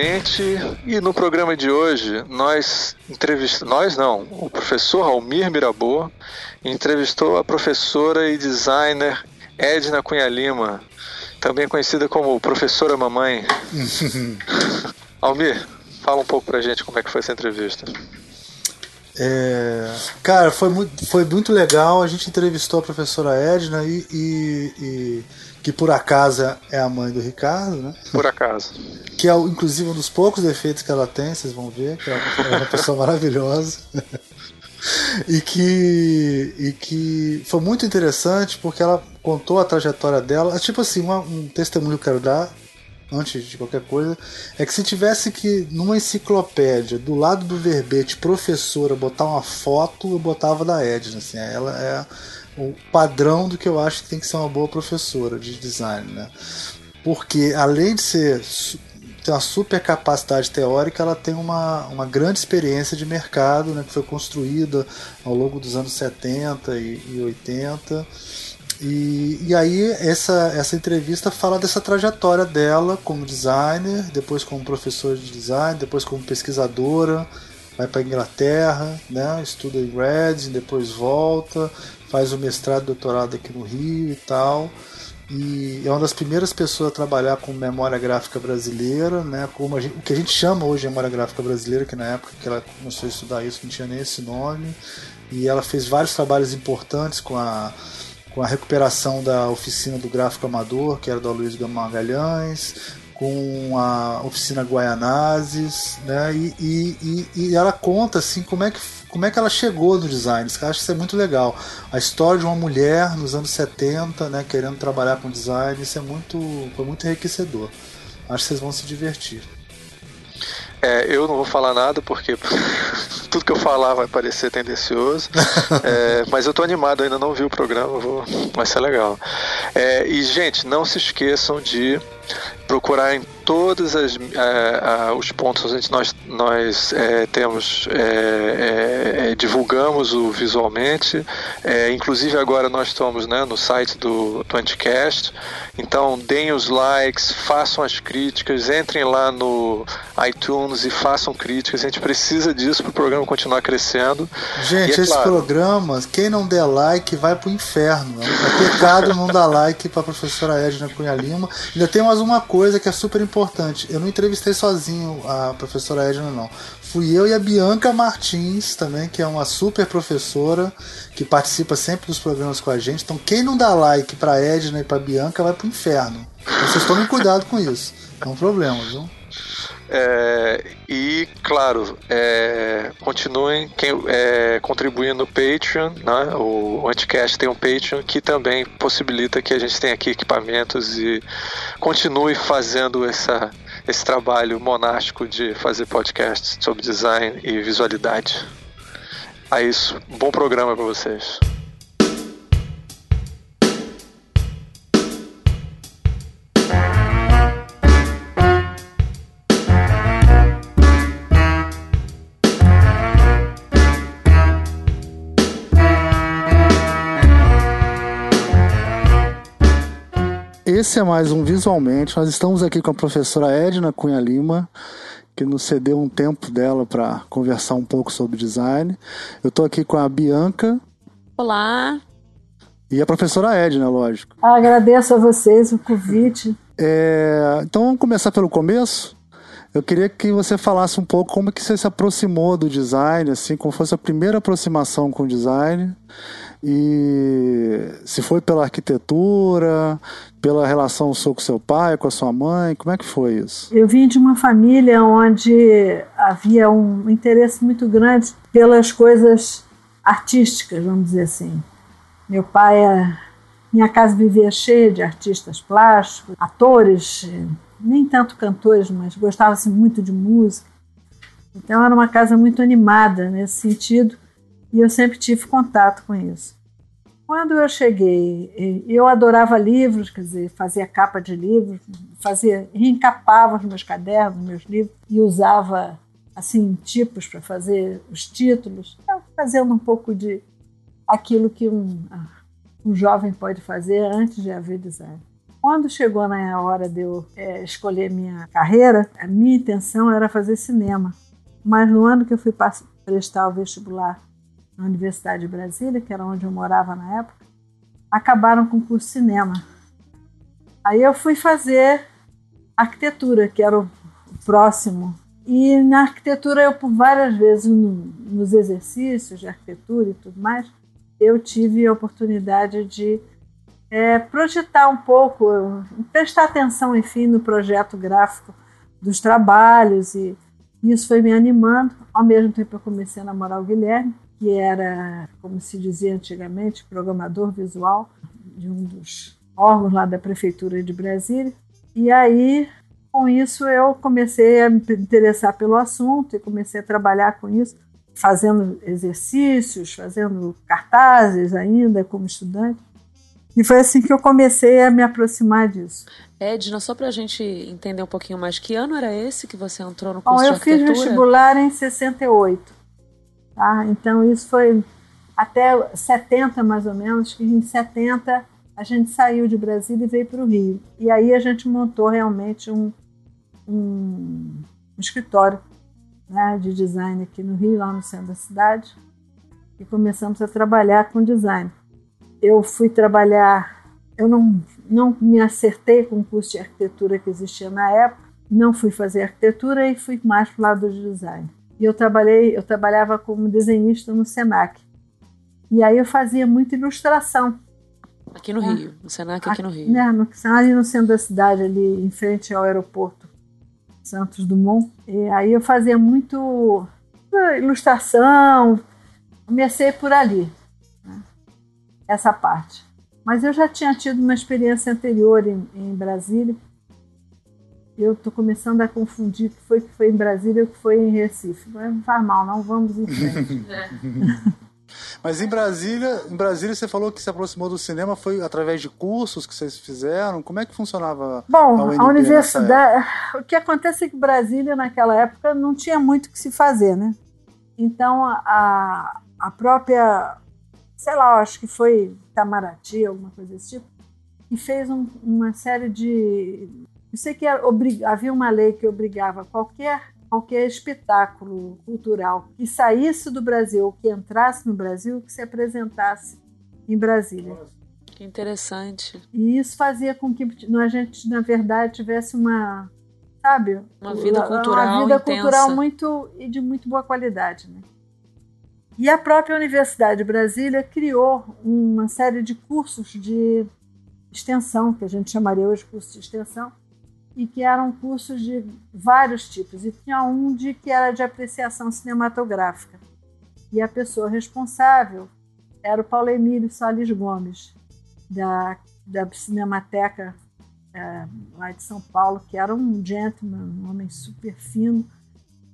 visualmente e no programa de hoje nós entrevistamos, nós não, o professor Almir Mirabô entrevistou a professora e designer Edna Cunha Lima, também conhecida como professora mamãe. Almir, fala um pouco pra gente como é que foi essa entrevista. É, cara, foi muito, foi muito legal. A gente entrevistou a professora Edna e, e, e, que por acaso é a mãe do Ricardo, né? Por acaso. Que é inclusive um dos poucos defeitos que ela tem, vocês vão ver, que é uma, é uma pessoa maravilhosa. e que e que foi muito interessante porque ela contou a trajetória dela, tipo assim, uma, um testemunho que eu quero dar antes de qualquer coisa, é que se tivesse que, numa enciclopédia, do lado do verbete professora, botar uma foto, eu botava da Edna. Assim, ela é o padrão do que eu acho que tem que ser uma boa professora de design. Né? Porque, além de ser ter uma super capacidade teórica, ela tem uma, uma grande experiência de mercado, né, que foi construída ao longo dos anos 70 e, e 80 e, e aí essa, essa entrevista fala dessa trajetória dela como designer, depois como professor de design, depois como pesquisadora, vai para Inglaterra, né, estuda em Reading, depois volta, faz o mestrado e doutorado aqui no Rio e tal. E é uma das primeiras pessoas a trabalhar com memória gráfica brasileira, né, como gente, o que a gente chama hoje de memória gráfica brasileira, que na época que ela começou a estudar isso não tinha nem esse nome. E ela fez vários trabalhos importantes com a com a recuperação da oficina do gráfico amador, que era do Luiz Magalhães, com a oficina Guaianazes, né? E, e, e, e, ela conta assim como é que como é que ela chegou no design. Eu acho que isso é muito legal. A história de uma mulher nos anos 70, né, querendo trabalhar com design, isso é muito foi muito enriquecedor. Acho que vocês vão se divertir. É, eu não vou falar nada porque tudo que eu falar vai parecer tendencioso. é, mas eu tô animado, ainda não vi o programa, vou, vai ser legal. É, e, gente, não se esqueçam de procurar em todos as, uh, os pontos onde nós, nós uh, temos divulgamos o visualmente inclusive agora nós estamos né, no site do, do Anticast então deem os likes façam as críticas entrem lá no iTunes e façam críticas a gente precisa disso para o programa continuar crescendo gente é esse claro, programa quem não der like vai pro inferno é pecado não dar like para a professora Edna Cunha Lima ainda tem mais uma coisa que é super importante. Eu não entrevistei sozinho a professora Edna, não. Fui eu e a Bianca Martins também, que é uma super professora que participa sempre dos programas com a gente. Então, quem não dá like pra Edna e pra Bianca vai pro inferno. Então, vocês tomem cuidado com isso. É um problema, viu? É, e, claro, é, continuem quem, é, contribuindo no Patreon. Né? O, Anticast tem um Patreon que também possibilita que a gente tenha aqui equipamentos e continue fazendo essa, esse trabalho monástico de fazer podcasts sobre design e visualidade. É isso. Bom programa para vocês. Esse é mais um Visualmente. Nós estamos aqui com a professora Edna Cunha Lima, que nos cedeu um tempo dela para conversar um pouco sobre design. Eu estou aqui com a Bianca. Olá. E a professora Edna, lógico. Agradeço a vocês o convite. É... Então vamos começar pelo começo? Eu queria que você falasse um pouco como que você se aproximou do design, assim, como fosse a primeira aproximação com o design. E se foi pela arquitetura, pela relação sua com seu pai, com a sua mãe, como é que foi isso? Eu vim de uma família onde havia um interesse muito grande pelas coisas artísticas, vamos dizer assim. Meu pai, é, minha casa vivia cheia de artistas plásticos, atores, nem tanto cantores, mas gostava-se muito de música. Então era uma casa muito animada nesse sentido e eu sempre tive contato com isso. Quando eu cheguei, eu adorava livros, quer dizer, fazia capa de livros, fazia, reencapava os meus cadernos, meus livros e usava assim tipos para fazer os títulos, fazendo um pouco de aquilo que um, um jovem pode fazer antes de haver design. Quando chegou na hora de eu é, escolher minha carreira, a minha intenção era fazer cinema. Mas no ano que eu fui prestar o vestibular na Universidade de Brasília, que era onde eu morava na época, acabaram com o curso de cinema. Aí eu fui fazer arquitetura, que era o próximo. E na arquitetura, eu por várias vezes no, nos exercícios de arquitetura e tudo mais, eu tive a oportunidade de é, projetar um pouco, prestar atenção, enfim, no projeto gráfico dos trabalhos e isso foi me animando. Ao mesmo tempo, eu comecei a namorar o Guilherme, que era, como se dizia antigamente, programador visual de um dos órgãos lá da prefeitura de Brasília. E aí, com isso, eu comecei a me interessar pelo assunto e comecei a trabalhar com isso, fazendo exercícios, fazendo cartazes ainda como estudante. E foi assim que eu comecei a me aproximar disso. Edna, só para a gente entender um pouquinho mais, que ano era esse que você entrou no curso Bom, de arquitetura? Eu fiz vestibular em 68. Tá? Então isso foi até 70 mais ou menos, que em 70 a gente saiu de Brasília e veio para o Rio. E aí a gente montou realmente um, um, um escritório né, de design aqui no Rio, lá no centro da cidade, e começamos a trabalhar com design eu fui trabalhar, eu não, não me acertei com o curso de arquitetura que existia na época, não fui fazer arquitetura e fui mais para o lado do design. E eu trabalhei, eu trabalhava como desenhista no Senac. E aí eu fazia muita ilustração. Aqui no é. Rio, no Senac aqui, aqui no Rio. Né, no, ali no centro da cidade, ali em frente ao aeroporto Santos Dumont. E aí eu fazia muito ilustração, comecei por ali essa parte. Mas eu já tinha tido uma experiência anterior em, em Brasília. Eu estou começando a confundir o que foi que foi em Brasília e o que foi em Recife. Não faz mal, não vamos em frente. Mas em Brasília, em Brasília você falou que se aproximou do cinema foi através de cursos que vocês fizeram. Como é que funcionava? Bom, a, a universidade. O que acontece é que Brasília naquela época não tinha muito o que se fazer, né? Então a, a própria sei lá, acho que foi Itamaraty, alguma coisa desse tipo, e fez um, uma série de. Eu sei que havia uma lei que obrigava qualquer, qualquer espetáculo cultural que saísse do Brasil, que entrasse no Brasil, que se apresentasse em Brasília. Que interessante. E isso fazia com que a gente, na verdade, tivesse uma, sabe, uma vida cultural, uma vida intensa. cultural muito e de muito boa qualidade, né? E a própria Universidade de Brasília criou uma série de cursos de extensão, que a gente chamaria hoje de curso de extensão, e que eram cursos de vários tipos. E tinha um de que era de apreciação cinematográfica. E a pessoa responsável era o Paulo Emílio Salles Gomes, da, da Cinemateca é, lá de São Paulo, que era um gentleman, um homem super fino,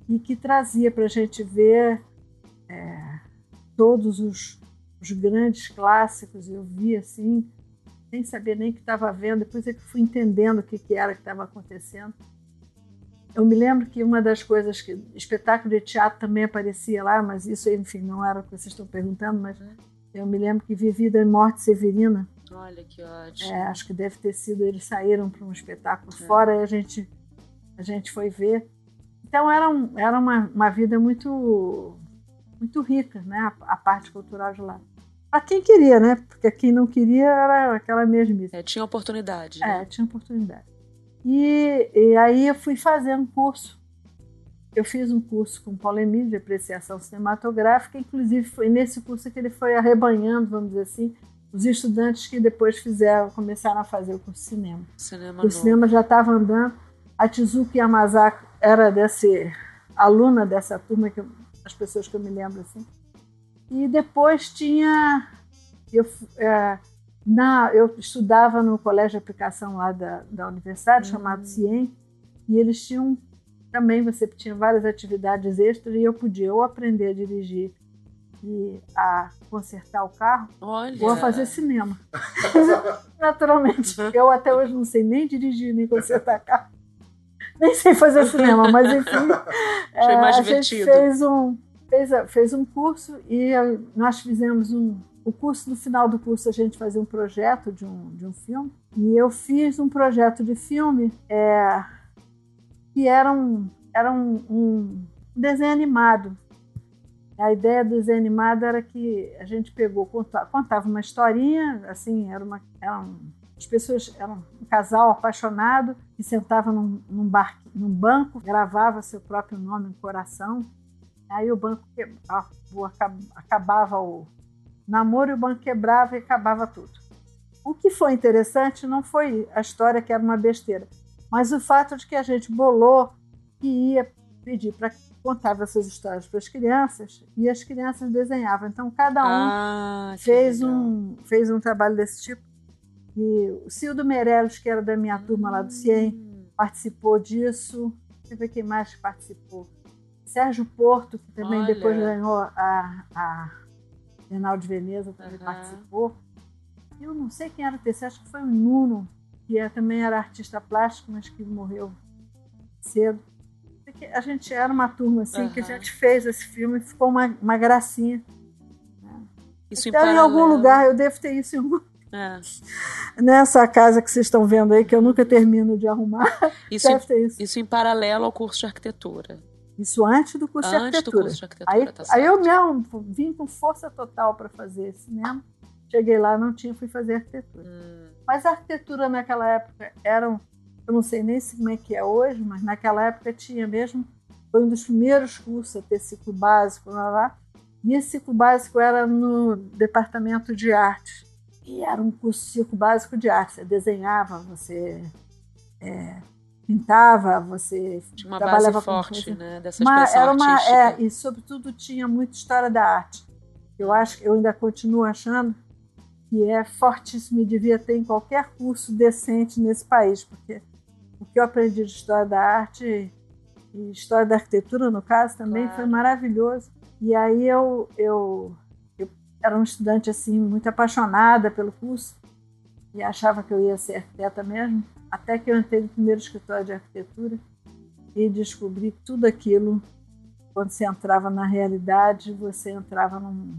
e que trazia para a gente ver é, todos os, os, grandes clássicos, eu vi assim, sem saber nem o que estava vendo, depois é que fui entendendo o que, que era que estava acontecendo. Eu me lembro que uma das coisas que. espetáculo de teatro também aparecia lá, mas isso, enfim, não era o que vocês estão perguntando, mas eu me lembro que vi Vida e Morte Severina. Olha que ótimo. É, acho que deve ter sido. Eles saíram para um espetáculo é. fora e a gente, a gente foi ver. Então era, um, era uma, uma vida muito muito rica, né? A, a parte cultural de lá. Para quem queria, né? Porque quem não queria era aquela mesmice. É, tinha oportunidade. Né? É, tinha oportunidade. E, e aí eu fui fazer um curso. Eu fiz um curso com Paulo Emílio de apreciação cinematográfica, inclusive foi nesse curso que ele foi arrebanhando, vamos dizer assim, os estudantes que depois fizeram, começaram a fazer o curso de cinema. Cinema o novo. cinema já estava andando. A Tizuki Yamazaki era desse aluna dessa turma que eu as pessoas que eu me lembro assim. E depois tinha. Eu, é, na, eu estudava no colégio de aplicação lá da, da universidade, uhum. chamado CIEM, e eles tinham. Também você tinha várias atividades extras e eu podia ou aprender a dirigir e a consertar o carro Olha. ou a fazer cinema. Naturalmente. Eu até hoje não sei nem dirigir nem consertar carro nem sei fazer cinema, mas enfim. é, mais a divertido. gente fez um, fez, fez um curso e nós fizemos um, o curso, no final do curso, a gente fazia um projeto de um, de um filme. E eu fiz um projeto de filme é, que era um, era um, um desenho animado. A ideia do desenho animado era que a gente pegou, contava uma historinha, assim, era uma, era um, as pessoas eram um casal apaixonado que sentava num, num, bar, num banco, gravava seu próprio nome no coração. Aí o banco acabava o namoro e o banco quebrava e acabava tudo. O que foi interessante não foi a história que era uma besteira, mas o fato de que a gente bolou que ia pedir para contar essas histórias para as crianças e as crianças desenhavam. Então cada um ah, fez um fez um trabalho desse tipo. E o Cildo Meirelles, que era da minha turma lá do CIEM, hum. participou disso. Deixa eu ver quem mais participou. Sérgio Porto, que também Olha. depois ganhou a, a Bienal de Veneza, também uhum. participou. Eu não sei quem era o terceiro, acho que foi o Nuno, que é, também era artista plástico, mas que morreu cedo. A gente era uma turma assim uhum. que a gente fez esse filme, ficou uma, uma gracinha. Né? Isso então, em, em algum lugar, eu devo ter isso em algum é. Nessa casa que vocês estão vendo aí, que eu nunca termino de arrumar. Isso, em, isso. isso em paralelo ao curso de arquitetura. Isso antes do curso, antes de, arquitetura. Do curso de arquitetura. Aí, tá aí eu mesmo vim com força total para fazer cinema. Cheguei lá, não tinha, fui fazer arquitetura. Hum. Mas a arquitetura naquela época era, um, eu não sei nem como é que é hoje, mas naquela época tinha mesmo, foi um dos primeiros cursos a ter ciclo básico, lá, lá. E esse ciclo básico era no departamento de arte. E era um curso ciclo básico de arte. Você desenhava, você é, pintava, você tinha uma trabalhava base forte, né, dessa uma, era uma, artística. É, e sobretudo tinha muita história da arte. Eu acho, eu ainda continuo achando que é fortíssimo e devia ter em qualquer curso decente nesse país, porque o que eu aprendi de história da arte e história da arquitetura, no caso, também claro. foi maravilhoso. E aí eu, eu, eu era um estudante assim muito apaixonada pelo curso e achava que eu ia ser arquiteta mesmo. Até que eu entrei no primeiro escritório de arquitetura e descobri tudo aquilo. Quando você entrava na realidade, você entrava num,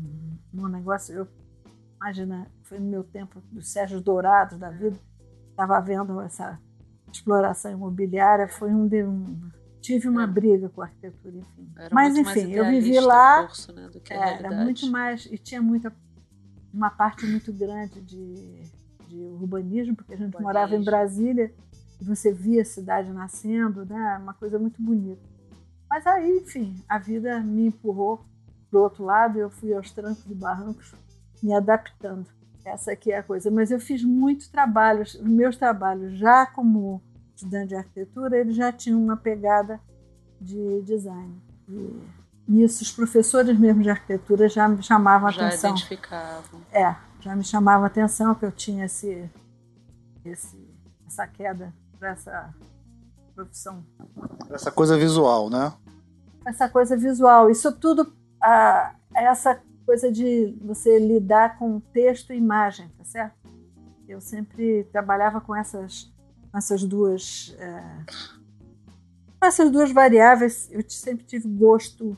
num negócio. Eu, imagina, foi no meu tempo dos Sérgio Dourados da vida, estava vendo essa exploração imobiliária. Foi um de um, tive uma é. briga com a arquitetura, enfim. Era Mas enfim, eu vivi lá. Curso, né, era muito mais e tinha muita uma parte muito grande de de urbanismo, porque a gente urbanismo. morava em Brasília e você via a cidade nascendo, né? Uma coisa muito bonita. Mas aí, enfim, a vida me empurrou para o outro lado, eu fui aos trancos e barrancos me adaptando. Essa aqui é a coisa. Mas eu fiz muitos trabalhos, os meus trabalhos já como estudante de arquitetura, eles já tinham uma pegada de design. E isso os professores mesmo de arquitetura já me chamavam já atenção. Já identificavam. É, já me chamava a atenção que eu tinha esse, esse essa queda para essa profissão. Essa coisa visual, né? Essa coisa visual. Isso tudo, a, essa coisa de você lidar com texto e imagem, tá certo? Eu sempre trabalhava com essas, essas duas. É, essas duas variáveis, eu sempre tive gosto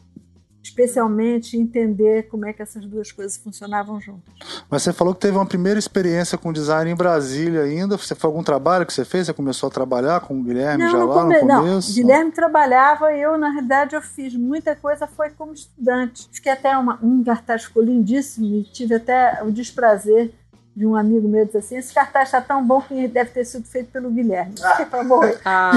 especialmente entender como é que essas duas coisas funcionavam juntas. Mas você falou que teve uma primeira experiência com design em Brasília ainda. Você foi algum trabalho que você fez? Você começou a trabalhar com o Guilherme não, já lá come... no começo? Não, Guilherme trabalhava eu, na realidade, eu fiz muita coisa, foi como estudante. Fiquei até uma, um cartaz ficou lindíssimo e tive até o desprazer de um amigo meu disse assim: esse cartaz está tão bom que deve ter sido feito pelo Guilherme. Ah. Para morrer. Ah,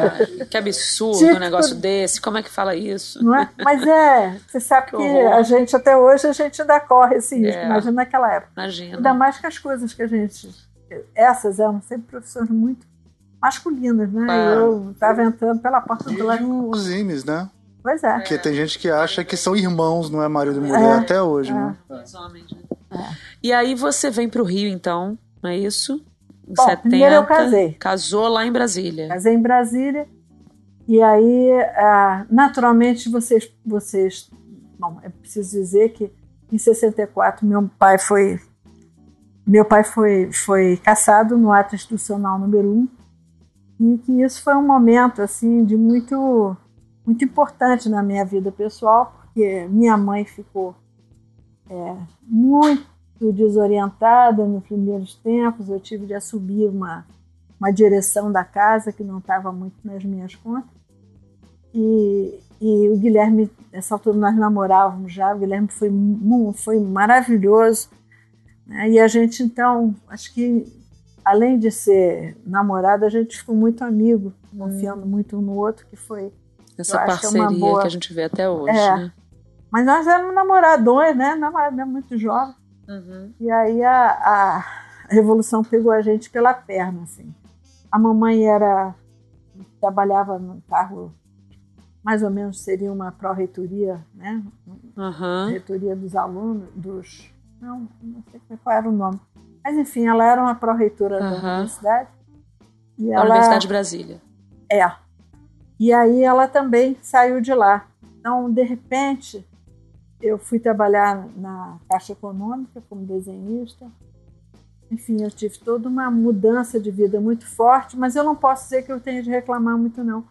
que absurdo tipo, um negócio desse. Como é que fala isso? Não é? Mas é, você sabe que, que a gente até hoje a gente ainda corre esse risco. É. Imagina naquela época. Imagina. Ainda mais que as coisas que a gente. Essas eram sempre profissões muito masculinas, né? Ah. Eu estava entrando pela porta do lado. Os imes, né? Pois é. Porque tem gente que acha que são irmãos, não é marido e mulher, é. até hoje, é. né? Os homens, né? E aí você vem para o Rio, então, não é isso? Em Bom, 70, primeiro eu casei. Casou lá em Brasília. Casei em Brasília. E aí, uh, naturalmente, vocês, vocês. Bom, é preciso dizer que em 64 meu pai foi. Meu pai foi, foi caçado no ato institucional número 1 e que isso foi um momento assim de muito muito importante na minha vida pessoal porque minha mãe ficou é, muito desorientada nos primeiros tempos, eu tive de assumir uma, uma direção da casa que não estava muito nas minhas contas. E, e o Guilherme, nessa altura nós namorávamos já, o Guilherme foi, foi maravilhoso. Né? E a gente, então, acho que além de ser namorado, a gente ficou muito amigo, confiando hum. muito um no outro, que foi. Essa parceria que, é boa... que, a gente vê até hoje. É. Né? Mas nós éramos namoradões, né? Namoradões muito jovens. Uhum. E aí a, a, revolução pegou a gente pela perna, assim. A mamãe era trabalhava no carro, mais ou menos seria uma pró-reitoria, né? Uhum. Reitoria dos alunos, dos não, não sei qual era o nome. Mas enfim, ela era uma pró-reitora uhum. da universidade. E ela, Universidade de Brasília. É. E aí ela também saiu de lá. Então, de repente, eu fui trabalhar na Caixa Econômica como desenhista. Enfim, eu tive toda uma mudança de vida muito forte, mas eu não posso dizer que eu tenha de reclamar muito, não.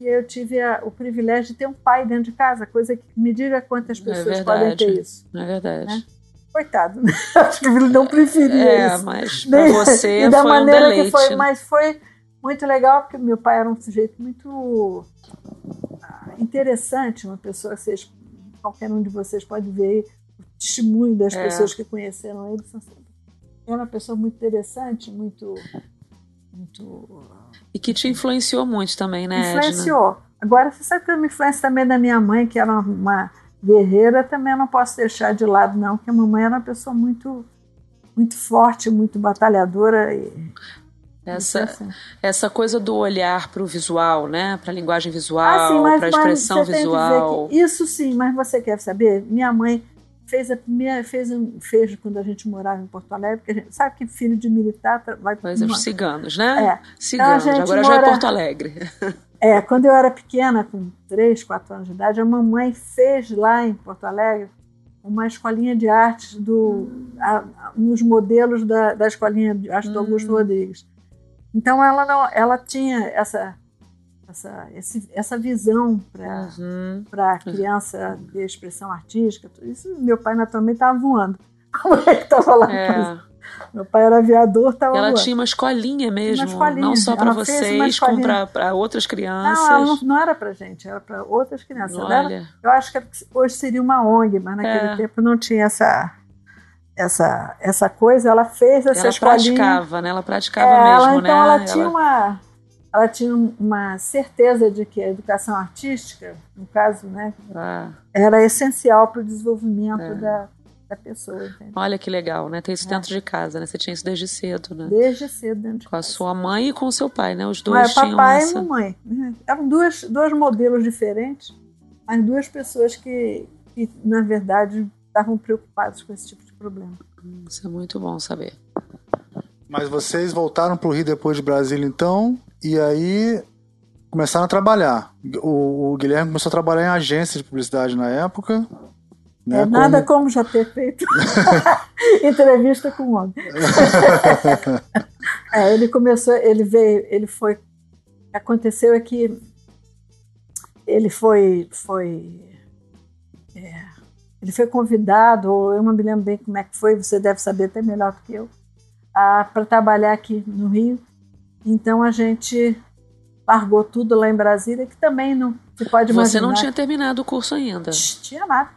E eu tive a, o privilégio de ter um pai dentro de casa, coisa que me diga quantas é pessoas é podem ter isso. É verdade. Né? Coitado, né? acho que ele não preferia é, isso. mas para você e da foi maneira um deleite. que foi, mas foi muito legal porque meu pai era um sujeito muito ah, interessante, uma pessoa que vocês qualquer um de vocês pode ver o testemunho das é. pessoas que conheceram ele. É uma pessoa muito interessante, muito. muito e que te influenciou muito também, né? Influenciou. Edna? Agora, você sabe que eu me influência também da minha mãe, que era uma guerreira, também não posso deixar de lado, não, porque a mamãe era uma pessoa muito muito forte, muito batalhadora. E... Essa, essa coisa do olhar para o visual, né? Para a linguagem visual, ah, para a expressão visual. isso sim, mas você quer saber? Minha mãe fez a primeira fez, fez quando a gente morava em Porto Alegre, porque gente, sabe que filho de militar vai Pois é, os ciganos, né? É. Ciganos, então, agora mora, já é Porto Alegre. É, quando eu era pequena, com 3, 4 anos de idade, a mamãe fez lá em Porto Alegre uma escolinha de artes do, a, nos modelos da, da escolinha de arte do Augusto hum. Rodrigues. Então ela não, ela tinha essa essa, esse, essa visão para uhum. a criança de expressão artística. Isso meu pai naturalmente estava voando. Como é que estava lá? É. Meu pai era aviador, estava Ela voando. tinha uma escolinha mesmo, uma escolinha. não só para vocês, como para outras crianças. Não, não, não era para gente, era para outras crianças. Olha. Era, eu acho que hoje seria uma ONG, mas naquele é. tempo não tinha essa essa, essa coisa, ela fez essa ela escolinha. Ela praticava, né? Ela praticava é, mesmo, ela, então né? ela tinha uma ela tinha uma certeza de que a educação artística, no caso, né, ah. era essencial para o desenvolvimento é. da, da pessoa. Entendeu? Olha que legal, né? Ter isso é. dentro de casa, né? Você tinha isso desde cedo, né? Desde cedo dentro de Com casa. a sua mãe e com o seu pai, né? Os dois mas, tinham papai essa... e mamãe. Né? Eram duas, dois modelos diferentes, mas duas pessoas que, que na verdade, estavam preocupados com esse tipo de problema. Isso é muito bom saber. Mas vocês voltaram para o Rio depois de Brasília, então, e aí começaram a trabalhar. O, o, Guilherme começou a trabalhar em agência de publicidade na época. Né, é nada como... como já ter feito entrevista com um homem. é, ele começou, ele veio, ele foi. Aconteceu é que ele foi, foi ele foi convidado, ou eu não me lembro bem como é que foi, você deve saber até melhor do que eu, para trabalhar aqui no Rio. Então a gente largou tudo lá em Brasília, que também não se pode imaginar. Você não tinha terminado o curso ainda? Tinha nada.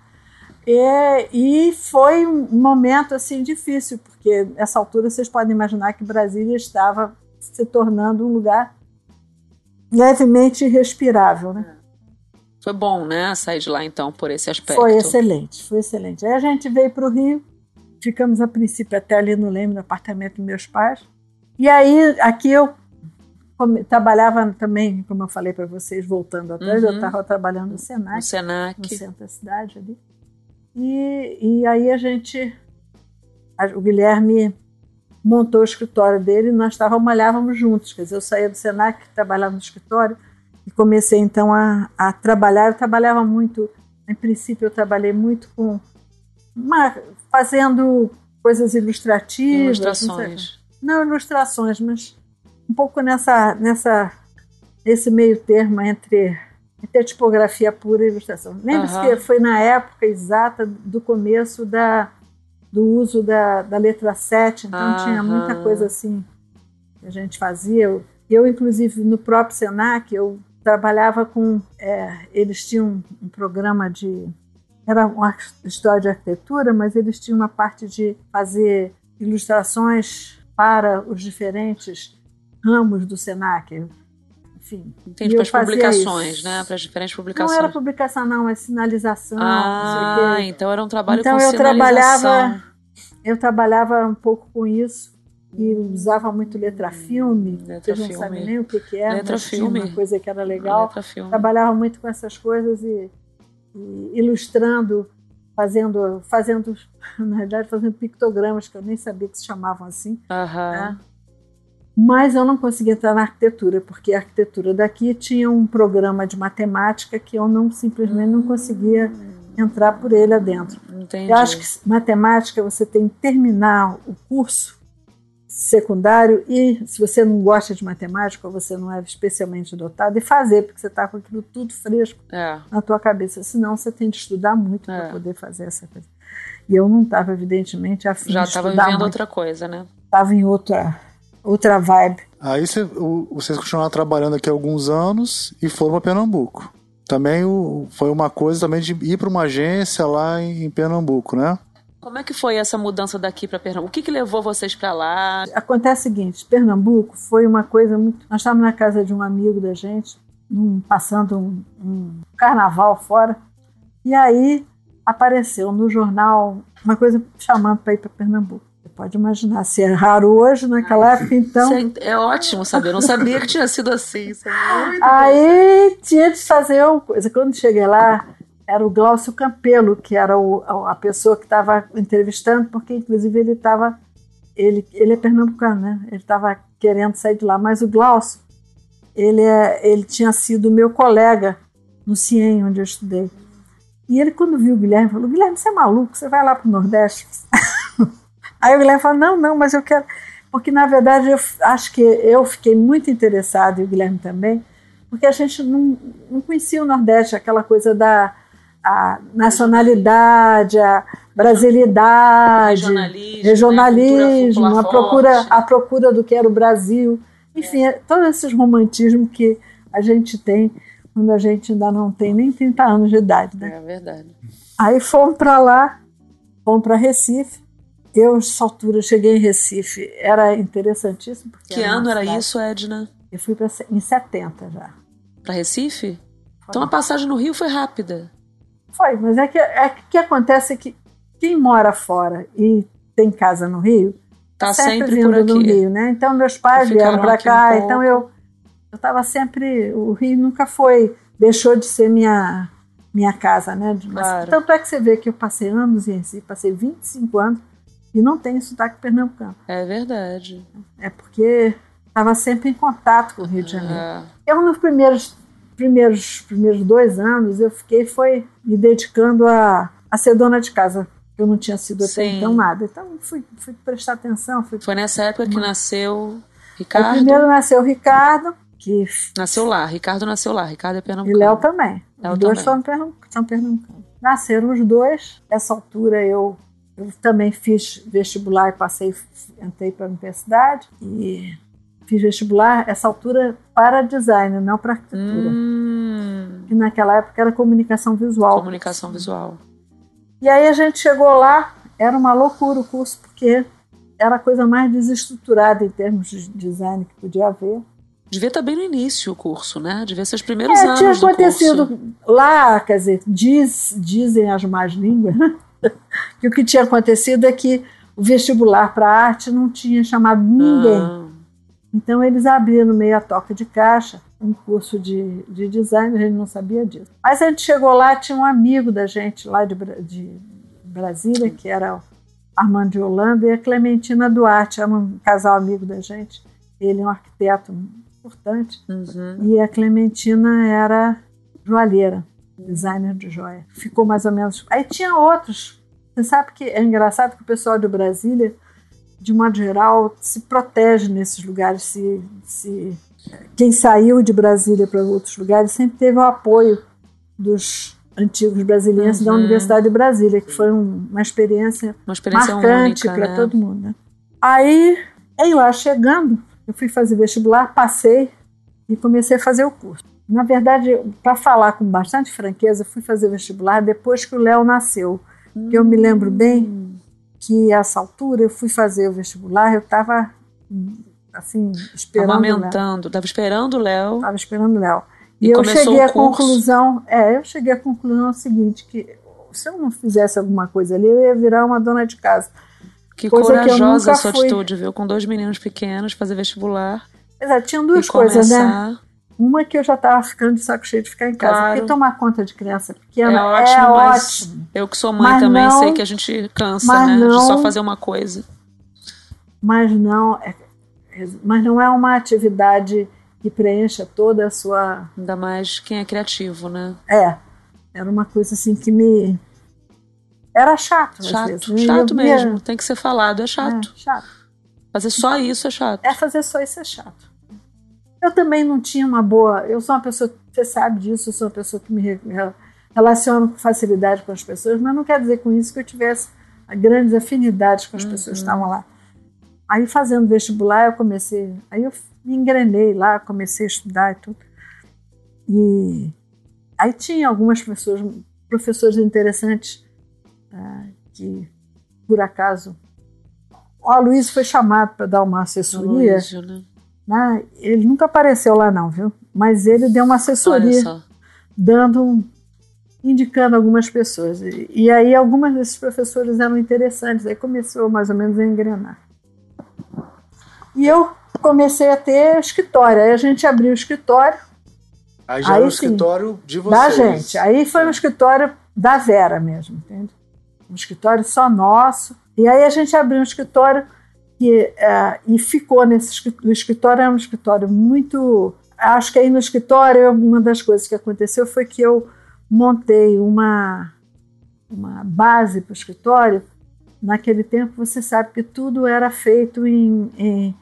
E, e foi um momento assim difícil, porque nessa altura vocês podem imaginar que Brasília estava se tornando um lugar levemente irrespirável, né? Foi bom, né, sair de lá então por esse aspecto. Foi excelente, foi excelente. Aí a gente veio para o Rio, ficamos a princípio até ali no Leme, no apartamento dos meus pais. E aí aqui eu trabalhava também, como eu falei para vocês, voltando atrás, uhum. eu estava trabalhando no Senac, no Senac, no centro da cidade ali. E, e aí a gente, a, o Guilherme montou o escritório dele e nós trabalhávamos juntos. Quer dizer, eu saía do Senac, trabalhava no escritório, comecei então a, a trabalhar. Eu trabalhava muito, em princípio, eu trabalhei muito com uma, fazendo coisas ilustrativas. Ilustrações. Não, não, ilustrações, mas um pouco nessa, nessa, nesse meio termo entre, entre a tipografia pura e ilustração. Lembre-se uhum. que foi na época exata do começo da, do uso da, da letra 7, então Aham. tinha muita coisa assim que a gente fazia. Eu, eu, inclusive, no próprio Senac, eu trabalhava com. É, eles tinham um, programa de. Era uma história de arquitetura, mas eles tinham uma parte de fazer ilustrações para os diferentes ramos do Senac. Enfim. Entendi, para as publicações, isso. né? Para as diferentes publicações. Não era publicação, não, é sinalização. Ah, então era um trabalho então com eu trabalhava Eu trabalhava um pouco com isso e usava muito letra filme. Letra Vocês não filme. sabem nem o que, que é, letra mas filme. uma coisa que era legal. Trabalhava muito com essas coisas e, e ilustrando fazendo, fazendo, na verdade, fazendo pictogramas que eu nem sabia que se chamavam assim. Uhum. Né? Mas eu não consegui entrar na arquitetura, porque a arquitetura daqui tinha um programa de matemática que eu não simplesmente não conseguia entrar por ele adentro. Entendi. Eu acho que matemática você tem que terminar o curso secundário e se você não gosta de matemática ou você não é especialmente dotado, e fazer, porque você está com aquilo tudo fresco é. na tua cabeça. Senão você tem de estudar muito é. para poder fazer essa coisa. E eu não estava, evidentemente, afim Já estava vivendo muito. outra coisa, né? Estava em outra, outra vibe. Aí cê, o, vocês continuaram trabalhando aqui alguns anos e foram para Pernambuco. Também o, foi uma coisa também de ir para uma agência lá em, em Pernambuco, né? Como é que foi essa mudança daqui para Pernambuco? O que, que levou vocês para lá? Acontece o seguinte: Pernambuco foi uma coisa muito. Nós estávamos na casa de um amigo da gente, um, passando um, um carnaval fora, e aí apareceu no jornal uma coisa chamando para ir para Pernambuco. Você pode imaginar, se é raro hoje, naquela época, então. É, é, ótimo saber, eu não sabia que tinha sido assim. É aí tinha de fazer uma coisa. Quando cheguei lá, era o Glaucio Campelo, que era o, a pessoa que estava entrevistando, porque inclusive ele estava. Ele, ele é pernambucano, né? Ele estava querendo sair de lá, mas o Glaucio, ele, é, ele tinha sido meu colega no CIEM, onde eu estudei. E ele, quando viu o Guilherme, falou: Guilherme, você é maluco, você vai lá para o Nordeste? Aí o Guilherme falou: Não, não, mas eu quero. Porque, na verdade, eu acho que eu fiquei muito interessado, e o Guilherme também, porque a gente não, não conhecia o Nordeste, aquela coisa da a nacionalidade, a brasilidade, regionalismo, regionalismo né? a, procura, a procura do que era o Brasil. Enfim, é. todos esses romantismos que a gente tem quando a gente ainda não tem nem 30 anos de idade. Né? É verdade. Aí fomos para lá, fomos para Recife. Eu, nessa altura, cheguei em Recife, era interessantíssimo. que era ano era isso, Edna? Eu fui pra, em 70 já. Para Recife? Então a passagem no Rio foi rápida. Foi, mas é que, é que acontece que quem mora fora e tem casa no Rio, tá sempre, sempre vindo do Rio, né? Então meus pais vieram para cá, um então eu eu estava sempre o Rio nunca foi deixou de ser minha minha casa, né? Mas, claro. Tanto é que você vê que eu passei anos em Recife, passei 25 anos e não tenho sotaque pernambucano. É verdade. É porque estava sempre em contato com o Rio de Janeiro. É. Eu nos primeiros primeiros, primeiros dois anos eu fiquei foi me dedicando a, a ser dona de casa. Eu não tinha sido até Sim. então nada. Então fui, fui prestar atenção. Fui... Foi nessa época que nasceu Ricardo? O primeiro nasceu Ricardo. Que... Nasceu lá, Ricardo nasceu lá, Ricardo é pernambucano. E Léo também. Léo os dois também. Foram são pernambucanos. Nasceram os dois. Nessa altura eu, eu também fiz vestibular e passei, entrei para a universidade. E fiz vestibular, essa altura, para design, não para arquitetura. Hum. Que naquela época era comunicação visual. Comunicação visual. E aí a gente chegou lá, era uma loucura o curso, porque era a coisa mais desestruturada em termos de design que podia haver. Devia estar bem no início o curso, né? Devia ser os primeiros é, anos tinha acontecido lá, quer dizer, diz, dizem as más línguas, né? que o que tinha acontecido é que o vestibular para arte não tinha chamado ninguém. Ah. Então eles abriram meio a toca de caixa um curso de, de design, a gente não sabia disso. Mas a gente chegou lá, tinha um amigo da gente lá de, de Brasília, que era Armando de Holanda, e a Clementina Duarte, era um casal amigo da gente. Ele é um arquiteto importante. Uhum. E a Clementina era joalheira, designer de joia. Ficou mais ou menos. Aí tinha outros. Você sabe que é engraçado que o pessoal de Brasília de modo geral, se protege nesses lugares. Se, se quem saiu de Brasília para outros lugares sempre teve o apoio dos antigos brasileiros uhum. da Universidade de Brasília, que foi uma experiência, uma experiência marcante para né? todo mundo. Né? Aí, eu lá chegando, eu fui fazer vestibular, passei e comecei a fazer o curso. Na verdade, para falar com bastante franqueza, fui fazer vestibular depois que o Léo nasceu. Hum. eu me lembro bem que, a essa altura, eu fui fazer o vestibular, eu estava, assim, esperando Amamentando, estava esperando o Léo. Estava esperando o Léo. E, e eu cheguei à conclusão, é, eu cheguei à conclusão seguinte, que se eu não fizesse alguma coisa ali, eu ia virar uma dona de casa. Que coisa corajosa que a sua fui... atitude, viu? Com dois meninos pequenos, fazer vestibular. Exato, tinham duas coisas, né? Uma que eu já estava ficando de saco cheio de ficar em casa. Claro. Porque tomar conta de criança pequena é ótimo. É ótimo. Eu que sou mãe mas também não, sei que a gente cansa, né? Não, de só fazer uma coisa. Mas não, é, mas não é uma atividade que preencha toda a sua. Ainda mais quem é criativo, né? É. Era uma coisa assim que me. Era chato. Chato, vezes. Né? chato mesmo. Tem que ser falado, é chato. É, chato. Fazer só isso é chato. É fazer só isso é chato. Eu também não tinha uma boa. Eu sou uma pessoa, você sabe disso, eu sou uma pessoa que me relaciono com facilidade com as pessoas, mas não quer dizer com isso que eu tivesse grandes afinidades com as uhum. pessoas que estavam lá. Aí fazendo vestibular eu comecei, aí eu me engrenei lá, comecei a estudar e tudo. E aí tinha algumas pessoas, professores interessantes uh, que por acaso o Aloysio foi chamado para dar uma assessoria. Aloysio, né? Né? Ele nunca apareceu lá não, viu? Mas ele deu uma assessoria, dando um, indicando algumas pessoas. E, e, aí algumas desses professores eram interessantes. Aí começou mais ou menos a engrenar. E eu comecei a ter escritório. Aí a gente abriu o escritório. Aí já aí, era o escritório de vocês. Da gente. Aí foi um escritório da Vera mesmo, entende? Um escritório só nosso. E aí a gente abriu um escritório e, uh, e ficou nesse o escritório era um escritório muito acho que aí no escritório uma das coisas que aconteceu foi que eu montei uma uma base para o escritório naquele tempo você sabe que tudo era feito em, em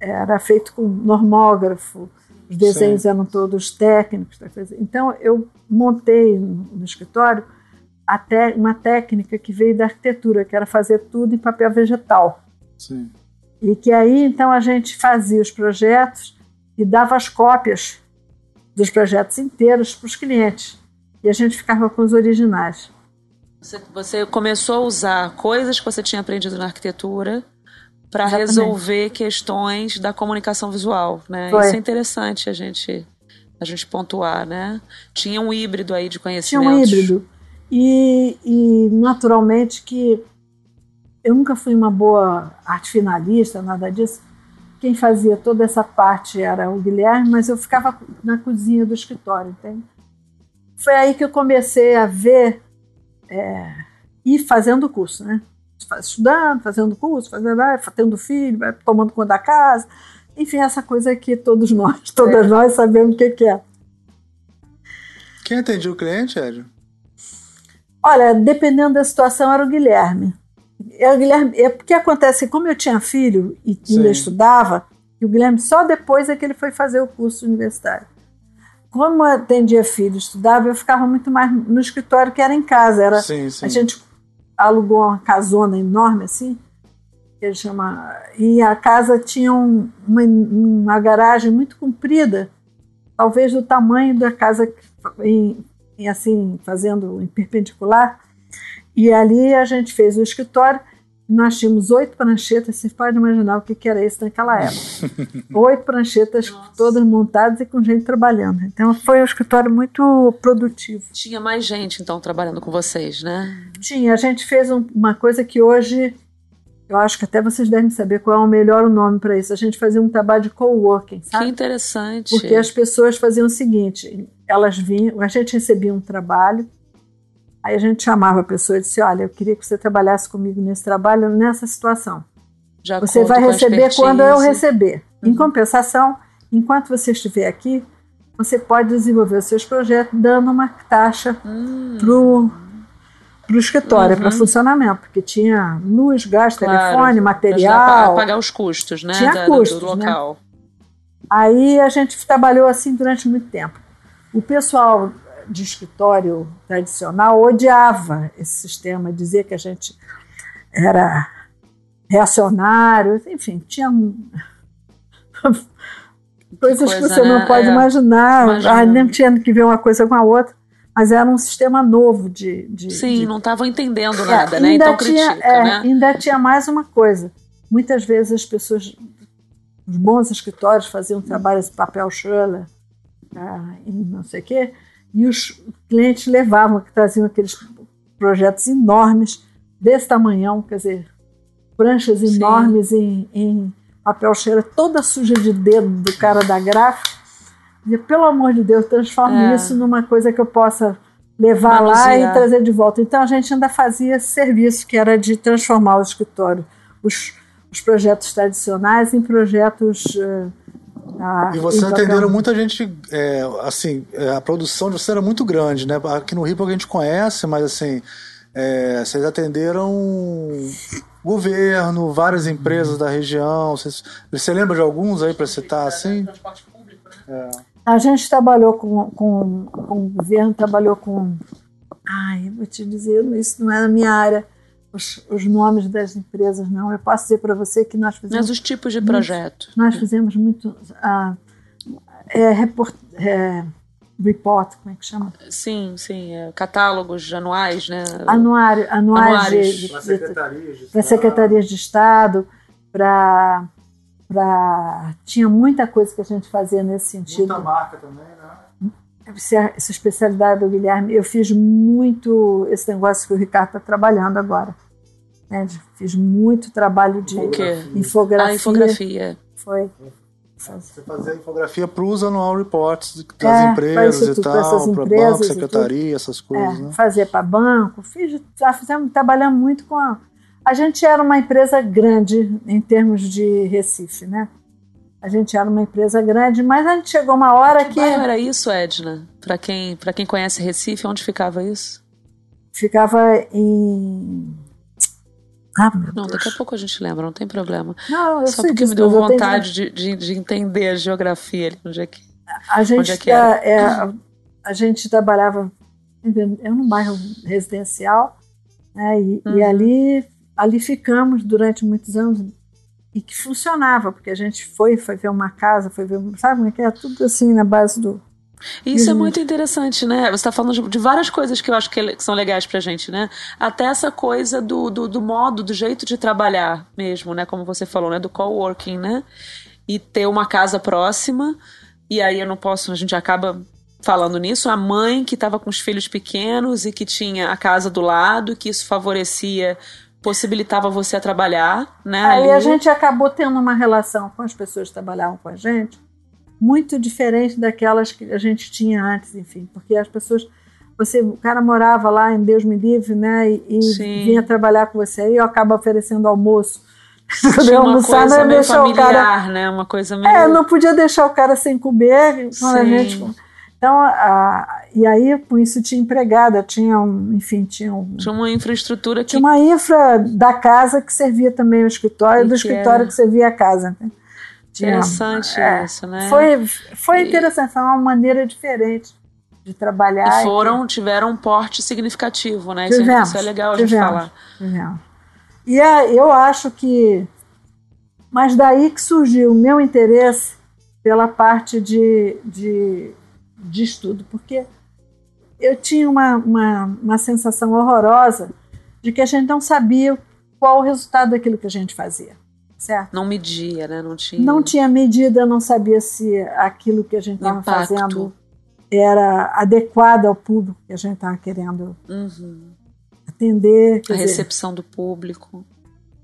era feito com normógrafo os desenhos Sim. eram todos técnicos então eu montei no, no escritório até uma técnica que veio da arquitetura que era fazer tudo em papel vegetal Sim. E que aí então a gente fazia os projetos e dava as cópias dos projetos inteiros para os clientes. E a gente ficava com os originais. Você, você começou a usar coisas que você tinha aprendido na arquitetura para resolver questões da comunicação visual, né? Foi. Isso é interessante a gente a gente pontuar, né? Tinha um híbrido aí de conhecimentos. Tinha um híbrido. E, e naturalmente que eu nunca fui uma boa arte finalista, nada disso. Quem fazia toda essa parte era o Guilherme, mas eu ficava na cozinha do escritório, entende? Foi aí que eu comecei a ver é, e fazendo curso, né? Estudando, fazendo curso, fazendo, tendo filho, tomando conta da casa, enfim, essa coisa que todos nós, todas é. nós sabemos o que, que é. Quem atendia o cliente, Hélio? Olha, dependendo da situação, era o Guilherme. É, Guilherme, é porque acontece, como eu tinha filho e ainda estudava, e o Guilherme só depois é que ele foi fazer o curso universitário. Como eu atendia filho, estudava, eu ficava muito mais no escritório que era em casa. Era, sim, sim. A gente alugou uma casona enorme assim, que ele chama, e a casa tinha um, uma, uma garagem muito comprida, talvez do tamanho da casa em, em assim fazendo em perpendicular e ali a gente fez o escritório. Nós tínhamos oito pranchetas, você pode imaginar o que, que era isso naquela época. oito pranchetas Nossa. todas montadas e com gente trabalhando. Então foi um escritório muito produtivo. Tinha mais gente então trabalhando com vocês, né? Tinha. A gente fez um, uma coisa que hoje eu acho que até vocês devem saber qual é o melhor nome para isso. A gente fazia um trabalho de coworking, sabe? Que interessante. Porque as pessoas faziam o seguinte: elas vinham, a gente recebia um trabalho, Aí a gente chamava a pessoa e disse: Olha, eu queria que você trabalhasse comigo nesse trabalho, nessa situação. Já você vai receber quando eu receber. Uhum. Em compensação, enquanto você estiver aqui, você pode desenvolver os seus projetos dando uma taxa uhum. pro para o escritório, uhum. para funcionamento, porque tinha luz, gás, claro, telefone, material. Para pagar os custos, né? Tinha da, custos, do né? local. Né? Aí a gente trabalhou assim durante muito tempo. O pessoal de escritório tradicional odiava esse sistema, dizia que a gente era reacionário, enfim, tinha coisas coisa, que você né? não pode é, imaginar. Imagina. Ah, nem tinha que ver uma coisa com a outra, mas era um sistema novo de. de Sim, de... não estavam entendendo é, nada, é, né? Então tinha, critica, é, né? Ainda tinha mais uma coisa. Muitas vezes as pessoas, os bons escritórios faziam trabalho de papel Schiller, ah, e não sei o quê, e os clientes levavam, que traziam aqueles projetos enormes, desse tamanhão, quer dizer, pranchas Sim. enormes em, em papel cheira toda suja de dedo do cara da gráfica. E, pelo amor de Deus, transforme é. isso numa coisa que eu possa levar lá e trazer de volta. Então a gente ainda fazia esse serviço que era de transformar o escritório, os, os projetos tradicionais em projetos. Uh, ah, e vocês atenderam muita gente, é, assim, é, a produção de você era muito grande, né? Aqui no Rio a gente conhece, mas assim, é, vocês atenderam governo, várias empresas da região. Você, você lembra de alguns aí para citar assim? É. A gente trabalhou com, com, com o governo, trabalhou com. Ai, vou te dizer, isso não é na minha área. Os, os nomes das empresas, não. Eu posso dizer para você que nós fizemos. Mas os tipos de projeto. nós fizemos muito. Ah, é, report, é, report, como é que chama? Sim, sim, é, catálogos anuais, né? Anuário, anuais, anuários. para secretarias de, Estado, secretarias de Estado, para para tinha muita coisa que a gente fazia nesse sentido. Muita marca também, né? Essa, especialidade do Guilherme, eu fiz muito esse negócio que o Ricardo está trabalhando agora. Né? Fiz muito trabalho de infografia. A infografia. Foi. Você fazia infografia para os anual reports das é, empresas e tal, para banco, secretaria, essas coisas. É, né? Fazer para banco, fiz, já fizemos, trabalhamos muito com a. A gente era uma empresa grande em termos de Recife, né? A gente era uma empresa grande, mas a gente chegou uma hora que. que era isso, Edna? Para quem, quem conhece Recife, onde ficava isso? Ficava em ah, não, daqui a pouco a gente lembra, não tem problema. Não, eu Só porque me deu vontade de, de, de, entender a geografia ali, onde é que, a gente onde é que era. É, a, a, gente trabalhava eu num bairro residencial, né, e, uhum. e, ali, ali ficamos durante muitos anos e que funcionava, porque a gente foi, foi ver uma casa, foi ver, sabe como é que é? Tudo assim na base do, isso uhum. é muito interessante, né? Você está falando de, de, várias coisas que eu acho que, que são legais pra gente, né? Até essa coisa do, do, do, modo, do jeito de trabalhar mesmo, né? Como você falou, né? Do coworking, né? E ter uma casa próxima. E aí eu não posso, a gente acaba falando nisso, a mãe que estava com os filhos pequenos e que tinha a casa do lado, que isso favorecia, possibilitava você a trabalhar, né? Aí ali. a gente acabou tendo uma relação com as pessoas que trabalhavam com a gente muito diferente daquelas que a gente tinha antes, enfim, porque as pessoas você, o cara morava lá em Deus me livre, né, e, e vinha trabalhar com você aí, eu acaba oferecendo almoço. Uma almoçar, coisa meio familiar, cara, né, uma coisa meio... É, não podia deixar o cara sem comer, quando a gente... Então, a, e aí com isso tinha empregada, tinha um, enfim, tinha um, Tinha uma infraestrutura que... Tinha uma infra da casa que servia também o escritório, e do escritório era... que servia a casa. Né? Interessante é, isso, né? Foi, foi interessante, foi uma maneira diferente de trabalhar. E foram, e tiveram um porte significativo, né? Tivemos, isso, é legal tivemos, a gente falar. Tivemos. E é, eu acho que. Mas daí que surgiu o meu interesse pela parte de, de, de estudo, porque eu tinha uma, uma, uma sensação horrorosa de que a gente não sabia qual o resultado daquilo que a gente fazia certo? Não media, né? Não tinha. Não tinha medida, não sabia se aquilo que a gente estava fazendo era adequado ao público que a gente estava querendo uhum. atender. A recepção do público.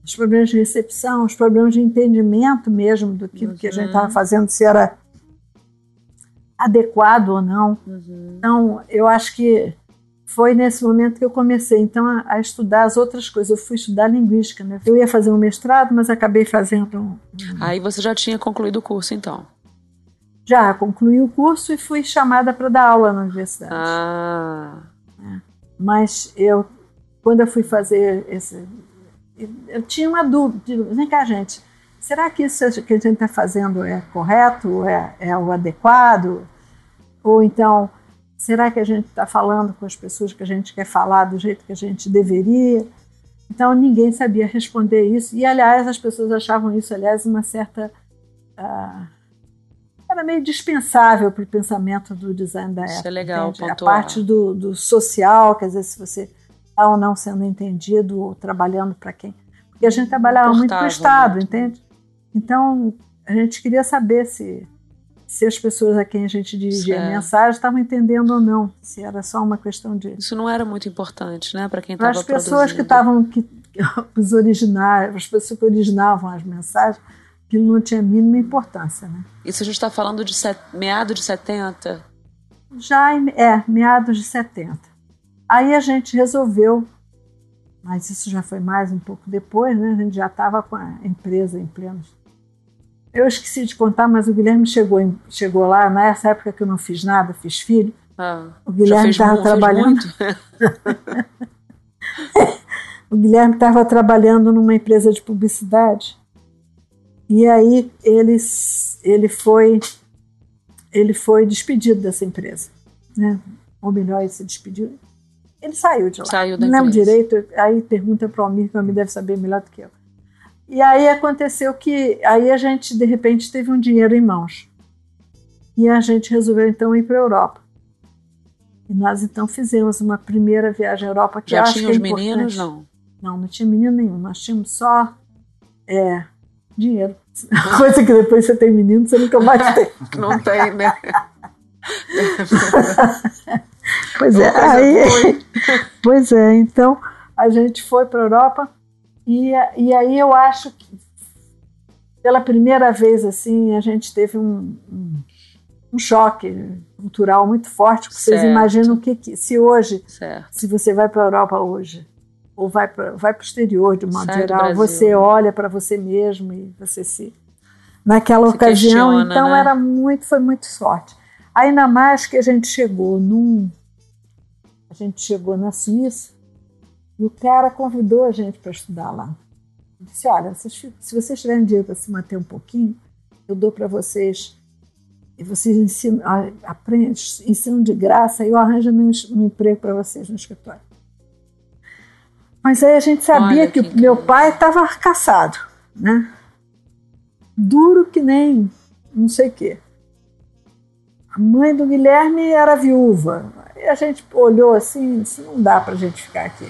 Os problemas de recepção, os problemas de entendimento mesmo do que, uhum. que a gente estava uhum. fazendo, se era adequado ou não. Uhum. Então, eu acho que foi nesse momento que eu comecei então a, a, estudar as outras coisas. Eu fui estudar linguística, né? Eu ia fazer um mestrado, mas acabei fazendo. Um... Aí você já tinha concluído o curso, então? Já concluí o curso e fui chamada para dar aula na universidade. Ah. É. Mas eu, quando eu fui fazer esse, eu tinha uma dúvida. Vem cá, gente. Será que isso que a gente está fazendo é correto? É, é o adequado? Ou então Será que a gente está falando com as pessoas que a gente quer falar do jeito que a gente deveria? Então ninguém sabia responder isso. E aliás, as pessoas achavam isso, aliás, uma certa. Uh, era meio dispensável para o pensamento do design da época. Isso é legal, A parte do, do, social, quer dizer, se você está ou não sendo entendido ou trabalhando para quem. Porque a gente trabalhava muito para o Estado, né? entende? Então, a gente queria saber se se as pessoas a quem a gente dirigia a mensagem estavam entendendo ou não, se era só uma questão de. Isso não era muito importante, né, para quem estava as pessoas que estavam, que, os originários, as pessoas que originavam as mensagens, aquilo não tinha a mínima importância, né? Isso a gente está falando de set, meado de 70? Já é, meados de 70. Aí a gente resolveu, mas isso já foi mais um pouco depois, né? A gente já estava com a empresa em plenos eu esqueci de contar, mas o Guilherme chegou, em, chegou lá, nessa época que eu não fiz nada, fiz filho. Ah, o Guilherme estava trabalhando. o Guilherme estava trabalhando numa empresa de publicidade. E aí ele, ele foi ele foi despedido dessa empresa, né? Ou melhor, ele se despediu. Ele saiu de lá. Saiu da não lembro direito. Aí pergunta para o Almir, que o Almir deve saber melhor do que eu. E aí aconteceu que aí a gente de repente teve um dinheiro em mãos. E a gente resolveu então ir para a Europa. E nós então fizemos uma primeira viagem à Europa que Já tinha é os meninos, não? Não, não tinha menino nenhum. Nós tínhamos só é, dinheiro. Coisa que depois você tem menino, você nunca mais tem. Não tem, né? pois é, aí, pois é, então a gente foi para a Europa e, e aí eu acho que pela primeira vez assim a gente teve um, um, um choque cultural muito forte. Vocês certo. imaginam o que, que se hoje, certo. se você vai para a Europa hoje ou vai para vai o exterior de modo Sai do geral, você olha para você mesmo e você se naquela Se ocasião, então né? era muito, foi muito forte. Ainda mais que a gente chegou num a gente chegou na Suíça e o cara convidou a gente para estudar lá. Ele disse: Olha, se vocês tiverem dinheiro para se manter um pouquinho, eu dou para vocês. E vocês ensinam, aprendem, ensinam de graça e eu arranjo um, emprego para vocês no escritório. Mas aí a gente sabia Olha que, que meu pai estava caçado, né? Duro que nem não sei o quê. A mãe do Guilherme era viúva. E a gente olhou assim, disse, não dá para a gente ficar aqui.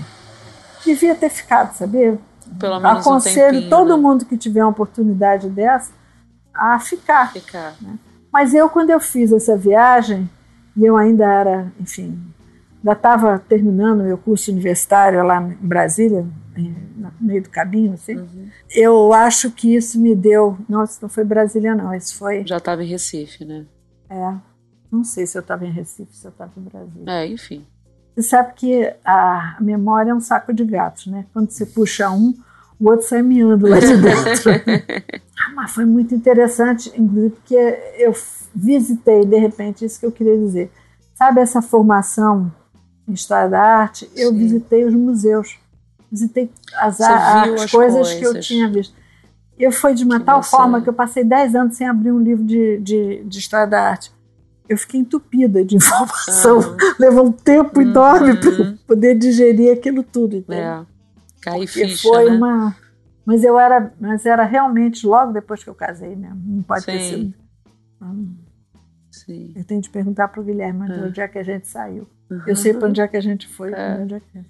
Devia ter ficado, sabia? Pelo menos um Aconselho tempinho, todo né? mundo que tiver uma oportunidade dessa a ficar. Ficar. Mas eu, quando eu fiz essa viagem, e eu ainda era, enfim, ainda estava terminando meu curso universitário lá em Brasília, no meio do caminho, assim, Uhum. eu acho que isso me deu. Nossa, não foi Brasília, não, isso foi. Já estava em Recife, né? É, não sei se eu estava em Recife, se eu estava em Brasília. É, enfim. Você sabe que a memória é um saco de gatos, né? Quando você puxa um, o outro sai miando lá de dentro. Ah, Mas foi muito interessante, inclusive, porque eu visitei, de repente, isso que eu queria dizer. Sabe essa formação em História da Arte? Eu Sim. visitei os museus. Visitei as, as as coisas, que eu coisas. tinha visto. Eu fui de uma Que tal forma que eu passei 10 anos sem abrir um livro de, de, de História da Arte. Eu fiquei entupida de informação. Levou um tempo Uhum. enorme para eu poder digerir aquilo tudo. entende? É. Cair Porque ficha, foi né? uma. Mas eu era, mas era realmente logo depois que eu casei mesmo. Não pode ter Sim. sido. Hum, Sim. Eu tenho de perguntar para o Guilherme É. de onde é que a gente saiu. Uhum. Eu sei para onde é que a gente foi. É. Onde é que é.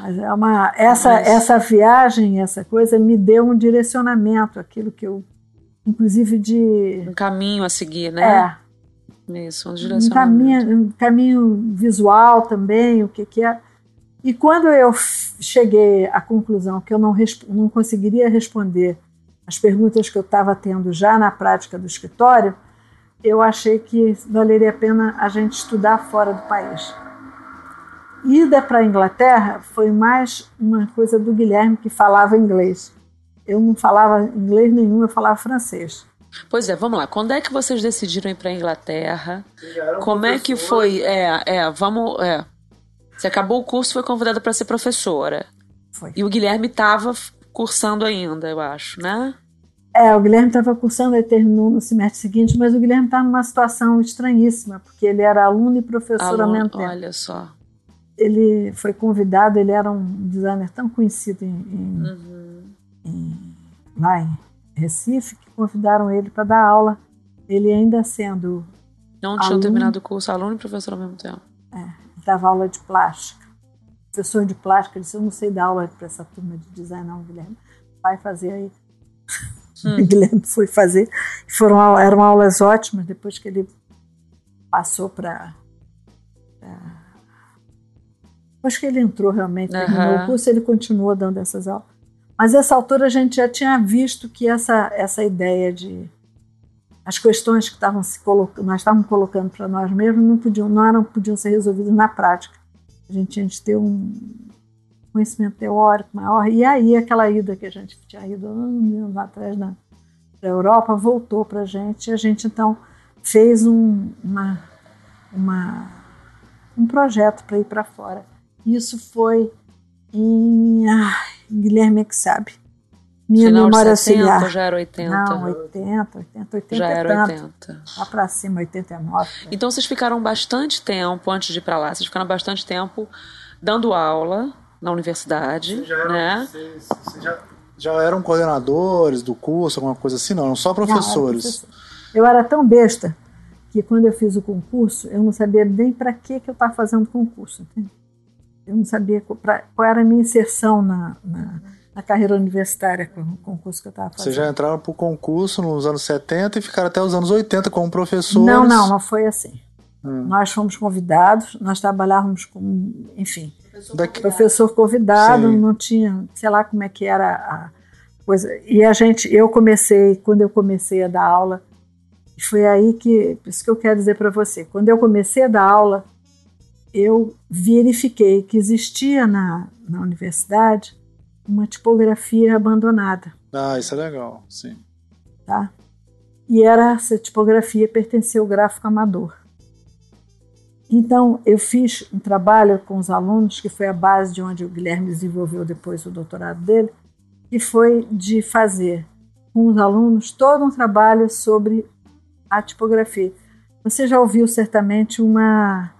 Mas é uma essa Mas- essa viagem, essa coisa me deu um direcionamento, aquilo que eu, inclusive de Um caminho a seguir, né? é, Isso, um caminho, caminho visual também, o que, que é. E quando eu cheguei à conclusão que eu não, não conseguiria responder as perguntas que eu estava tendo já na prática do escritório, eu achei que valeria a pena a gente estudar fora do país. Ida para a Inglaterra foi mais uma coisa do Guilherme que falava inglês. Eu não falava inglês nenhum, eu falava francês. Pois é, vamos lá. Quando é que vocês decidiram ir para Inglaterra? Como é que foi? É, é, vamos. É. Você acabou o curso, foi convidada para ser professora. Foi. E o Guilherme estava cursando ainda, eu acho, né? É, o Guilherme estava cursando, ele terminou no semestre seguinte, mas o Guilherme está numa situação estranhíssima, porque ele era aluno e professor ao mesmo tempo. Olha só. Ele foi convidado, ele era um designer tão conhecido em, em, uhum. em, lá em Recife, que convidaram ele para dar aula, ele ainda sendo. Não tinha terminado o curso, aluno e professor ao mesmo tempo. É, ele dava aula de plástica. Professor de plástica, ele disse: Eu não sei dar aula para essa turma de design, não, Guilherme. Vai fazer aí. Hum. O Guilherme foi fazer. Foram, eram aulas ótimas depois que ele passou para. Depois que ele entrou realmente, terminou uhum. o curso, ele continuou dando essas aulas. Mas nessa altura a gente já tinha visto que essa, essa ideia de as questões que estavam se colocando, nós estávamos colocando para nós mesmos não podiam, não eram, podiam ser resolvidas na prática. A gente tinha de ter um conhecimento teórico maior. E aí aquela ida que a gente tinha ido anos atrás na Europa voltou para a gente. E a gente então fez um, uma, uma, um projeto para ir para fora. Isso foi em ah, Guilherme é que sabe minha Final memória de 70, auxiliar. já era 80? Não, 80, 80, 80 Já era tanto. 80. Lá pra cima, 89. Então vocês ficaram bastante tempo, antes de ir pra lá, vocês ficaram bastante tempo dando aula na universidade, já eram, né? Vocês, vocês já, já eram coordenadores do curso, alguma coisa assim? Não, eram só professores. Não, era professor. eu era tão besta que quando eu fiz o concurso, eu não sabia nem para que, que eu estava fazendo o concurso. Entende? Eu não sabia qual, pra, qual era a minha inserção na, na na carreira universitária com o concurso que eu estava fazendo. Vocês já entraram para o concurso nos anos 70 e ficaram até os anos 80 como professores? Não, não, não foi assim. Hum. Nós fomos convidados, nós trabalhávamos com, enfim, professor, Daqui... professor convidado, Sim. não tinha, sei lá como é que era a coisa. E a gente, eu comecei, quando eu comecei a dar aula, foi aí que, isso que eu quero dizer para você, quando eu comecei a dar aula, eu verifiquei que existia na, na universidade uma tipografia abandonada. Ah, isso é legal, sim. Tá? E era essa tipografia pertencia ao gráfico amador. Então, eu fiz um trabalho com os alunos, que foi a base de onde o Guilherme desenvolveu depois o doutorado dele, que foi de fazer com os alunos todo um trabalho sobre a tipografia. Você já ouviu certamente uma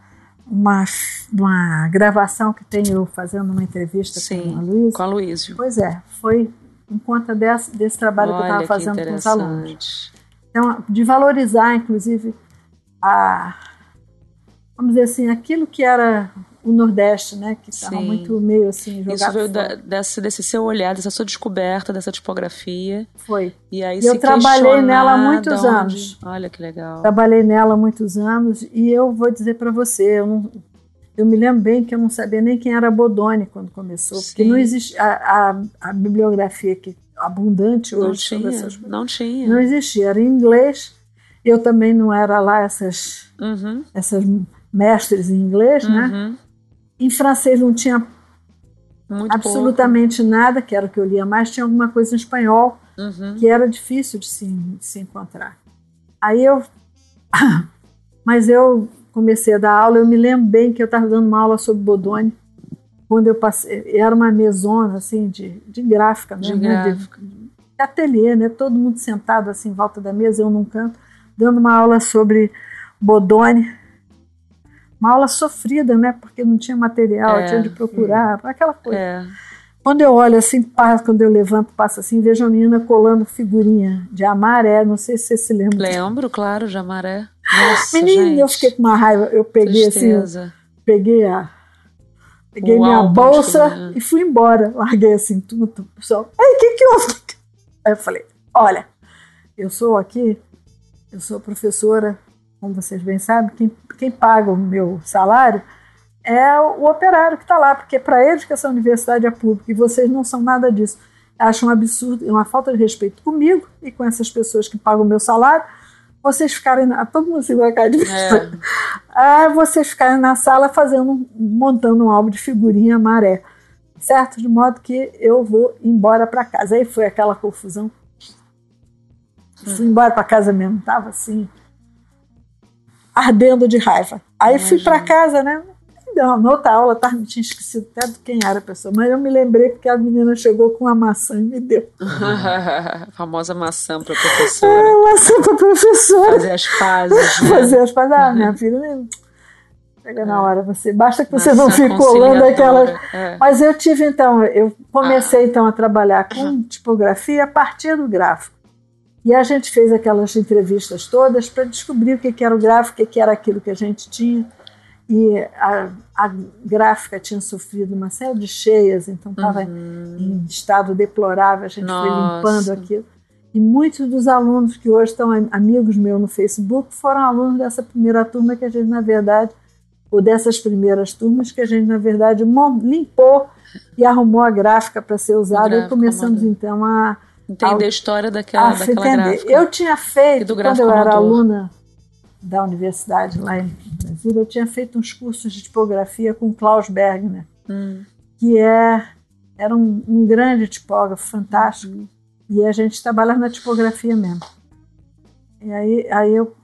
uma, uma gravação que tenho fazendo uma entrevista Sim, com a Luísa. Com a Luísa. Pois é, foi em conta desse, desse trabalho Olha, que eu estava fazendo com os alunos. Então, de valorizar, inclusive, a, vamos dizer assim, aquilo que era o Nordeste, né, que estava muito meio assim jogado Isso veio da, desse, desse seu olhar, dessa sua descoberta, dessa tipografia. Foi. E aí e eu trabalhei nela há muitos onde... anos. Olha que legal. Trabalhei nela há muitos anos e eu vou dizer para você, eu, não, eu me lembro bem que eu não sabia nem quem era Bodoni quando começou, Sim. porque não existe a, a, a bibliografia que abundante não hoje tinha, essas Não tinha. Não existia, era em inglês. Eu também não era lá essas, uhum. essas mestres em inglês, né? uhum. né? Em francês não tinha Muito absolutamente pouco. nada, que era o que eu lia mais, tinha alguma coisa em espanhol, uhum. que era difícil de se, de se encontrar. Aí eu. Mas eu comecei a dar aula, eu me lembro bem que eu estava dando uma aula sobre Bodoni, quando eu passei. Era uma mesona, assim, de, de gráfica mesmo, de, né? gráfica. de, de ateliê, né? Todo mundo sentado assim em volta da mesa, eu num canto, dando uma aula sobre Bodoni uma aula sofrida, né? Porque não tinha material, é, tinha de procurar, sim. aquela coisa. É. Quando eu olho assim, passo, quando eu levanto, passo assim, vejo a menina colando figurinha de amaré, não sei se você se lembra. Lembro, claro, de amaré. Nossa, Menina, gente. eu fiquei com uma raiva, eu peguei Tristeza. assim, peguei a peguei O minha bolsa e fui embora. Larguei assim tudo, tudo. O pessoal, ei, o que que houve? Aí eu falei, olha, eu sou aqui, eu sou professora como vocês bem sabem, quem, quem paga o meu salário é o operário que está lá, porque para eles que essa universidade é pública e vocês não são nada disso. Acham um absurdo, uma falta de respeito comigo e com essas pessoas que pagam o meu salário, vocês ficarem na, todo mundo cair de É. ah, vocês ficarem na sala fazendo, montando um álbum de figurinha maré, certo? De modo que eu vou embora para casa. Aí foi aquela confusão. Fui embora para casa mesmo, tava assim ardendo de raiva. Aí fui para casa, né? na outra aula, tá, tinha esquecido até de quem era a pessoa, mas eu me lembrei porque a menina chegou com uma maçã e me deu. a famosa maçã para professora. É, maçã para professora. Fazer as pazes. Né? Fazer as pazes. Ah, minha filha, chega na hora, você basta que você não fique colando aquelas. É. Mas eu tive então, eu comecei ah. então a trabalhar com tipografia a partir do gráfico. E a gente fez aquelas entrevistas todas para descobrir o que, que era o gráfico, o que, que era aquilo que a gente tinha. E a, a gráfica tinha sofrido uma série de cheias, então estava uhum. em estado deplorável, a gente Nossa. foi limpando aquilo. E muitos dos alunos que hoje estão amigos meus no Facebook foram alunos dessa primeira turma que a gente, na verdade, ou dessas primeiras turmas que a gente, na verdade, limpou e arrumou a gráfica para ser usada. e começamos, então, a, Entender a, história daquela, daquela entender. gráfica. Eu tinha feito, quando eu era aluna da universidade lá em Brasília, eu tinha feito uns cursos de tipografia com Klaus Bergner, hum. que é, era um, um grande tipógrafo, fantástico, hum. e a gente trabalhava na tipografia mesmo. E aí, aí eu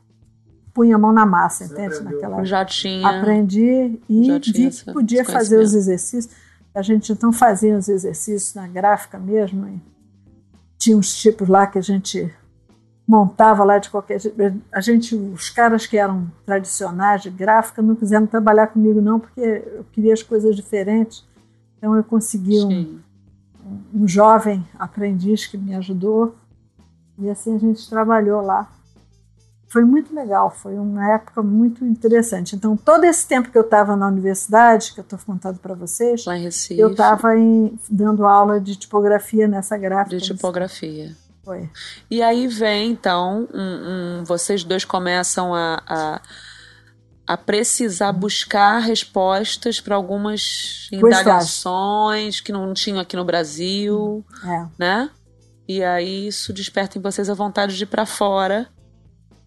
punha a mão na massa, Você entende? Naquela, já tinha. Aprendi e vi que podia fazer os exercícios. A gente então fazia os exercícios na gráfica mesmo, tinha uns tipos lá que a gente montava lá de qualquer jeito. A gente, os caras que eram tradicionais de gráfica não quiseram trabalhar comigo não, porque eu queria as coisas diferentes. Então eu consegui um, um jovem aprendiz que me ajudou e assim a gente trabalhou lá foi muito legal, foi uma época muito interessante. Então, todo esse tempo que eu estava na universidade, que eu estou contando para vocês, eu estava dando aula de tipografia nessa gráfica. De tipografia. Foi. E aí vem, então, um, um, vocês dois começam a, a, a precisar buscar respostas para algumas indagações que não tinham aqui no Brasil, é. né? E aí isso desperta em vocês a vontade de ir para fora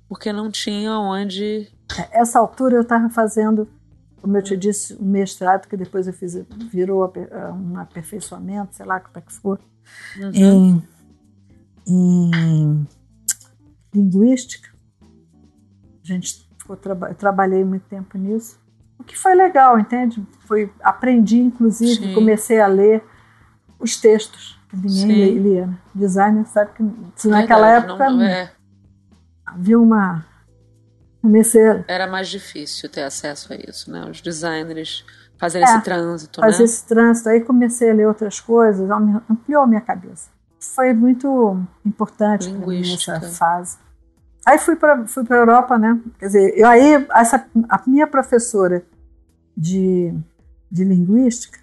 porque não tinha onde. Essa altura eu estava fazendo, como eu te disse, o um mestrado, que depois eu fiz, virou um aperfeiçoamento, sei lá como é que for, uhum. em, em linguística. A gente ficou, eu trabalhei muito tempo nisso. O que foi legal, entende? Foi, aprendi, inclusive, Sim. comecei a ler os textos que ninguém lia. Né? Designer sabe que naquela época não, é havia uma. Comecei Era mais difícil ter acesso a isso, né? Os designers fazerem é, esse trânsito. Fazer né? esse trânsito. Aí comecei a ler outras coisas, ampliou a minha cabeça. Foi muito importante nessa fase. Aí fui para fui a Europa, né? Quer dizer, eu aí, essa, a minha professora de, de linguística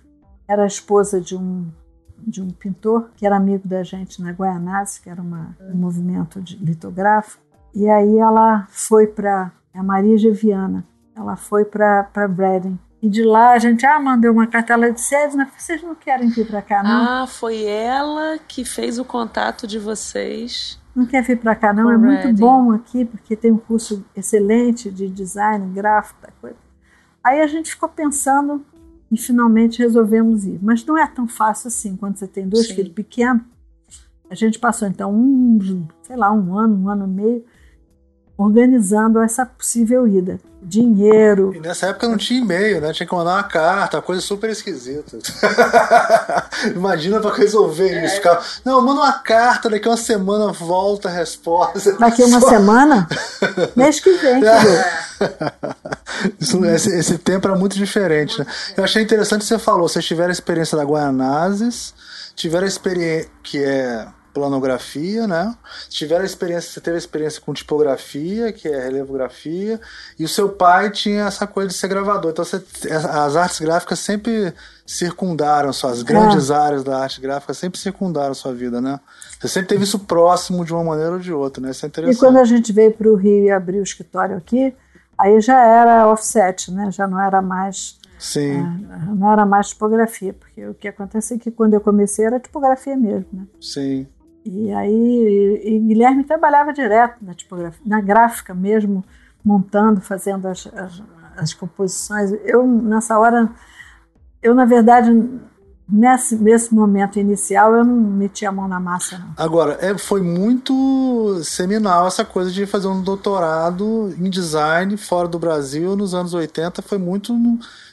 era a esposa de um, de um pintor que era amigo da gente na Guaianazes, que era uma, um movimento de litográfico. E aí ela foi para a Maria Geviana, ela foi para Reading. E de lá a gente, ah, mandou uma cartela de sedes, mas vocês não querem vir para cá, não? Ah, foi ela que fez o contato de vocês. Não quer vir para cá, não? é muito bom aqui, porque tem um curso excelente de design, gráfico, coisa. Aí a gente ficou pensando e finalmente resolvemos ir. Mas não é tão fácil assim, quando você tem dois Sim. filhos pequenos. A gente passou então um, sei lá, um ano, um ano e meio organizando essa possível ida. Dinheiro. E nessa época não tinha e-mail, né? Tinha que mandar uma carta, coisa super esquisita. Imagina para resolver é. isso. Ficar, não, manda uma carta, daqui uma semana volta a resposta. Daqui uma Só... semana? Mês que vem, isso, esse, esse, tempo era muito diferente, né? Eu achei interessante que você falou, vocês tiveram a experiência da Guaianazes, tiveram a experiência que é planografia, né? Tiveram experiência, você teve experiência com tipografia, que é relevografia, e o seu pai tinha essa coisa de ser gravador. Então você, as artes gráficas sempre circundaram suas grandes é. áreas da arte gráfica sempre circundaram sua vida, né? Você sempre teve isso próximo de uma maneira ou de outra, né? Isso é interessante. E quando a gente veio para o Rio e abriu o escritório aqui, aí já era offset, né? Já não era mais Sim. É, não era mais tipografia, porque o que acontece é que quando eu comecei era tipografia mesmo, né? Sim. E aí e Guilherme trabalhava direto na tipografia, na gráfica mesmo, montando, fazendo as, as, as composições. Eu, nessa hora, eu, na verdade, nesse, nesse momento inicial, eu não meti a mão na massa. Não. Agora, é, foi muito seminal essa coisa de fazer um doutorado em design fora do Brasil nos anos 80. Foi muito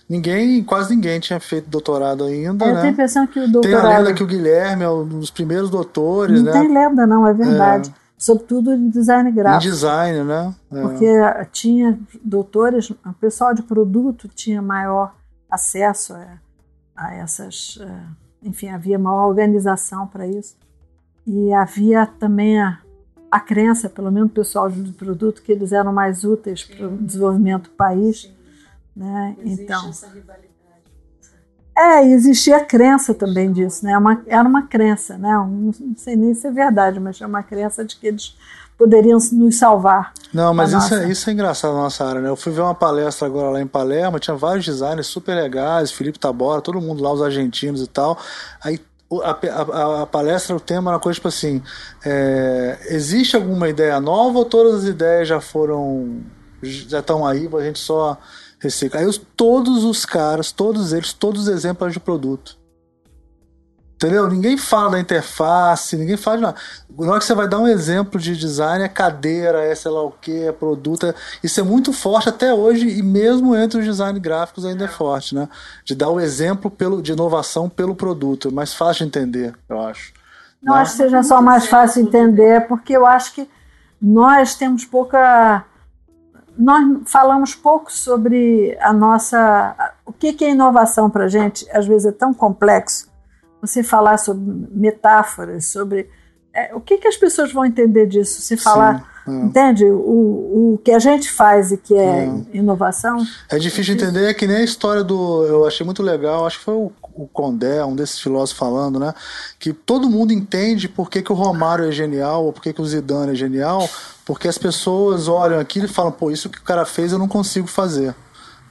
ninguém, quase ninguém tinha feito doutorado ainda. É, né? Tem a impressão que o doutorado. Tem a lenda que o Guilherme é um dos primeiros doutores, não né? Não tem lenda, não, é verdade. É. Sobretudo em design gráfico. Em design, né? É. Porque tinha doutores, o pessoal de produto tinha maior acesso a, a essas. Enfim, havia maior organização para isso. E havia também a, a crença, pelo menos o pessoal de produto, que eles eram mais úteis para o desenvolvimento do país. Né? Então, é, existia a crença também disso, né? Uma, era uma crença, né? Não, não sei nem se é verdade, mas é uma crença de que eles poderiam nos salvar. Não, mas isso é, isso é engraçado na nossa área, né? Eu fui ver uma palestra agora lá em Palermo, tinha vários designers super legais, Felipe Tabora, todo mundo lá, os argentinos e tal. Aí a, a, a, palestra, o tema era uma coisa tipo assim: é, existe alguma ideia nova ou todas as ideias já foram. já estão aí, a gente só Aí os, todos os caras, todos eles, todos os exemplos de produto. Entendeu? Ninguém fala da interface, ninguém fala de nada. Na hora que você vai dar um exemplo de design, é cadeira, é sei lá o que, é produto. É... Isso é muito forte até hoje, e mesmo entre os design gráficos ainda é forte, né? De dar o exemplo pelo, de inovação pelo produto. É mais fácil de entender, eu acho. Não né? acho que seja só mais fácil de entender, porque eu acho que nós temos pouca. Nós falamos pouco sobre a nossa. O que é inovação para a gente? Às vezes é tão complexo você falar sobre metáforas, sobre é, o que, que as pessoas vão entender disso? Se falar, Sim, é. entende? O, o que a gente faz e que é, é. inovação. É difícil de entender, é que nem a história do. Eu achei muito legal, acho que foi o, o Condé, um desses filósofos falando, né? Que todo mundo entende por que, que o Romário é genial ou por que, que o Zidane é genial, porque as pessoas olham aquilo e falam, pô, isso que o cara fez eu não consigo fazer.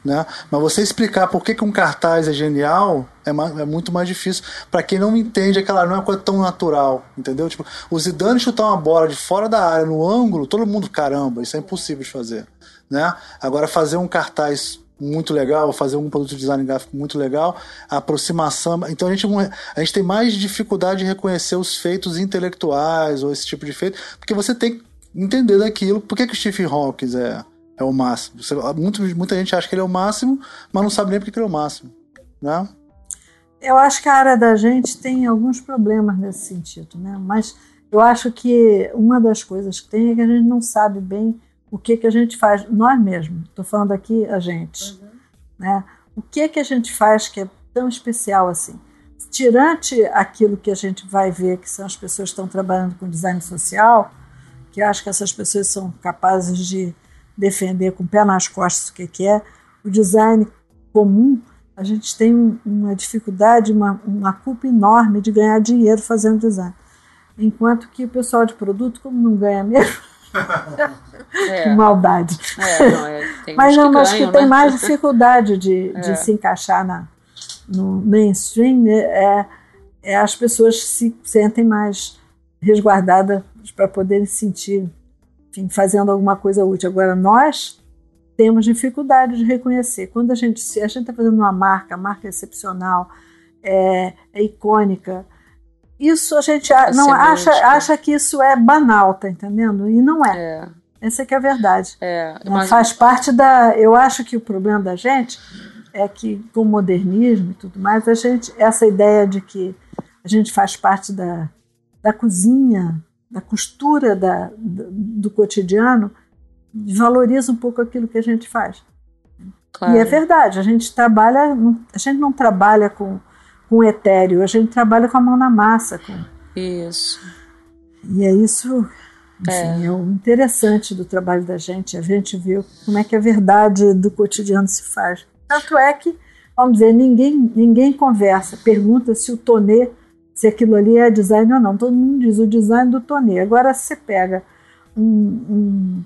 Né? Mas você explicar por que, que um cartaz é genial é, é muito mais difícil para quem não entende aquela não é uma coisa tão natural, entendeu? Tipo, o Zidane chutar uma bola de fora da área no ângulo, todo mundo caramba, isso é impossível de fazer, né? Agora fazer um cartaz muito legal, fazer um produto de design gráfico muito legal, a aproximação. Então a gente, a gente tem mais dificuldade de reconhecer os feitos intelectuais ou esse tipo de feito, porque você tem que entender daquilo. Por que, que o Stephen Hawking é é o máximo. Você, muito, muita gente acha que ele é o máximo, mas não sabe nem porque ele é o máximo. Né? Eu acho que a área da gente tem alguns problemas nesse sentido, né? mas eu acho que uma das coisas que tem é que a gente não sabe bem o que, que a gente faz, nós mesmos, estou falando aqui a gente. Uhum. Né? O que, que a gente faz que é tão especial assim? Tirante aquilo que a gente vai ver, que são as pessoas que estão trabalhando com design social, que acho que essas pessoas são capazes de defender com o pé nas costas o que, que é, o design comum, a gente tem uma dificuldade, uma, uma culpa enorme de ganhar dinheiro fazendo design. Enquanto que o pessoal de produto, como não ganha mesmo, é. que maldade. É, não, é, mas não, mas que, que tem né? mais dificuldade de, de é. se encaixar na, no mainstream né, é, é as pessoas se sentem mais resguardadas para poderem sentir enfim, fazendo alguma coisa útil. Agora, nós temos dificuldade de reconhecer. Quando a gente se a gente está fazendo uma marca, a marca é excepcional, é icônica, isso a gente é não acha, acha que isso é banal, tá entendendo? E não é. é. Essa é que é a verdade. É. Faz parte da. Eu acho que o problema da gente é que, com o modernismo e tudo mais, a gente, essa ideia de que a gente faz parte da, da cozinha da costura da, do cotidiano, valoriza um pouco aquilo que a gente faz. Claro. E é verdade, a gente trabalha, a gente não trabalha com, com etéreo, a gente trabalha com a mão na massa. Com... Isso. E é isso, enfim, é. é o interessante do trabalho da gente, a gente vê como é que a verdade do cotidiano se faz. Tanto é que, vamos dizer, ninguém, ninguém conversa, pergunta se o Tonê se aquilo ali é design ou não. Todo mundo diz o design do Tonê. Agora, se você pega um, um,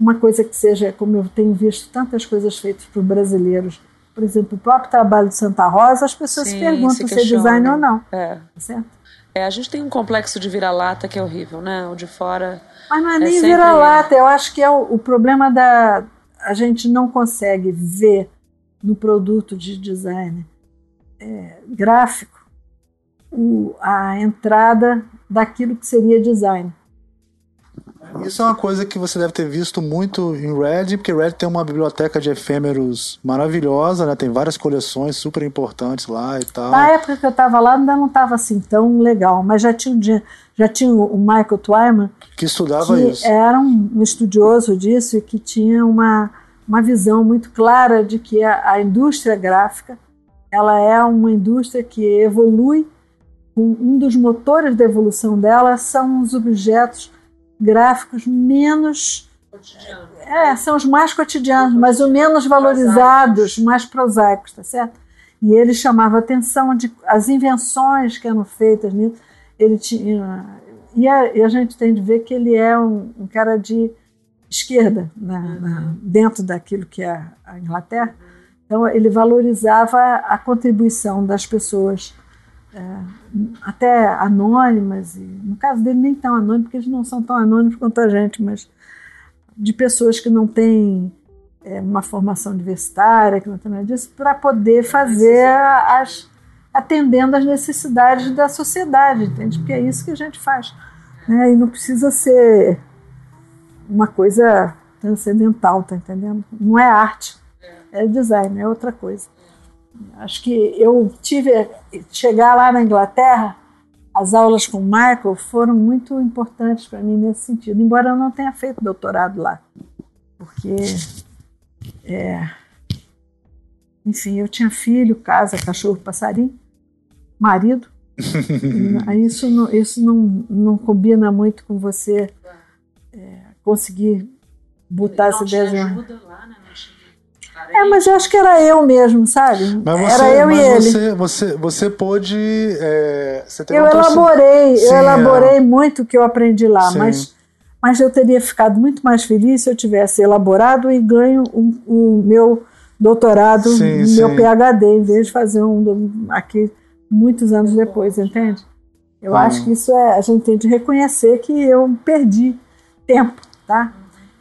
uma coisa que seja, como eu tenho visto tantas coisas feitas por brasileiros, por exemplo, o próprio trabalho de Santa Rosa, as pessoas Sim, se perguntam se, é design ou não. É. Tá certo? É, a gente tem um complexo de vira-lata que é horrível, né? O de fora. Mas não é, é nem sempre... vira-lata, eu acho que é o, o problema da. A gente não consegue ver no produto de design é, gráfico o, a entrada daquilo que seria design. Isso é uma coisa que você deve ter visto muito em Red, porque Red tem uma biblioteca de efêmeros maravilhosa, né? Tem várias coleções super importantes lá e tal. Na época que eu estava lá ainda não estava assim tão legal, mas já tinha, já tinha o Michael Twyman que estudava que isso. Era um estudioso disso e que tinha uma, uma visão muito clara de que a, a indústria gráfica ela é uma indústria que evolui um dos motores da evolução dela são os objetos gráficos menos é, são os mais cotidianos, mas os menos valorizados, mais prosaicos, tá certo? E ele chamava atenção de as invenções que eram feitas nisso. Ele tinha e a, e a gente tem de ver que ele é um, um cara de esquerda na, na, dentro daquilo que é a Inglaterra. Então ele valorizava a contribuição das pessoas é, até anônimas, e no caso dele nem tão anônimos, porque eles não são tão anônimos quanto a gente, mas de pessoas que não têm é, uma formação universitária, que não tem nada disso, para poder fazer as. atendendo às necessidades da sociedade, entende? Porque é isso que a gente faz. Né? E não precisa ser uma coisa transcendental, tá entendendo? Não é arte, é design, é outra coisa. Acho que eu tive chegar lá na Inglaterra, as aulas com o Michael foram muito importantes para mim nesse sentido, embora eu não tenha feito doutorado lá, porque é, enfim, eu tinha filho, casa, cachorro, passarinho, marido. isso não, isso não, não combina muito com você é, conseguir botar essa ideia. Ajuda lá, né? É, mas eu acho que era eu mesmo, sabe? Mas você, era eu e ele. Você, você, você pôde. É, você eu elaborei, Sim, eu elaborei é. muito o que eu aprendi lá, mas, mas eu teria ficado muito mais feliz se eu tivesse elaborado e ganho o meu doutorado, sim, meu. PhD, em vez de fazer um aqui muitos anos depois, entende? Eu ah. acho que isso é. A gente tem de reconhecer que eu perdi tempo, tá?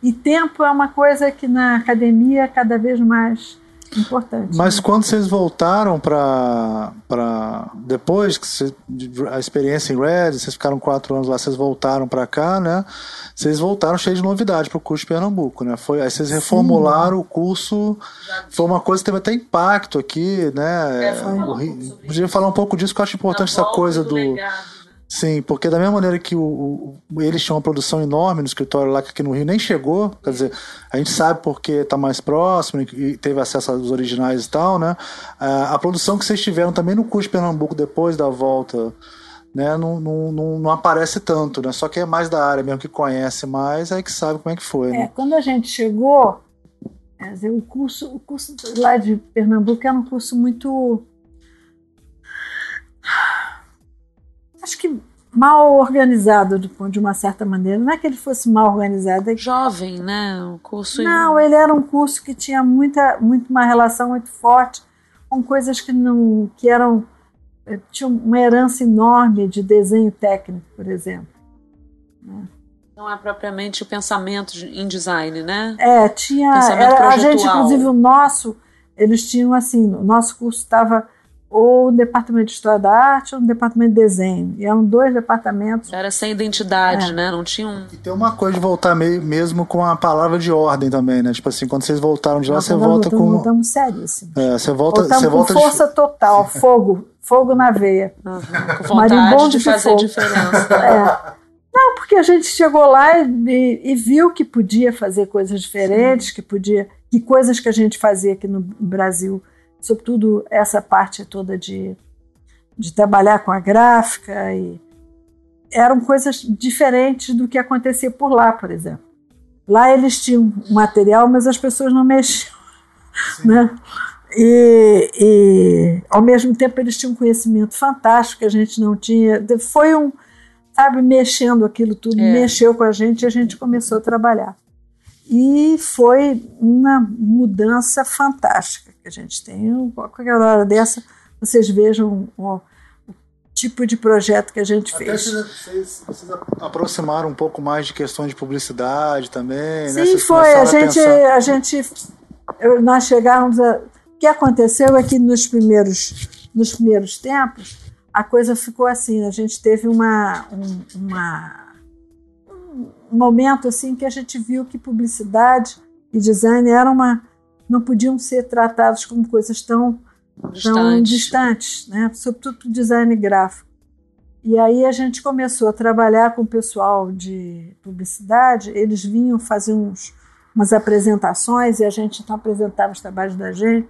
E tempo é uma coisa que na academia é cada vez mais importante. Mas né? quando vocês voltaram para depois que a experiência em Red, vocês ficaram quatro anos lá, vocês voltaram para cá, né? Vocês voltaram cheio de novidade para o curso de Pernambuco, né? Foi aí vocês reformularam Sim. o curso, foi uma coisa que teve até impacto aqui, né? É, podia falar um pouco disso que eu acho importante essa coisa do, do Sim, porque da mesma maneira que o, o, eles tinham uma produção enorme no escritório lá que aqui no Rio nem chegou, quer dizer, a gente sabe porque está mais próximo e teve acesso aos originais e tal, né? A, a produção que vocês tiveram também no curso de Pernambuco depois da volta, né? Não, não, não, não, aparece tanto, né? Só que é mais da área mesmo que conhece mais, é que sabe como é que foi. Né? É, quando a gente chegou, dizer, o curso, o curso lá de Pernambuco era um curso muito acho que mal organizado de uma certa maneira. Não é que ele fosse mal organizado. É. Jovem, né? O curso. Não, ele era um curso que tinha muita, muito uma relação muito forte com coisas que não, que eram eh, tinha uma herança enorme de desenho técnico, por exemplo. Não é propriamente o pensamento em design, né? É, tinha. Era, a gente, inclusive, o nosso, eles tinham assim, o nosso curso estava ou no departamento de História da Arte ou no departamento de Desenho. E eram dois departamentos. Era sem identidade, é. né? Não tinha um... E tem uma coisa de voltar meio, mesmo com a palavra de ordem também, né? Tipo assim, quando vocês voltaram de lá, você volta com... Voltamos seríssimos. É, você volta, Voltamos você volta com força de... total, fogo, fogo na veia. Uhum, com vontade de fazer fogo. diferença. É. Não, porque a gente chegou lá e, e, viu que podia fazer coisas diferentes, Sim. que podia... Que coisas que a gente fazia aqui no Brasil sobretudo essa parte toda de, de trabalhar com a gráfica e eram coisas diferentes do que acontecia por lá, por exemplo. Lá eles tinham material, mas as pessoas não mexiam, né? E, e, ao mesmo tempo eles tinham um conhecimento fantástico que a gente não tinha. Foi um, sabe, mexendo aquilo tudo, é. mexeu com a gente e a gente começou a trabalhar. E foi uma mudança fantástica que a gente tem. Qualquer hora dessa, vocês vejam o, o tipo de projeto que a gente Até fez. Vocês, vocês, aproximaram um pouco mais de questões de publicidade também, né? Sim, né? foi. A gente, a, a gente, nós chegávamos a. O que aconteceu é que nos primeiros, nos primeiros tempos a coisa ficou assim. A gente teve uma, um, uma um momento assim que a gente viu que publicidade e design eram uma não podiam ser tratados como coisas tão Distante. tão distantes, né? Sobretudo o design gráfico. E aí a gente começou a trabalhar com o pessoal de publicidade, eles vinham fazer uns, umas apresentações e a gente então apresentava os trabalhos da gente.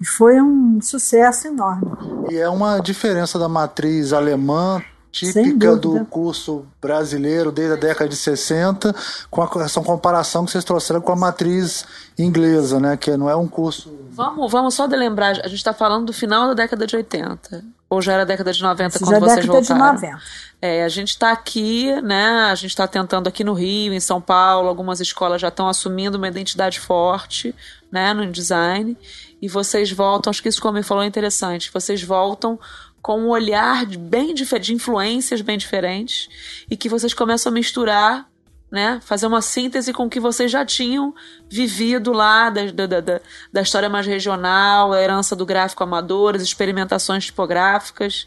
E foi um sucesso enorme. E é uma diferença da matriz alemã típica do curso brasileiro desde a década de 60, com a, essa comparação que vocês trouxeram com a matriz inglesa, né? Que não é um curso. Vamos, vamos só de lembrar, a gente está falando do final da década de 80. Ou já era década de 90 Isso quando já vocês década voltaram? De 90. É, a gente está aqui, né? A gente está tentando aqui no Rio, em São Paulo, algumas escolas já estão assumindo uma identidade forte, né, no design. E vocês voltam, acho que isso, como ele falou, é interessante. Vocês voltam com um olhar bem diferente, de influências bem diferentes, e que vocês começam a misturar, né? Fazer uma síntese com o que vocês já tinham vivido lá da, da, da, da história mais regional, a herança do gráfico amador, as experimentações tipográficas.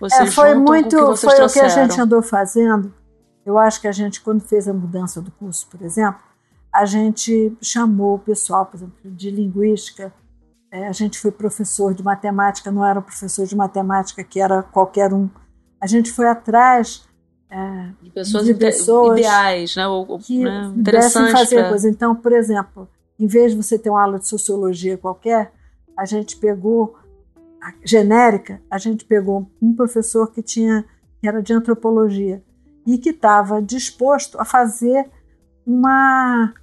Vocês é, foi muito, o foi trouxeram. o que a gente andou fazendo. Eu acho que a gente, quando fez a mudança do curso, por exemplo, a gente chamou o pessoal, por exemplo, de linguística, é, a gente foi professor de matemática, não era professor de matemática que era qualquer um. A gente foi atrás é, de pessoas, de pessoas ideais, né? Ou, que né? pudessem fazer pra... coisa. Então, por exemplo, em vez de você ter uma aula de sociologia qualquer, a gente pegou a genérica, a gente pegou um professor que tinha que era de antropologia e que estava disposto a fazer uma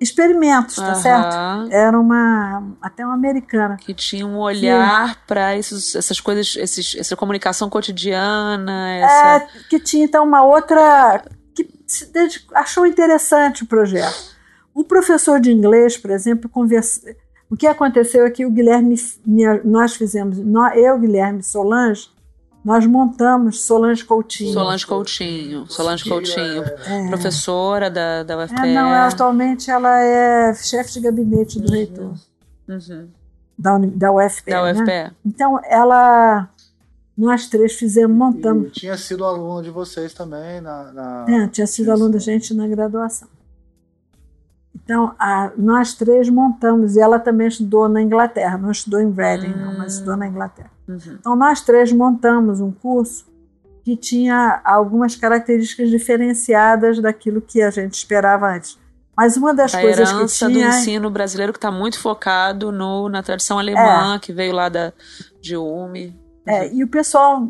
experimentos, tá uhum. certo? Era uma até uma americana que tinha um olhar para essas coisas, esses, essa comunicação cotidiana, essa... é, que tinha então uma outra que achou interessante o projeto. O professor de inglês, por exemplo, conversa, o que aconteceu é que o Guilherme, nós fizemos, eu, Guilherme Solange, nós montamos Solange Coutinho. Solange Coutinho, Solange Coutinho, é. professora da, da UFPE. É, não, atualmente ela é chefe de gabinete do uhum. reitor. Uhum. Da, da UFPE. Da UFPE. Né? Então, ela. Nós três fizemos, montamos. E tinha sido aluno de vocês também na. na... É, tinha sido aluno da gente na graduação. Então, a, nós três montamos, e ela também estudou na Inglaterra, não estudou em Reading, hum. não, mas estudou na Inglaterra. Uhum. Então, nós três montamos um curso que tinha algumas características diferenciadas daquilo que a gente esperava antes. Mas uma das a coisas que tinha... do ensino brasileiro que está muito focado no, na tradição alemã, é. que veio lá da, de Ulm. É, e o pessoal...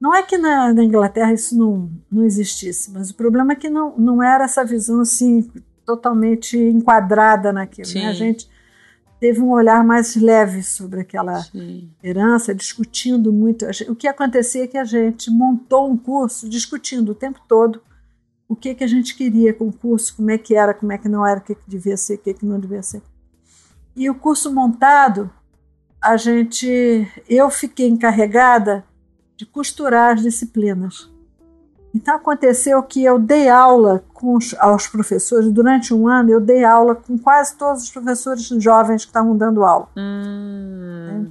Não é que na, na, Inglaterra isso não, não existisse, mas o problema é que não, não era essa visão assim totalmente enquadrada naquilo. Né? A gente teve um olhar mais leve sobre aquela Sim. herança, discutindo muito. O que acontecia é que a gente montou um curso discutindo o tempo todo o que, que a gente queria com o curso, como é que era, como é que não era, o que, que devia ser, o que, que não devia ser. E o curso montado, a gente, eu fiquei encarregada de costurar as disciplinas. Então aconteceu que eu dei aula com os, aos professores, durante um ano eu dei aula com quase todos os professores jovens que estavam dando aula. Hum.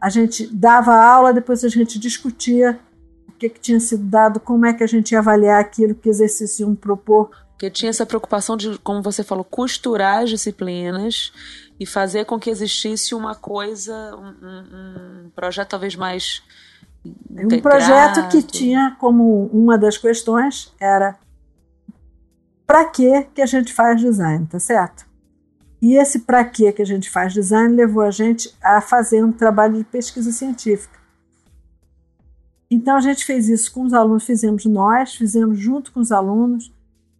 A gente dava aula, depois a gente discutia o que, que tinha sido dado, como é que a gente ia avaliar aquilo, que exercício iam propor. Porque tinha essa preocupação de, como você falou, costurar as disciplinas e fazer com que existisse uma coisa, um, um, um projeto talvez mais um projeto que tinha como uma das questões era para que que a gente faz design, tá certo? E esse para que que a gente faz design levou a gente a fazer um trabalho de pesquisa científica. Então a gente fez isso com os alunos, fizemos nós, fizemos junto com os alunos,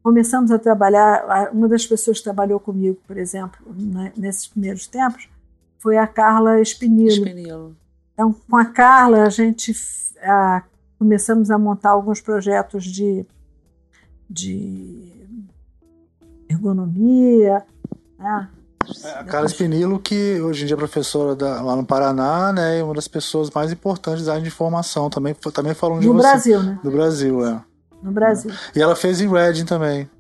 começamos a trabalhar. Uma das pessoas que trabalhou comigo, por exemplo, né, nesses primeiros tempos, foi a Carla Espinilo. Espinilo. Então, com a Carla, a gente a, começamos a montar alguns projetos de, de ergonomia. Né? É, a Carla Spinilo, que hoje em dia é professora da, lá no Paraná, né, e uma das pessoas mais importantes da área de informação, também, também falando de no você. No Brasil, né? No Brasil, é. No Brasil. E ela fez em Reading também.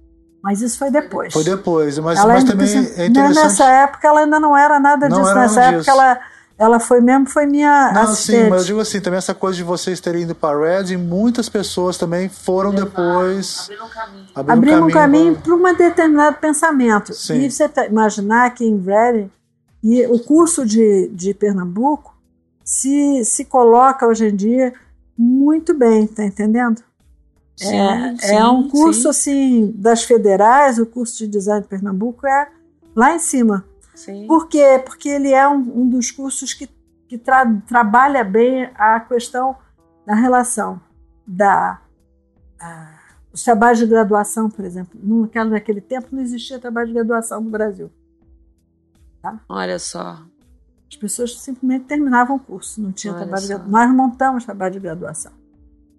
Mas isso foi depois. Foi depois, mas, mas também é interessante. Nessa época ela ainda não era nada disso. Não era Nessa época disso. ela ela foi mesmo, foi minha Não, assistente. sim, mas eu digo assim, também essa coisa de vocês terem ido para Red, e muitas pessoas também foram depois Abrindo um caminho. abrindo Abrindo um caminho pra- para um determinado pensamento. Sim. E você tá- imaginar que em Reading, e o curso de, de Pernambuco se, se coloca hoje em dia muito bem, tá entendendo? Sim, é, sim, é um curso sim, assim das federais, o curso de design de Pernambuco é lá em cima. Sim. Por quê? Porque ele é um, um dos cursos que, que tra- trabalha bem a questão da relação da a- os trabalhos de graduação, por exemplo. Naquela, naquele tempo não existia trabalho de graduação no Brasil. Olha só. As pessoas simplesmente terminavam o curso, não tinha Olha trabalho de só. graduação. Nós montamos trabalho de graduação.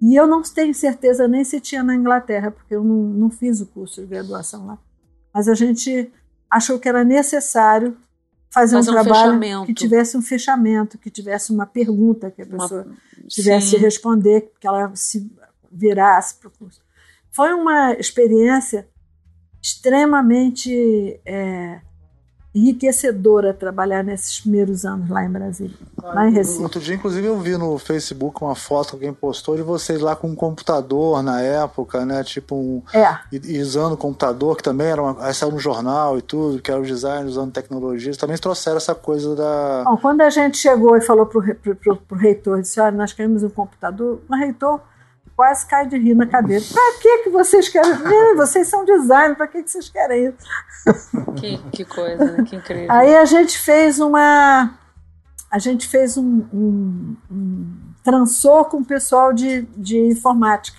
E eu não tenho certeza nem se tinha na Inglaterra, porque eu não, não fiz o curso de graduação lá. Mas a gente achou que era necessário fazer, Fazer um um trabalho fechamento. que tivesse um fechamento, que tivesse uma pergunta que a Uma- pessoa tivesse Sim. de responder, que ela se virasse para o curso. Foi uma experiência extremamente é, enriquecedora trabalhar nesses primeiros anos lá em Brasília, lá em Recife. Outro dia, inclusive, eu vi no Facebook uma foto que alguém postou de vocês lá com um computador na época, né? Tipo, um, É, e, e usando o computador, que também era uma, aí saiu no jornal e tudo, que era o design usando tecnologias. Também trouxeram essa coisa da. Bom, quando a gente chegou e falou para o reitor, disse, olha, nós queremos um computador, o reitor quase cai de rir na cadeira. Para que, que vocês querem? Vocês são design, para que, que vocês querem isso? Que, que coisa, né? Que incrível. Aí a gente fez uma. A gente fez um, um, um transou com o pessoal de, de informática,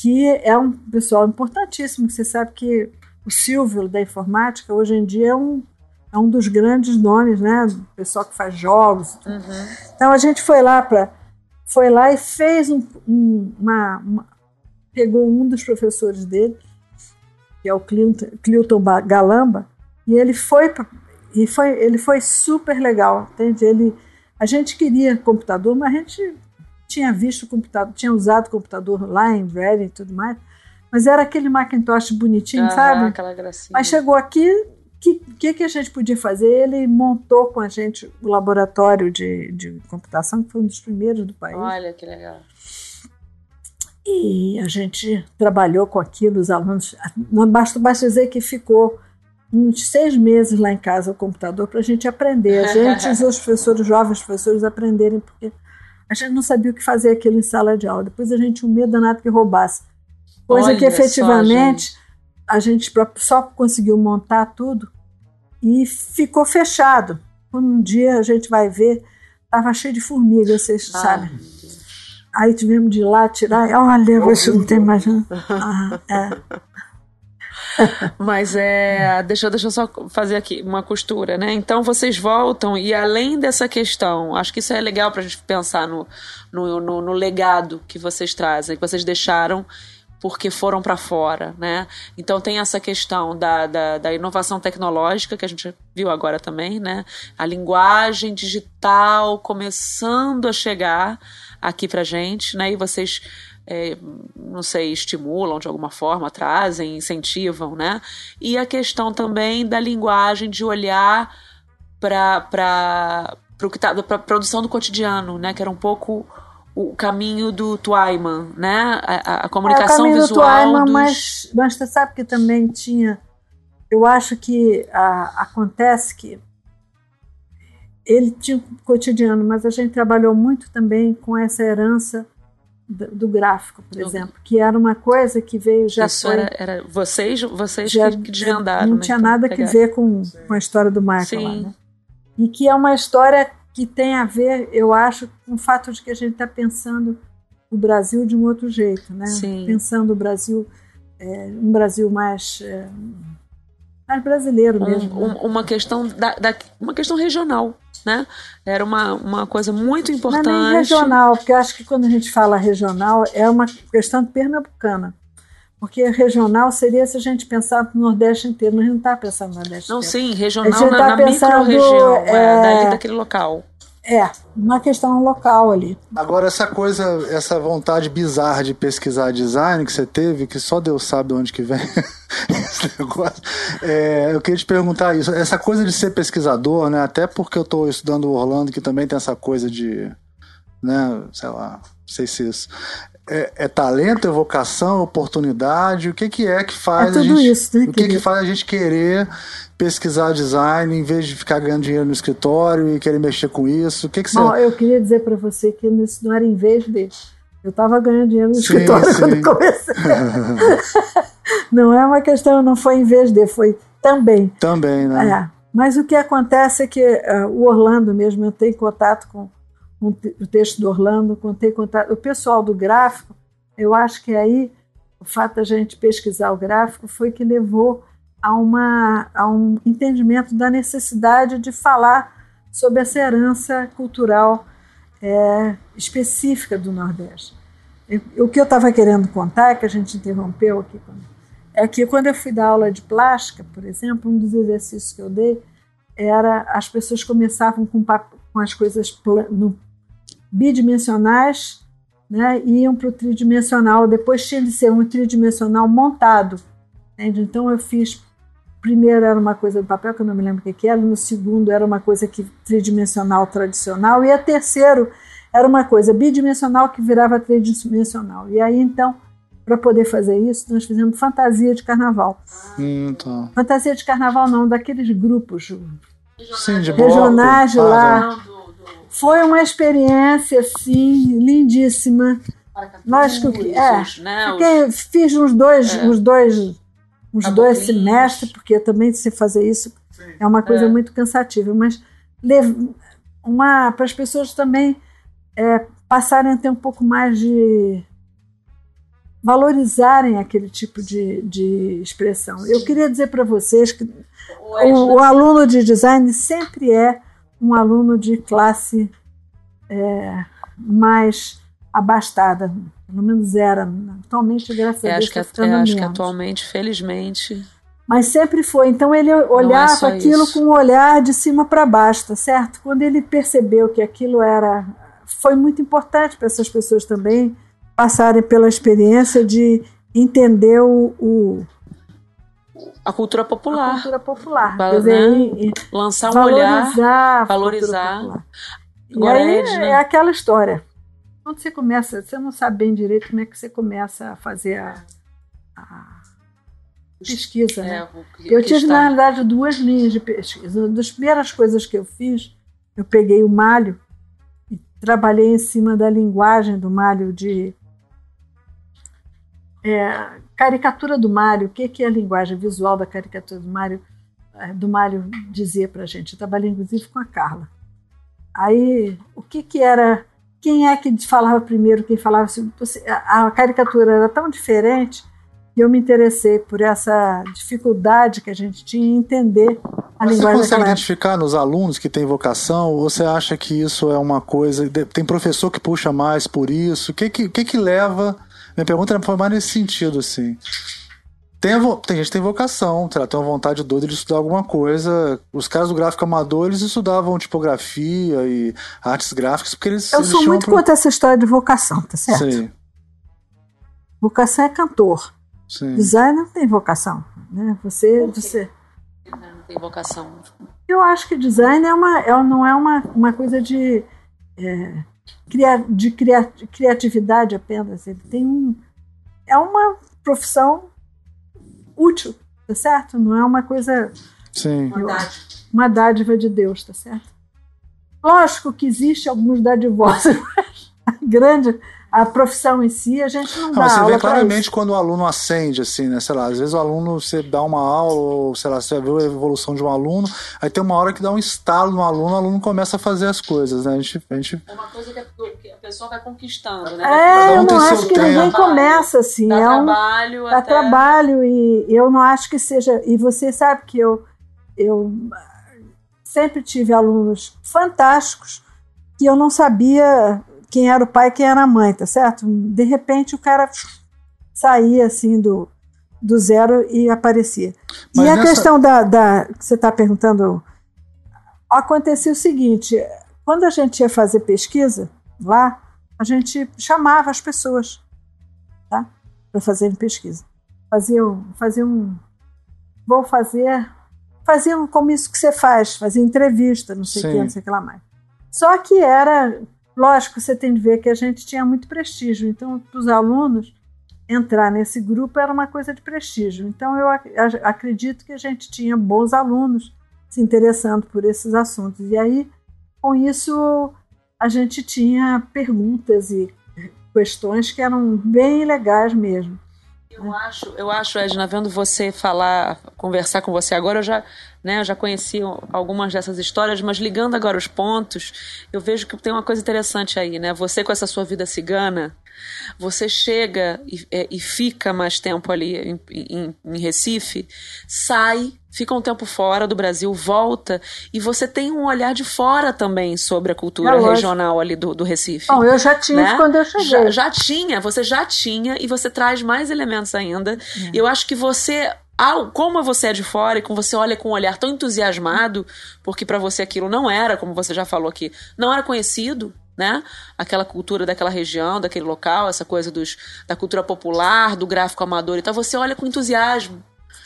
que é um pessoal importantíssimo. Você sabe que o Silvio da informática hoje em dia é um, é um dos grandes nomes, né? O pessoal que faz jogos. Uhum. Então a gente foi lá para foi lá e fez um, um- uma, uma- pegou um dos professores dele, que é o Clinton, Ba- Galamba, e ele foi e foi ele foi super legal, entende? Ele a gente queria computador, mas a gente tinha visto computador, tinha usado computador lá em Reading e tudo mais, mas era aquele Macintosh bonitinho, Aham, sabe? Aquela gracinha. Mas chegou aqui, que, que, que a gente podia fazer? Ele montou com a gente o laboratório de, de computação, que foi um dos primeiros do país. Olha que legal. E a gente trabalhou com aquilo, os alunos. Não basta, basta dizer que ficou uns seis meses lá em casa o computador para a gente aprender. A gente e os professores, jovens professores, aprenderem, porque a gente não sabia o que fazer aquilo em sala de aula. Depois a gente tinha um medo danado que roubasse. Coisa que Olha só, efetivamente a gente só conseguiu montar tudo e ficou fechado. Quando um dia a gente vai ver, estava cheio de formiga, vocês Ah, sabem. Aí tivemos de ir lá tirar. Olha, você não tem mais. Ah, é. Mas é. Deixa, deixa eu só fazer aqui uma costura, né? Então vocês voltam e além dessa questão, acho que isso é legal pra gente pensar no, no, no, no legado que vocês trazem, que vocês deixaram porque foram para fora, né? Então tem essa questão da, da, da inovação tecnológica que a gente viu agora também, né? A linguagem digital começando a chegar aqui pra gente, né? E vocês é, não sei, estimulam de alguma forma, trazem, incentivam, né? E a questão também da linguagem de olhar para para tá, a produção do cotidiano, né? Que era um pouco o caminho do Twyman, né? A, a comunicação é, o visual do Twyman, dos... mas, mas você sabe que também tinha. Eu acho que a, acontece que ele tinha um cotidiano, mas a gente trabalhou muito também com essa herança do, do gráfico, por Do- exemplo, que era uma coisa que veio já Isso foi, era, era vocês, vocês já- que, que desvendaram. não né? tinha Então, nada que pegaram. ver com, com a história do Michael lá, Sim. né? E que é uma história que tem a ver, eu acho, com o fato de que a gente está pensando o Brasil de um outro jeito, né? Sim. Pensando o Brasil, é, um Brasil mais, é, mais brasileiro mesmo. Um- né? um- uma questão da, da- uma questão regional, né? Era uma, uma coisa muito importante. nem regional, porque eu acho que quando a gente fala regional é uma questão pernambucana. Porque regional seria se a gente pensar no Nordeste inteiro, mas a gente não está pensando no Nordeste Não, inteiro. sim, regional A gente na, tá na micro-região, é, é, daquele local. É, uma questão local ali. Agora, essa coisa, essa vontade bizarra de pesquisar design que você teve, que só Deus sabe onde que vem esse negócio, é, eu queria te perguntar isso. Essa coisa de ser pesquisador, né? Até porque eu estou estudando Orlando, que também tem essa coisa de, né, sei lá, não sei se isso. É, é, talento, é vocação, oportunidade? O que, que é que faz é a gente, isso, né, o que, que faz a gente querer pesquisar design em vez de ficar ganhando dinheiro no escritório e querer mexer com isso? O que, que você... Bom, eu queria dizer para você que isso não era em vez de. Eu estava ganhando dinheiro no sim, escritório sim. quando comecei. não é uma questão, não foi em vez de, foi também. Também, né? É. Mas o que acontece é que uh, o Orlando mesmo, eu tenho contato com, com o texto do Orlando, tenho contato, o pessoal do gráfico, eu acho que aí o fato da gente pesquisar o gráfico foi que levou a, uma, a um entendimento da necessidade de falar sobre essa herança cultural é, específica do Nordeste. o que eu estava querendo contar, que a gente interrompeu aqui, é que quando eu fui dar aula de plástica, por exemplo, um dos exercícios que eu dei era as pessoas começavam com, com as coisas no, bidimensionais né, iam para o tridimensional. Depois tinha de ser um tridimensional montado. Entende? Então eu fiz primeiro era uma coisa do papel, que eu não me lembro o que, era, no segundo era uma coisa que tridimensional tradicional, e a terceiro era uma coisa bidimensional que virava tridimensional. E aí, então, para poder fazer isso, nós fizemos fantasia de carnaval. Hum, tá. Fantasia de carnaval não, daqueles grupos Sim, de regionais lá. Foi uma experiência, assim, lindíssima. Lógico que é. Né, os... Fiz uns dois, é. uns dois uns tá dois semestres, porque também se fazer isso Sim. é uma coisa é. muito cansativa, mas uma para as pessoas também é, passarem a ter um pouco mais de valorizarem aquele tipo de, de expressão. Sim. Eu queria dizer para vocês que o, o, aluno de design sempre é um aluno de classe é, mais abastada, pelo menos era. Atualmente, graças é, a Deus, acho que, tá é, acho que atualmente, felizmente. Mas sempre foi. Então ele é olhava é aquilo isso. com um olhar de cima para baixo, tá certo? Quando ele percebeu que aquilo era. Foi muito importante para essas pessoas também passarem pela experiência de entender o, o a cultura popular. A cultura popular. Quer dizer, né? lançar um olhar, valorizar. Agora e aí é, né? é aquela história. Quando você começa, você não sabe bem direito como é que você começa a fazer a, a pesquisa. Né? É, eu tive, na realidade, duas linhas de pesquisa. Uma das primeiras coisas que eu fiz, eu peguei o malho e trabalhei em cima da linguagem do malho de é, caricatura do Mário. O que, que é a linguagem visual da caricatura do Mário? É, do Mário dizia para a gente. Eu trabalhei, inclusive, com a Carla. Aí, o que, que era quem é que falava primeiro, quem falava. A caricatura era tão diferente que eu me interessei por essa dificuldade que a gente tinha em entender a Mas linguagem. Você consegue identificar nos alunos que têm vocação? Ou você acha que isso é uma coisa. Tem professor que puxa mais por isso? O que, que, que, que leva. Minha pergunta foi mais nesse sentido, assim. Tem, tem gente que tem vocação, tem uma vontade doida de estudar alguma coisa. Os caras do gráfico amador, eles estudavam tipografia e artes gráficas, porque eles. Eu eles sou muito pro... contra essa história de vocação, tá certo? Sim. Vocação é cantor. Sim. Designer não tem vocação. Né? Você. você... Não tem vocação. Eu acho que design é uma, é, não é uma, uma coisa de, é, de criatividade apenas. Ele tem um. É uma profissão útil, tá certo? Não é uma coisa. Sim. Uma dádiva. Uma dádiva de Deus, tá certo? Lógico que existe alguns dadivosos, mas a grande a profissão em si, a gente não, não dá Você vê claramente quando o aluno acende, assim, né? Sei lá, às vezes o aluno, você dá uma aula, ou sei lá, você vê a evolução de um aluno, aí tem uma hora que dá um estalo no aluno, o aluno começa a fazer as coisas, né? A gente, a gente... É uma coisa que a pessoa vai conquistando, né? É, eu não acho que tempo. ninguém começa assim. Dá é um, trabalho. Dá até... trabalho, e eu não acho que seja. E você sabe que eu, eu sempre tive alunos fantásticos que eu não sabia quem era o pai e quem era a mãe, tá certo? De repente o cara saía assim do, do zero e aparecia. Mas e a nessa... questão da, da que você está perguntando, acontecia o seguinte: quando a gente ia fazer pesquisa lá, a gente chamava as pessoas tá? para fazerem pesquisa. Fazia, fazia um. Vou fazer. Fazia como isso que você faz, fazia entrevista, não sei o que, não sei o que lá mais. Só que era. Lógico, você tem de ver que a gente tinha muito prestígio. Então, para os alunos, entrar nesse grupo era uma coisa de prestígio. Então, eu acredito que a gente tinha bons alunos se interessando por esses assuntos. E aí, com isso, a gente tinha perguntas e questões que eram bem legais mesmo. Eu acho, eu acho, Edna, vendo você falar, conversar com você agora, eu já, né, eu já conheci algumas dessas histórias, mas ligando agora os pontos, eu vejo que tem uma coisa interessante aí, né? Você com essa sua vida cigana, você chega e, é, e fica mais tempo ali em, em, em, Recife, sai, fica um tempo fora do Brasil, volta e você tem um olhar de fora também sobre a cultura é regional ali do, do Recife. Bom, eu já tinha né? quando eu cheguei. Já, já, tinha, você já tinha e você traz mais elementos ainda. É. Eu acho que você como você é de fora e como você olha com um olhar tão entusiasmado, porque para você aquilo não era, como você já falou aqui, não era conhecido, né? Aquela cultura daquela região, daquele local, essa coisa dos, da cultura popular, do gráfico amador e tal, você olha com entusiasmo.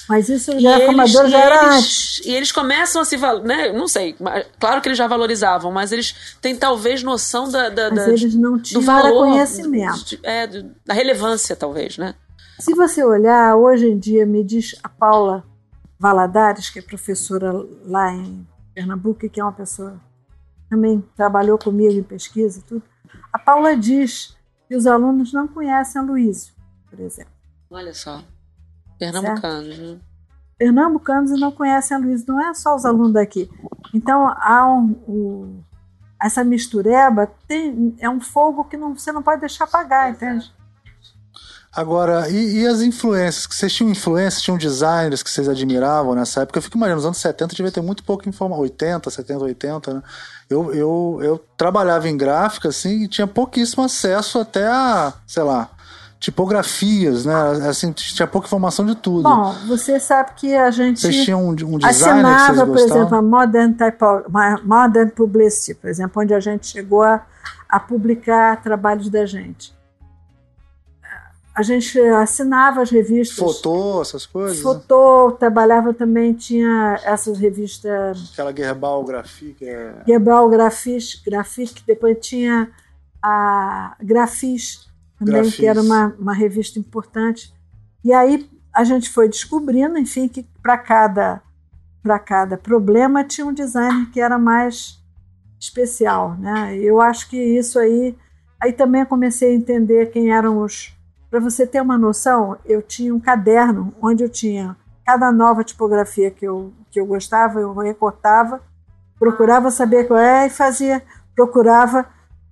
Mas isso amador já era eles, antes. E eles começam a se né? Não sei, claro que eles já valorizavam, mas eles têm talvez noção da, da, mas da eles do valor, conhecimento. É, da relevância, talvez, né? Se você olhar, hoje em dia, me diz a Paula Valadares, que é professora lá em Pernambuco, que é uma pessoa também trabalhou comigo em pesquisa e tudo. A Paula diz que os alunos não conhecem a Luísio, por exemplo. Olha só. Pernambucanos, né? Pernambucanos não conhecem a Luísio, não é só os alunos daqui. Então, há um, um, essa mistureba tem, é um fogo que não, você não pode deixar apagar, entende? Agora, e, e, as influências? Que vocês tinham influências, tinham designers que vocês admiravam nessa época? Eu fico imaginando, nos anos 70 devia ter muito pouca informação, 80, 70, 80, né? Eu, eu, eu trabalhava em gráfica, assim, e tinha pouquíssimo acesso até a, sei lá, tipografias, né? Assim, tinha pouca informação de tudo. Bom, você sabe que a gente vocês tinham um, um designer assinava, por exemplo, a Modern, Typo, Modern Publicity, por exemplo, onde a gente chegou a, a publicar trabalhos da gente a gente assinava as revistas. Fotô, essas coisas? Fotô, trabalhava também, tinha essas revistas. Aquela Gerbal Graphic. É... Gerbal Graphic, depois tinha a Grafis também, Grafis. que era uma, uma revista importante. E aí a gente foi descobrindo, enfim, que para cada, cada problema tinha um designer que era mais especial. Né? Eu acho que isso aí. Aí também comecei a entender quem eram os para você ter uma noção, eu tinha um caderno onde eu tinha cada nova tipografia que eu, que eu gostava, eu recortava, procurava saber qual é e fazia, procurava.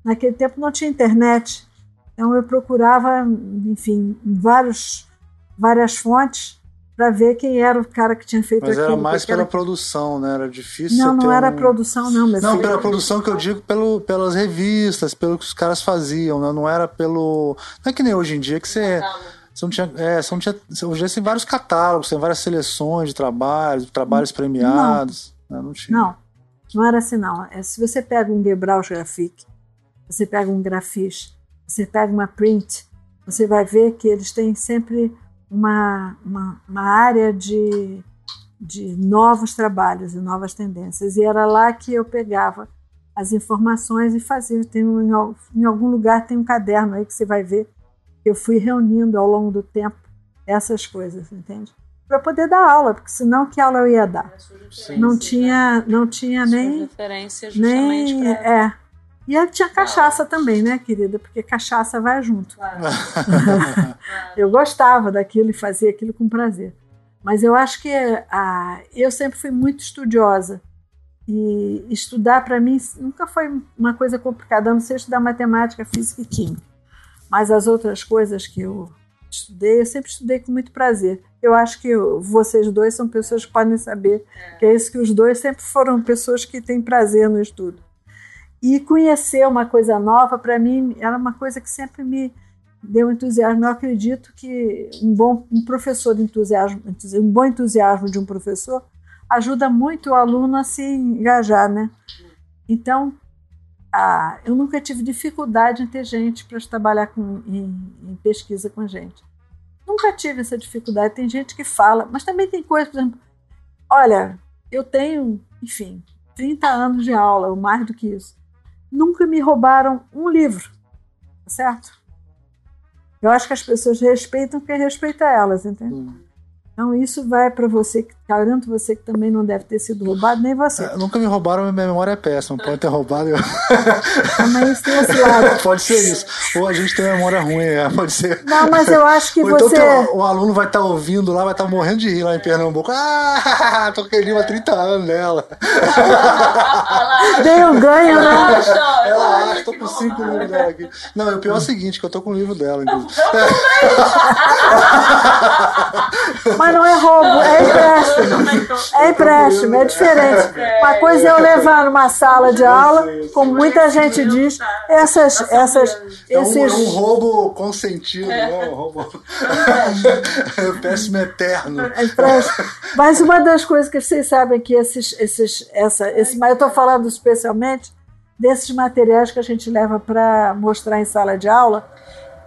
Naquele tempo não tinha internet, então eu procurava, enfim, vários, várias fontes para ver quem era o cara que tinha feito Mas aquilo. Mas era mais pela era... produção, né? Era difícil. Não, não era um... produção, não, meu Não, filho. pela produção que eu digo pelo, pelas revistas, pelo que os caras faziam, né? Não era pelo. Não é que nem hoje em dia que você. Você não tinha, é, você não tinha, hoje tem vários catálogos, tem várias seleções de trabalhos, trabalhos premiados. Não, né? não, tinha. não, não era assim não. É, se você pega um Gebrauch Graphic, você pega um Grafis, você pega uma Print, você vai ver que eles têm sempre uma, uma, uma área de, de novos trabalhos e novas tendências. E era lá que eu pegava as informações e fazia. Tem um, em algum lugar tem um caderno aí que você vai ver. Eu fui reunindo ao longo do tempo essas coisas, entende? Para poder dar aula, porque senão que aula eu ia dar? Não tinha, não tinha nem. nem é, e tinha cachaça também, né, querida? Porque cachaça vai junto. Claro. eu gostava daquilo e fazia aquilo com prazer. Mas eu acho que ah, eu sempre fui muito estudiosa. E estudar para mim nunca foi uma coisa complicada, a não ser estudar matemática, física e química. Mas as outras coisas que eu estudei, eu sempre estudei com muito prazer. Eu acho que vocês dois são pessoas que podem saber é. que é isso que os dois sempre foram pessoas que têm prazer no estudo. E conhecer uma coisa nova, para mim, era uma coisa que sempre me deu entusiasmo. Eu acredito que um bom um professor de entusiasmo, um bom entusiasmo de um professor ajuda muito o aluno a se engajar, né? Então, a, eu nunca tive dificuldade em ter gente para trabalhar com, em, em, pesquisa com gente. Nunca tive essa dificuldade. Tem gente que fala, mas também tem coisa, por exemplo, olha, eu tenho, enfim, 30 anos de aula, ou mais do que isso. Nunca me roubaram um livro, tá certo? Eu acho que as pessoas respeitam quem respeita elas, entendeu? Hum. Então isso vai para você, garanto você que também não deve ter sido roubado, nem você. É, nunca me roubaram, minha memória é péssima. Pode ter roubado. Eu... Mas isso tem esse lado. pode ser isso. Ou a gente tem memória ruim, é, pode ser. Não, mas eu acho que Ou você. Então o aluno vai estar tá ouvindo lá, vai estar tá morrendo de rir lá em Pernambuco. Ah, tô com livro há 30 anos dela. Dei um ganho, né? Ela acha, tô com 5 livros dela aqui. Não, o pior é o seguinte, que eu tô com o livro dela, inclusive. Mas não é roubo, é empréstimo. É empréstimo, é diferente. Uma coisa é eu levar numa sala de aula, como muita gente diz, essas, essas, esses... É um, roubo consentido, é. um roubo... péssimo eterno. É empréstimo. Mas uma das coisas que vocês sabem que esses, esses, essa, esse, mas eu estou falando especialmente desses materiais que a gente leva para mostrar em sala de aula,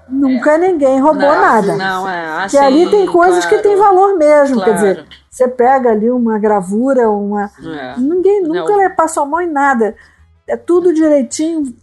Nunca é. ninguém roubou não, nada. Não, é assim, Que ali tem coisas claro, que tem valor mesmo. Claro. Quer dizer, você pega ali uma gravura, uma. É. Ninguém nunca não. passou a mão em nada. É tudo direitinho.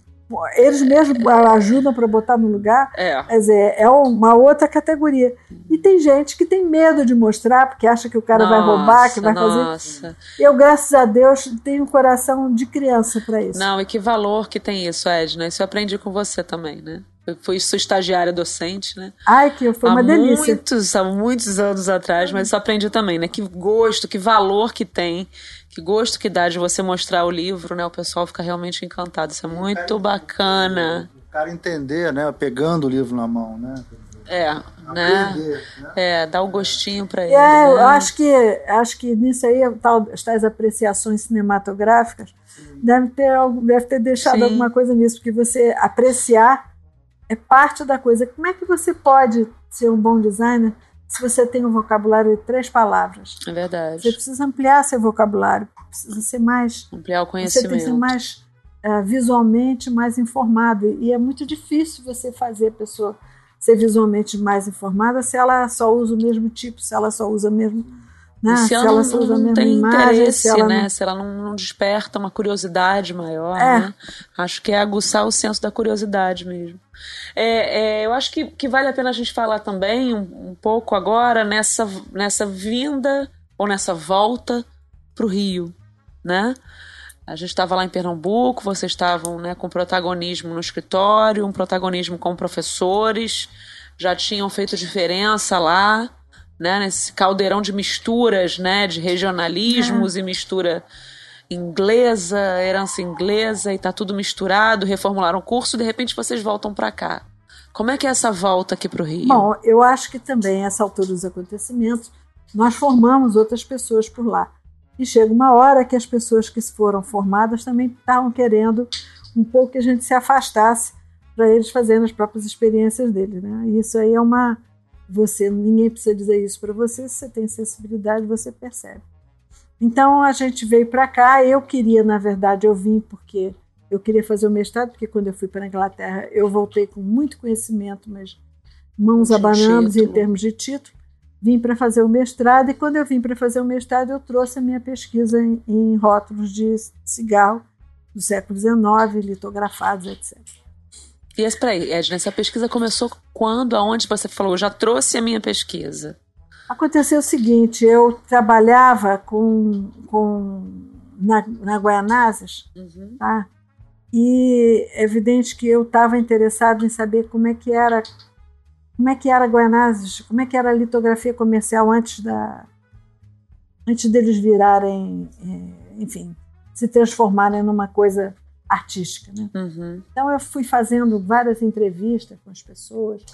Eles mesmos ajudam para botar no lugar. É. Quer dizer, é uma outra categoria. E tem gente que tem medo de mostrar, porque acha que o cara nossa, vai roubar, que vai nossa. fazer. Eu, graças a Deus, tenho um coração de criança para isso. Não, e que valor que tem isso, Edna. Isso eu aprendi com você também, né? Eu fui sua estagiária docente, né? Ai, que foi uma há delícia. Muitos, há muitos anos atrás, mas isso aprendi também, né? Que gosto, que valor que tem, que gosto que dá de você mostrar o livro, né? O pessoal fica realmente encantado. Isso é muito bacana. O cara entender, né? Pegando o livro na mão, né? É, né? né? É, dá o um gostinho para ele. É, né? eu acho que, acho que nisso aí, tal, tais apreciações cinematográficas, deve ter, deve ter deixado Sim. alguma coisa nisso, porque você apreciar é parte da coisa. Como é que você pode ser um bom designer se você tem um vocabulário de três palavras? É verdade. Você precisa ampliar seu vocabulário, precisa ser mais. Ampliar o conhecimento. Você tem que ser mais uh, visualmente mais informado. E é muito difícil você fazer a pessoa ser visualmente mais informada se ela só usa o mesmo tipo, se ela só usa o mesmo né? Se, ela, ela não, não tem imagem, interesse, se ela, né? Não... se ela não, não, desperta uma curiosidade maior, é. né? Acho que é aguçar o senso da curiosidade mesmo. É, é, eu acho que, que vale a pena a gente falar também um, um pouco agora nessa, nessa vinda ou nessa volta para o Rio, né? A gente estava lá em Pernambuco, vocês estavam né, com protagonismo no escritório, um protagonismo com professores, já tinham feito diferença lá né, nesse caldeirão de misturas, né, de regionalismos é. e mistura inglesa, herança inglesa e tá tudo misturado, reformularam o curso, de repente vocês voltam para cá. Como é que é essa volta aqui para o Rio? Bom, eu acho que também essa altura dos acontecimentos nós formamos outras pessoas por lá. E chega uma hora que as pessoas que foram formadas também estavam querendo um pouco que a gente se afastasse para eles fazerem as próprias experiências deles, né? E isso aí é uma você, ninguém precisa dizer isso para você, se você tem sensibilidade, você percebe. Então a gente veio para cá, eu queria, na verdade, eu vim porque eu queria fazer o mestrado, porque quando eu fui para a Inglaterra, eu voltei com muito conhecimento, mas mãos de abanando em termos de título. Vim para fazer o mestrado e quando eu vim para fazer o mestrado, eu trouxe a minha pesquisa em, em rótulos de cigarro do século XIX, litografados, etc. E esse, peraí, Edna, essa pesquisa começou quando? Aonde você falou? Eu já trouxe a minha pesquisa. Aconteceu o seguinte, eu trabalhava com, com na, na Guaianazes, uhum. tá? E é evidente que eu estava interessado em saber como é que era como é que era Guaianazes, como é que era a litografia comercial antes da antes deles virarem, é, enfim, se transformarem numa coisa artística. Né? Uhum. Então eu fui fazendo várias entrevistas com as pessoas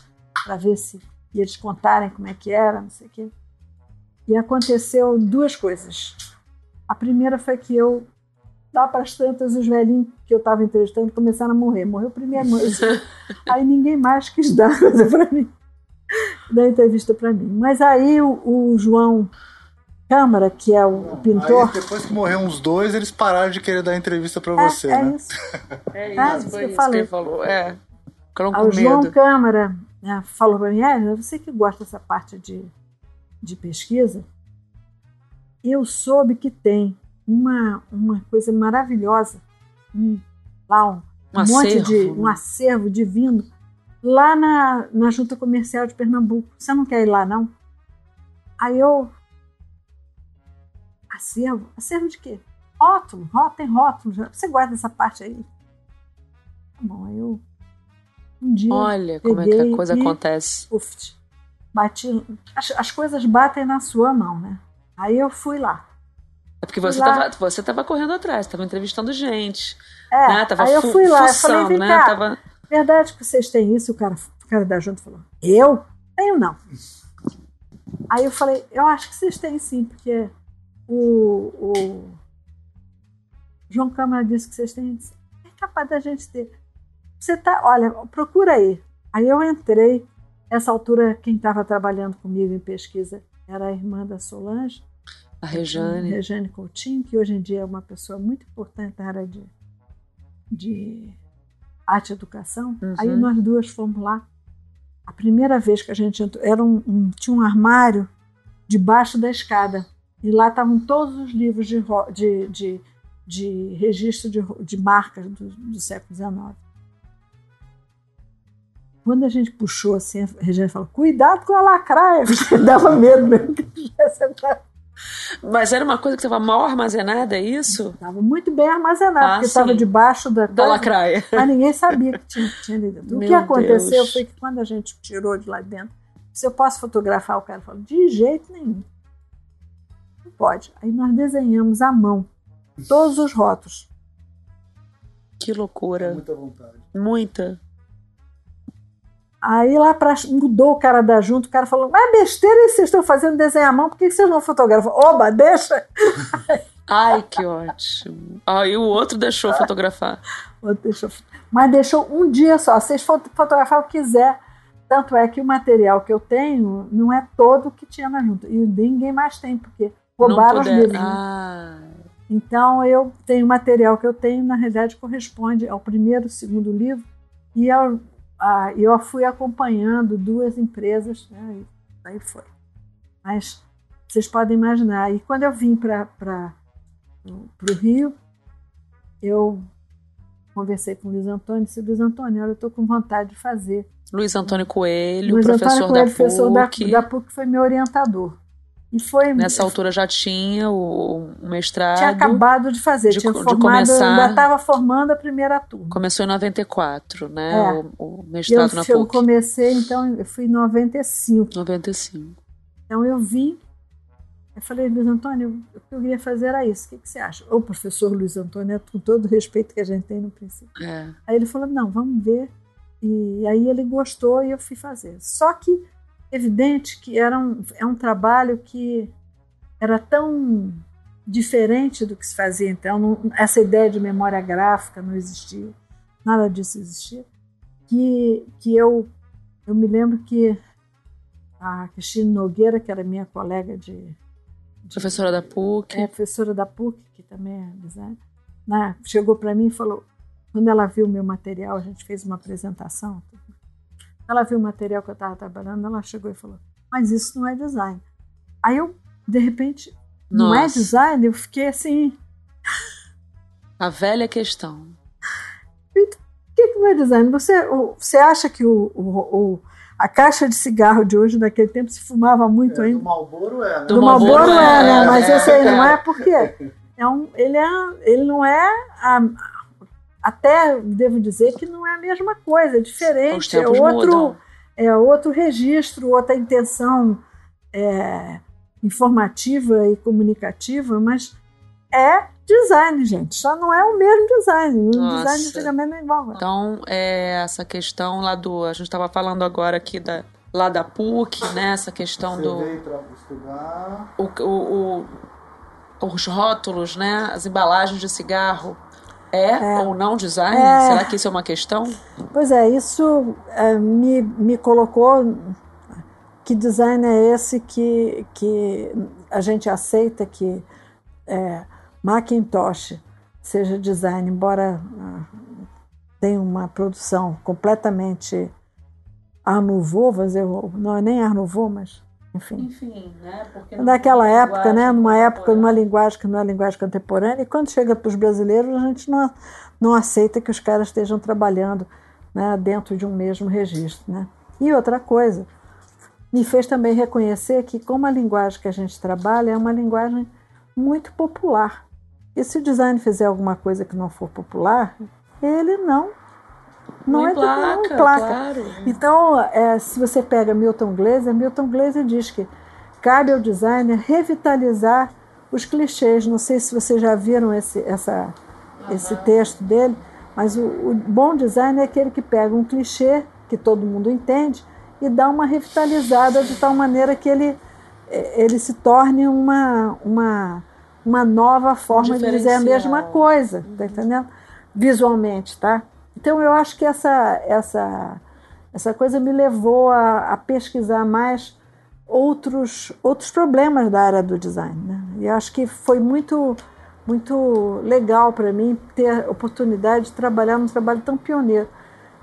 para ver se e eles contarem como é que era, não sei o quê. E aconteceu duas coisas. A primeira foi que eu, lá para as tantas, os velhinhos que eu estava entrevistando começaram a morrer. Morreu primeiro. aí ninguém mais quis dar coisa para mim, dar entrevista para mim. Mas aí o, o João Câmara, que é o pintor. Aí, depois que morreu uns dois, eles pararam de querer dar entrevista para é, você. É né? isso. É isso, é, foi isso que ele falou. É. o João Câmara né, falou para mim: é, você que gosta dessa parte de, de pesquisa, eu soube que tem uma, uma coisa maravilhosa, um, lá um, um, um monte de um né? acervo divino lá na, na Junta Comercial de Pernambuco. Você não quer ir lá, não? Aí eu. Acervo? Acervo de quê? Rótulo, rótulo, tem rótulo. Você guarda essa parte aí? Tá bom, aí eu. Um dia. Olha como é que a coisa e, acontece. Uf, bati. As, as coisas batem na sua mão, né? Aí eu fui lá. É porque você estava você tava correndo atrás, estava entrevistando gente. É, né? tava aí eu fui lá, fuçando, eu falei, né? Cá, tava... Verdade que vocês têm isso? O cara, o cara da junta falou, eu? Tenho não. Aí eu falei, eu acho que vocês têm sim, porque o, o João Câmara disse que vocês têm. É capaz da gente ter. Você tá, olha, procura aí. Aí eu entrei. Essa altura, quem estava trabalhando comigo em pesquisa era a irmã da Solange, a Rejane. Rejane Coutinho, que hoje em dia é uma pessoa muito importante na área de, de arte e educação. Uhum. Aí nós duas fomos lá. A primeira vez que a gente entrou, era um, um, tinha um armário debaixo da escada. E lá estavam todos os livros de, de, de, de registro de, de marcas do, do século XIX. Quando a gente puxou assim, a Regina falou: cuidado com a lacraia, porque dava medo mesmo que tivesse entrado. Mas era uma coisa que estava mal armazenada, é isso? Estava muito bem armazenada, ah, porque estava debaixo da, da lacraia. Mas ninguém sabia que tinha, tinha ali dentro. O que aconteceu Deus. foi que quando a gente tirou de lá dentro, se eu posso fotografar, o cara falou, de jeito nenhum. Pode. Aí nós desenhamos à mão todos os rótulos. Que loucura. Muita vontade. Muita. Aí lá pra, mudou o cara da junta, o cara falou: Mas besteira vocês estão fazendo desenho à mão, por que vocês não fotografam? Oba, deixa! Ai, que ótimo. Aí o outro deixou fotografar. outro deixou, mas deixou um dia só. Vocês fotografar o que quiser. Tanto é que o material que eu tenho não é todo que tinha na junta. E ninguém mais tem, porque roubaram os livros. Né? Ah. Então eu tenho material que eu tenho, na realidade, corresponde ao primeiro, segundo livro e ao ah, eu fui acompanhando duas empresas, né, aí foi. Mas vocês podem imaginar. E quando eu vim para o Rio, eu conversei com o Luiz Antônio e disse: Luiz Antônio, olha, eu estou com vontade de fazer. Luiz Antônio Coelho, Luiz professor Antônio Coelho, da professor PUC. Da, da PUC, foi meu orientador. Foi, Nessa altura já tinha o, mestrado. Tinha acabado de fazer, de, tinha formado, de começar, ainda estava formando a primeira turma. Começou em 94, né? É. O, o mestrado eu, na PUC. Eu comecei, então, eu fui em 95. 95. Então eu vim, eu falei, Luiz Antônio, o que eu queria fazer era isso, o que, que você acha? O professor Luiz Antônio, é com todo o respeito que a gente tem no princípio. É. Aí ele falou, não, vamos ver. E aí ele gostou e eu fui fazer. Só que evidente que era um, é um trabalho que era tão diferente do que se fazia então, não, essa ideia de memória gráfica não existia, nada disso existia, que, que eu, eu me lembro que a Cristina Nogueira, que era minha colega de, de professora da PUC, é, professora da PUC, que também é designer, né, chegou para mim e falou, quando ela viu o meu material, a gente fez uma apresentação, ela viu o material que eu estava trabalhando, ela chegou e falou: Mas isso não é design. Aí eu, de repente, Nossa. não é design? Eu fiquei assim. A velha questão. O que, que não é design? Você, você acha que o, o, o a caixa de cigarro de hoje, naquele tempo, se fumava muito é, ainda. Do Malboro é, né? Do, do Malboro é, é, né? Mas é, esse aí não é porque é um, ele, é, ele não é a, até devo dizer que não é a mesma coisa, é diferente, é outro, é outro registro, outra intenção é, informativa e comunicativa, mas é design, gente. Só não é o mesmo design. O Nossa. design antigamente não é igual. Então, é essa questão lá do. A gente estava falando agora aqui da, lá da PUC, né? Essa questão Você do. Veio pra estudar. O, o, o, os rótulos, né? As embalagens de cigarro é, é, ou não design? É, Será que isso é uma questão? Pois é, isso é, me, me colocou. Que design é esse que, que a gente aceita que é, Macintosh seja design, embora uh, tenha uma produção completamente Art Nouveau, dizer, não é nem Art Nouveau, mas enfim. Enfim, né? Naquela época, né? Numa época, numa linguagem que não é linguagem contemporânea, e quando chega para os brasileiros, a gente não, não aceita que os caras estejam trabalhando né, dentro de um mesmo registro, né? E outra coisa, me fez também reconhecer que como a linguagem que a gente trabalha é uma linguagem muito popular. E se o design fizer alguma coisa que não for popular, ele não não, não é placa, não placa. Claro. Então, é, se você pega Milton Glaser, Milton Glaser diz que cabe ao designer revitalizar os clichês. Não sei se vocês já viram esse, essa, uhum. esse texto dele, mas o, o bom design é aquele que pega um clichê que todo mundo entende e dá uma revitalizada de tal maneira que ele, é, ele se torne uma, uma, uma nova forma um de dizer a mesma coisa, tá entendendo? Visualmente, tá? Então eu acho que essa, essa, essa coisa me levou a, a pesquisar mais outros, outros problemas da área do design. Né? E acho que foi muito, muito legal para mim ter a oportunidade de trabalhar num trabalho tão pioneiro.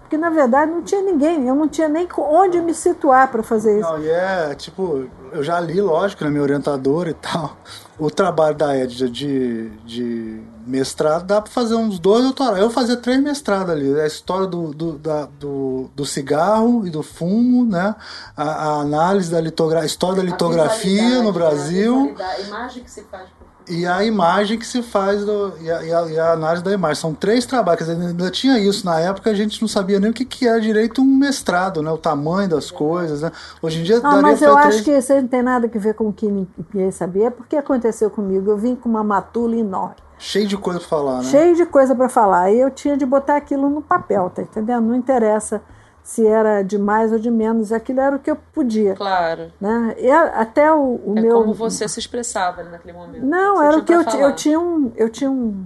Porque, na verdade, não tinha ninguém, eu não tinha nem onde me situar para fazer isso. Não, e é, tipo, eu já li, lógico, né, meu orientador e tal, o trabalho da Edna de, de mestrado dá para fazer uns dois doutorados. Eu fazia três mestrados ali. A história do, do, da, do, do, cigarro e do fumo, né? A, a análise da litografia, história da litografia no Brasil. A imagem que se faz por e a imagem que se faz do, e, a, e, a, e, a, análise da imagem. São três trabalhos. Quer dizer, ainda tinha isso. Na época a gente não sabia nem o que, que era direito um mestrado, né? O tamanho das coisas. Né? Hoje em dia. Não, mas eu três... acho que isso não tem nada a ver com o que ninguém sabia, porque aconteceu comigo. Eu vim com uma matula enorme. Cheio de coisa para falar, né? Cheio de coisa para falar. E eu tinha de botar aquilo no papel, tá entendendo? Não interessa se era de mais ou de menos, aquilo era o que eu podia. Claro. Né? E até o, o é meu. como você se expressava naquele momento. Não, era o que eu, eu tinha um. Eu tinha um.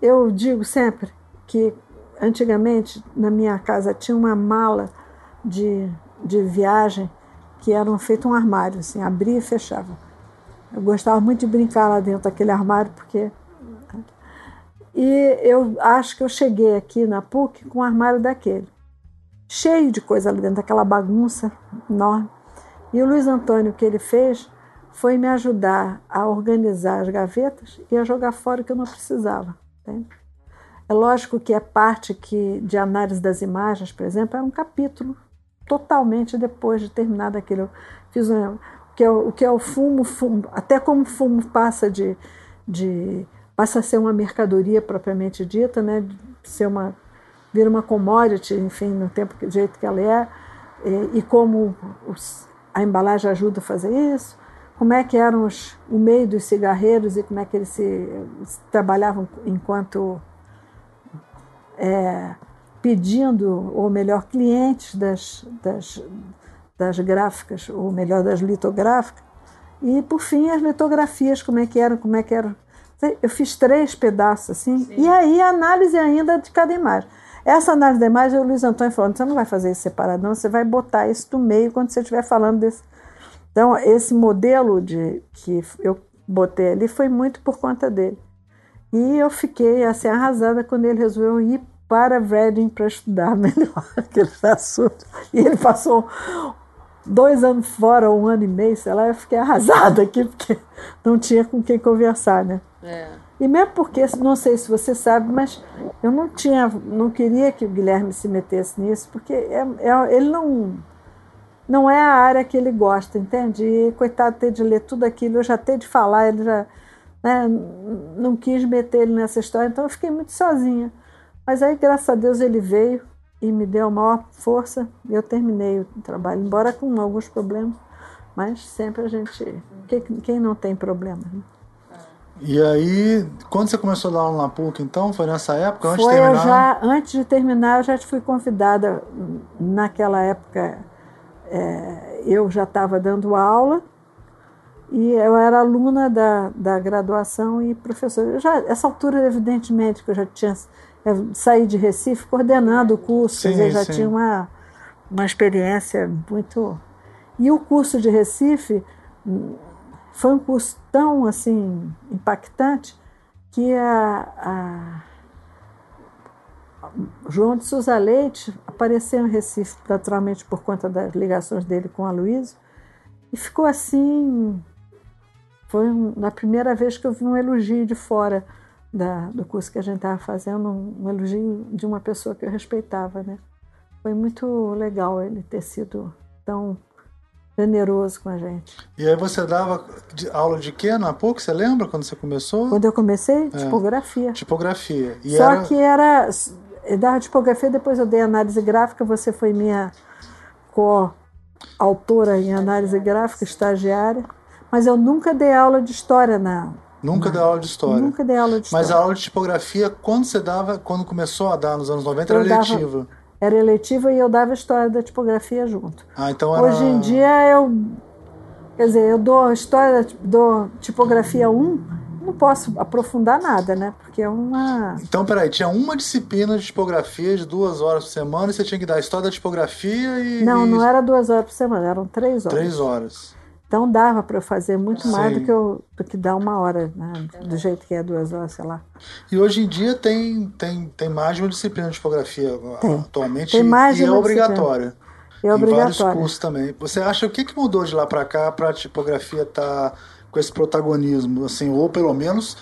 Eu digo sempre que antigamente na minha casa tinha uma mala de, de viagem que era feito um armário, assim, abria e fechava. Eu gostava muito de brincar lá dentro daquele armário, porque. E eu acho que eu cheguei aqui na PUC com um armário daquele cheio de coisa ali dentro, daquela bagunça enorme. E o Luiz Antônio, o que ele fez foi me ajudar a organizar as gavetas e a jogar fora o que eu não precisava. Entende? É lógico que a parte que, de análise das imagens, por exemplo, era um capítulo totalmente depois de terminar daquilo. Eu fiz um, o, que é, o que é o fumo, fumo, até como fumo passa de, de passa a ser uma mercadoria propriamente dita, né, ser uma vira uma commodity, enfim, no tempo do jeito que ela é, e, e como os, a embalagem ajuda a fazer isso, como é que eram os, o meio dos cigarreiros e como é que eles se, se trabalhavam enquanto é, pedindo, ou melhor, clientes das, das, das gráficas, ou melhor, das litográficas, e por fim as litografias, como é que eram, como é que eram. Eu fiz três pedaços assim, Sim. e aí a análise ainda de cada imagem. Essa análise da imagem, o Luiz Antônio falou: você não vai fazer isso separado, não, você vai botar isso no meio quando você estiver falando desse. Então, esse modelo de que eu botei ali foi muito por conta dele. E eu fiquei assim arrasada quando ele resolveu ir para Reading para estudar melhor aquele assunto. E ele passou dois anos fora, um ano e meio, sei lá, eu fiquei arrasada aqui, porque não tinha com quem conversar, né? É. E mesmo porque, não sei se você sabe, mas eu não tinha, não queria que o Guilherme se metesse nisso, porque é, é, ele não, não é a área que ele gosta, entende? E coitado ter de ler tudo aquilo, eu já ter de falar, ele já né, não quis meter ele nessa história, então eu fiquei muito sozinha. Mas aí, graças a Deus, ele veio e me deu a maior força e eu terminei o trabalho, embora com alguns problemas, mas sempre a gente. Quem, não tem problema? Né? E aí, quando você começou a dar aula na PUC, então? Foi nessa época, antes foi, de terminar? Eu já, antes de terminar, eu já fui convidada. Naquela época, é, eu já estava dando aula e eu era aluna da, da graduação e professora. Eu já, essa altura, evidentemente, que eu já tinha saído de Recife coordenando o curso, sim, dizer, já sim. tinha uma, uma experiência muito. E o curso de Recife foi um curso tão assim impactante que a, a João de Souza Leite apareceu em Recife, naturalmente por conta das ligações dele com a Luísa, e ficou assim. Foi um, na primeira vez que eu vi um elogio de fora da, do curso que a gente estava fazendo, um, um, elogio de uma pessoa que eu respeitava, né? Foi muito legal ele ter sido tão generoso com a gente. E aí você dava aula de quê na PUC? Você lembra quando você começou? Quando eu comecei? É. Tipografia. Tipografia. E Só era... que era da tipografia, depois eu dei análise gráfica, você foi minha co-autora em análise gráfica, estagiária, mas eu nunca dei aula de história na. Nunca dei aula de história. Nunca dei aula de história. Mas a aula de tipografia, quando você dava, quando começou a dar nos anos 90, eu era dava, eletiva. Era eletiva e eu dava história da tipografia junto. Ah, então era... Hoje em dia eu. Quer dizer, eu dou história, dou tipografia 1 não posso aprofundar nada, né? Porque é uma. Então, peraí, tinha uma disciplina de tipografia de duas horas por semana e você tinha que dar a história da tipografia e. Não, não era duas horas por semana, eram três horas. Três horas. Então dava para eu fazer muito Sim. mais do que, eu, do que dar uma hora, né? do jeito que é duas horas, sei lá. E hoje em dia tem, tem, tem mais de uma disciplina de tipografia tem. atualmente tem mais e é obrigatória. É obrigatório. Em vários cursos também. Você acha o que, que mudou de lá para cá para a tipografia estar tá com esse protagonismo, assim, ou pelo menos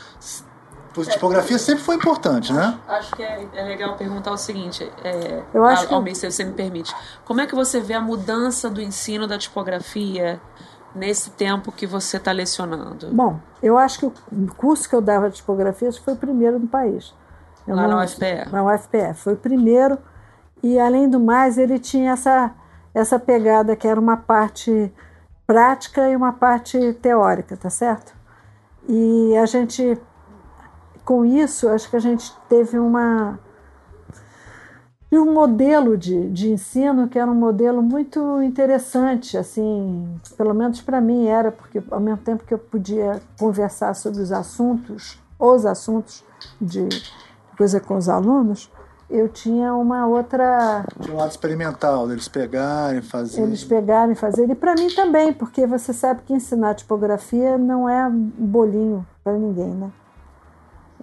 tipografia sempre foi importante, né? Acho que é, é legal perguntar o seguinte, é, eu acho Almir, que... se você me permite, como é que você vê a mudança do ensino da tipografia nesse tempo que você está lecionando? Bom, eu acho que o curso que eu dava de tipografia foi o primeiro no país. Eu Lá não, na UFPE? Na UFPE, foi o primeiro e além do mais ele tinha essa, essa pegada que era uma parte prática e uma parte teórica, tá certo? E a gente, com isso, acho que a gente teve uma um modelo de, de ensino que era um modelo muito interessante, assim, pelo menos para mim era, porque ao mesmo tempo que eu podia conversar sobre os assuntos, os assuntos de coisa com os alunos, eu tinha uma outra. De um lado experimental, deles pegarem, fazer. Eles pegarem, fazer. E para mim também, porque você sabe que ensinar tipografia não é bolinho para ninguém, né?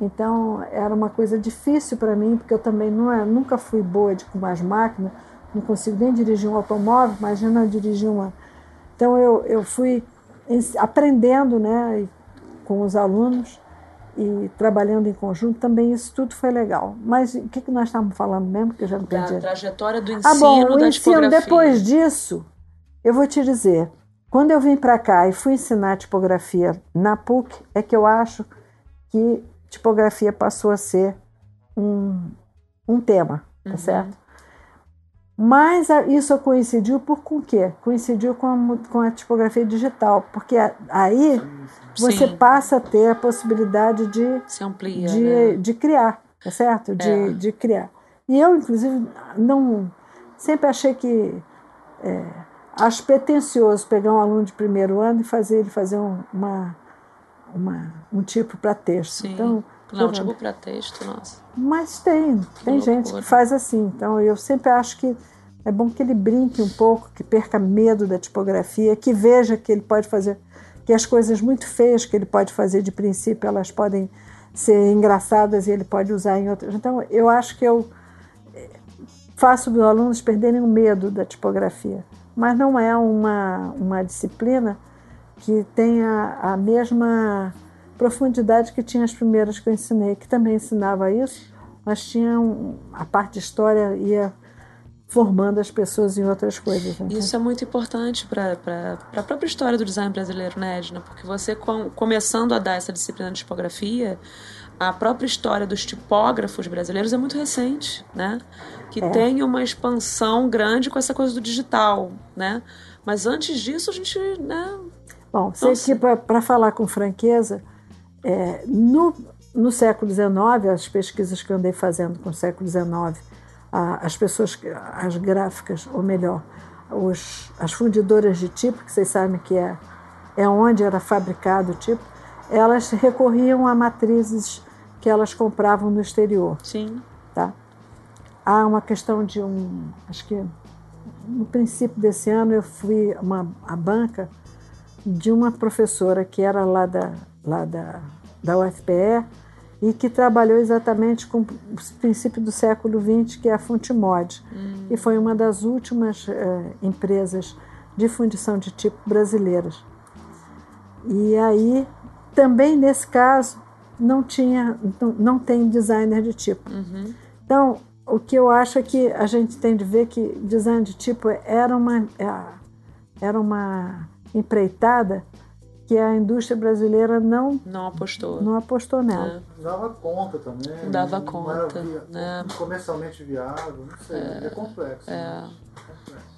Então era uma coisa difícil para mim, porque eu também não é, nunca fui boa de, com mais máquinas, não consigo nem dirigir um automóvel, imagina dirigir uma. Então eu, eu fui aprendendo né, com os alunos e trabalhando em conjunto, também isso tudo foi legal. Mas o que, que nós estávamos falando mesmo, que eu já não perdi? Da trajetória do ensino ah, bom, o da ensino. Depois disso, eu vou te dizer, quando eu vim para cá e fui ensinar tipografia na PUC, é que eu acho que tipografia passou a ser um, um tema, tá uhum. certo? Mas isso coincidiu por com o quê? Coincidiu com a, com a tipografia digital, porque aí você Sim. passa a ter a possibilidade de, Se amplia, de, né? de criar, tá certo? De, é. de criar. E eu, inclusive, não sempre achei que é, acho pretencioso pegar um aluno de primeiro ano e fazer ele fazer um, uma, uma, um tipo para texto. Sim. Então, não, tipo para texto, nossa. Mas tem, tem gente que faz assim. Então eu sempre acho que é bom que ele brinque um pouco, que perca medo da tipografia, que veja que ele pode fazer, que as coisas muito feias que ele pode fazer de princípio, elas podem ser engraçadas e ele pode usar em outras. Então eu acho que eu eh, faço os alunos perderem o medo da tipografia, mas não é uma, uma disciplina que tenha a mesma profundidade que tinha as primeiras que eu ensinei, que também ensinava isso, mas tinha um, a parte de história ia formando as pessoas em outras coisas. Né? Isso é muito importante para a própria história do design brasileiro, né, Edna? Porque você com, começando a dar essa disciplina de tipografia, a própria história dos tipógrafos brasileiros é muito recente, né? Que é. tem uma expansão grande com essa coisa do digital, né? Mas antes disso a gente, né? Bom, sei que para falar com franqueza, é, no, no século XIX, as pesquisas que eu andei fazendo com o século XIX, a, as pessoas, as gráficas, ou melhor, os, as fundidoras de tipo, que vocês sabem que é, é onde era fabricado o tipo, elas recorriam a matrizes que elas compravam no exterior. Sim. Tá? Há uma questão de um. Acho que no princípio desse ano eu fui uma, a banca de uma professora que era lá da, lá da, da UFPE e que trabalhou exatamente com o princípio do século XX, que é a Funtimod, hum. e foi uma das últimas eh, empresas de fundição de tipo brasileiras. E aí, também nesse caso, não tinha, não, não tem designer de tipo. Uhum. Então, o que eu acho é que a gente tem de ver que design de tipo era uma, é, era uma empreitada que a indústria brasileira não não apostou não apostou nela é. dava conta também não dava não conta via, né? comercialmente viável não sei é, é complexo, é. Né?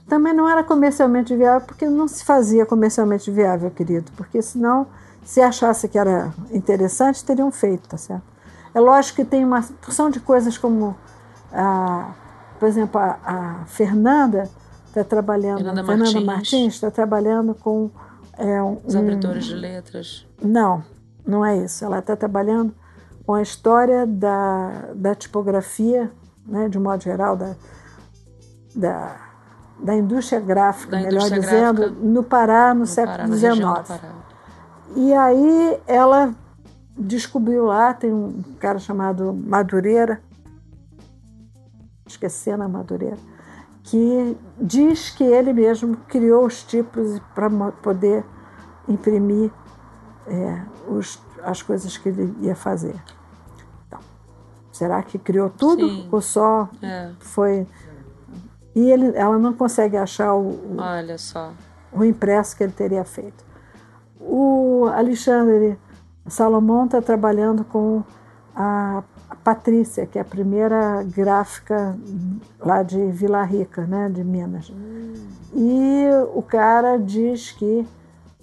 também não era comercialmente viável porque não se fazia comercialmente viável querido porque senão se achasse que era interessante teriam feito tá certo é lógico que tem uma porção de coisas como a, por exemplo a, a Fernanda está trabalhando Fernanda, Fernanda Martins está trabalhando com é um, Os abridores de letras. Não, não é isso. Ela está trabalhando com a história da, da tipografia, né, de um modo geral, da, da, da indústria gráfica, da melhor indústria dizendo, gráfica, no Pará, no, no século XIX. E aí ela descobriu lá, tem um cara chamado Madureira, esquecendo a Madureira, que diz que ele mesmo criou os tipos para poder imprimir é, os, as coisas que ele ia fazer. Então, será que criou tudo Sim. ou só é. foi? E ele, ela não consegue achar o, o, o impresso que ele teria feito. O Alexandre Salomão está trabalhando com a Patrícia, que é a primeira gráfica lá de Vila Rica, né, de Minas. Hum. E o cara diz que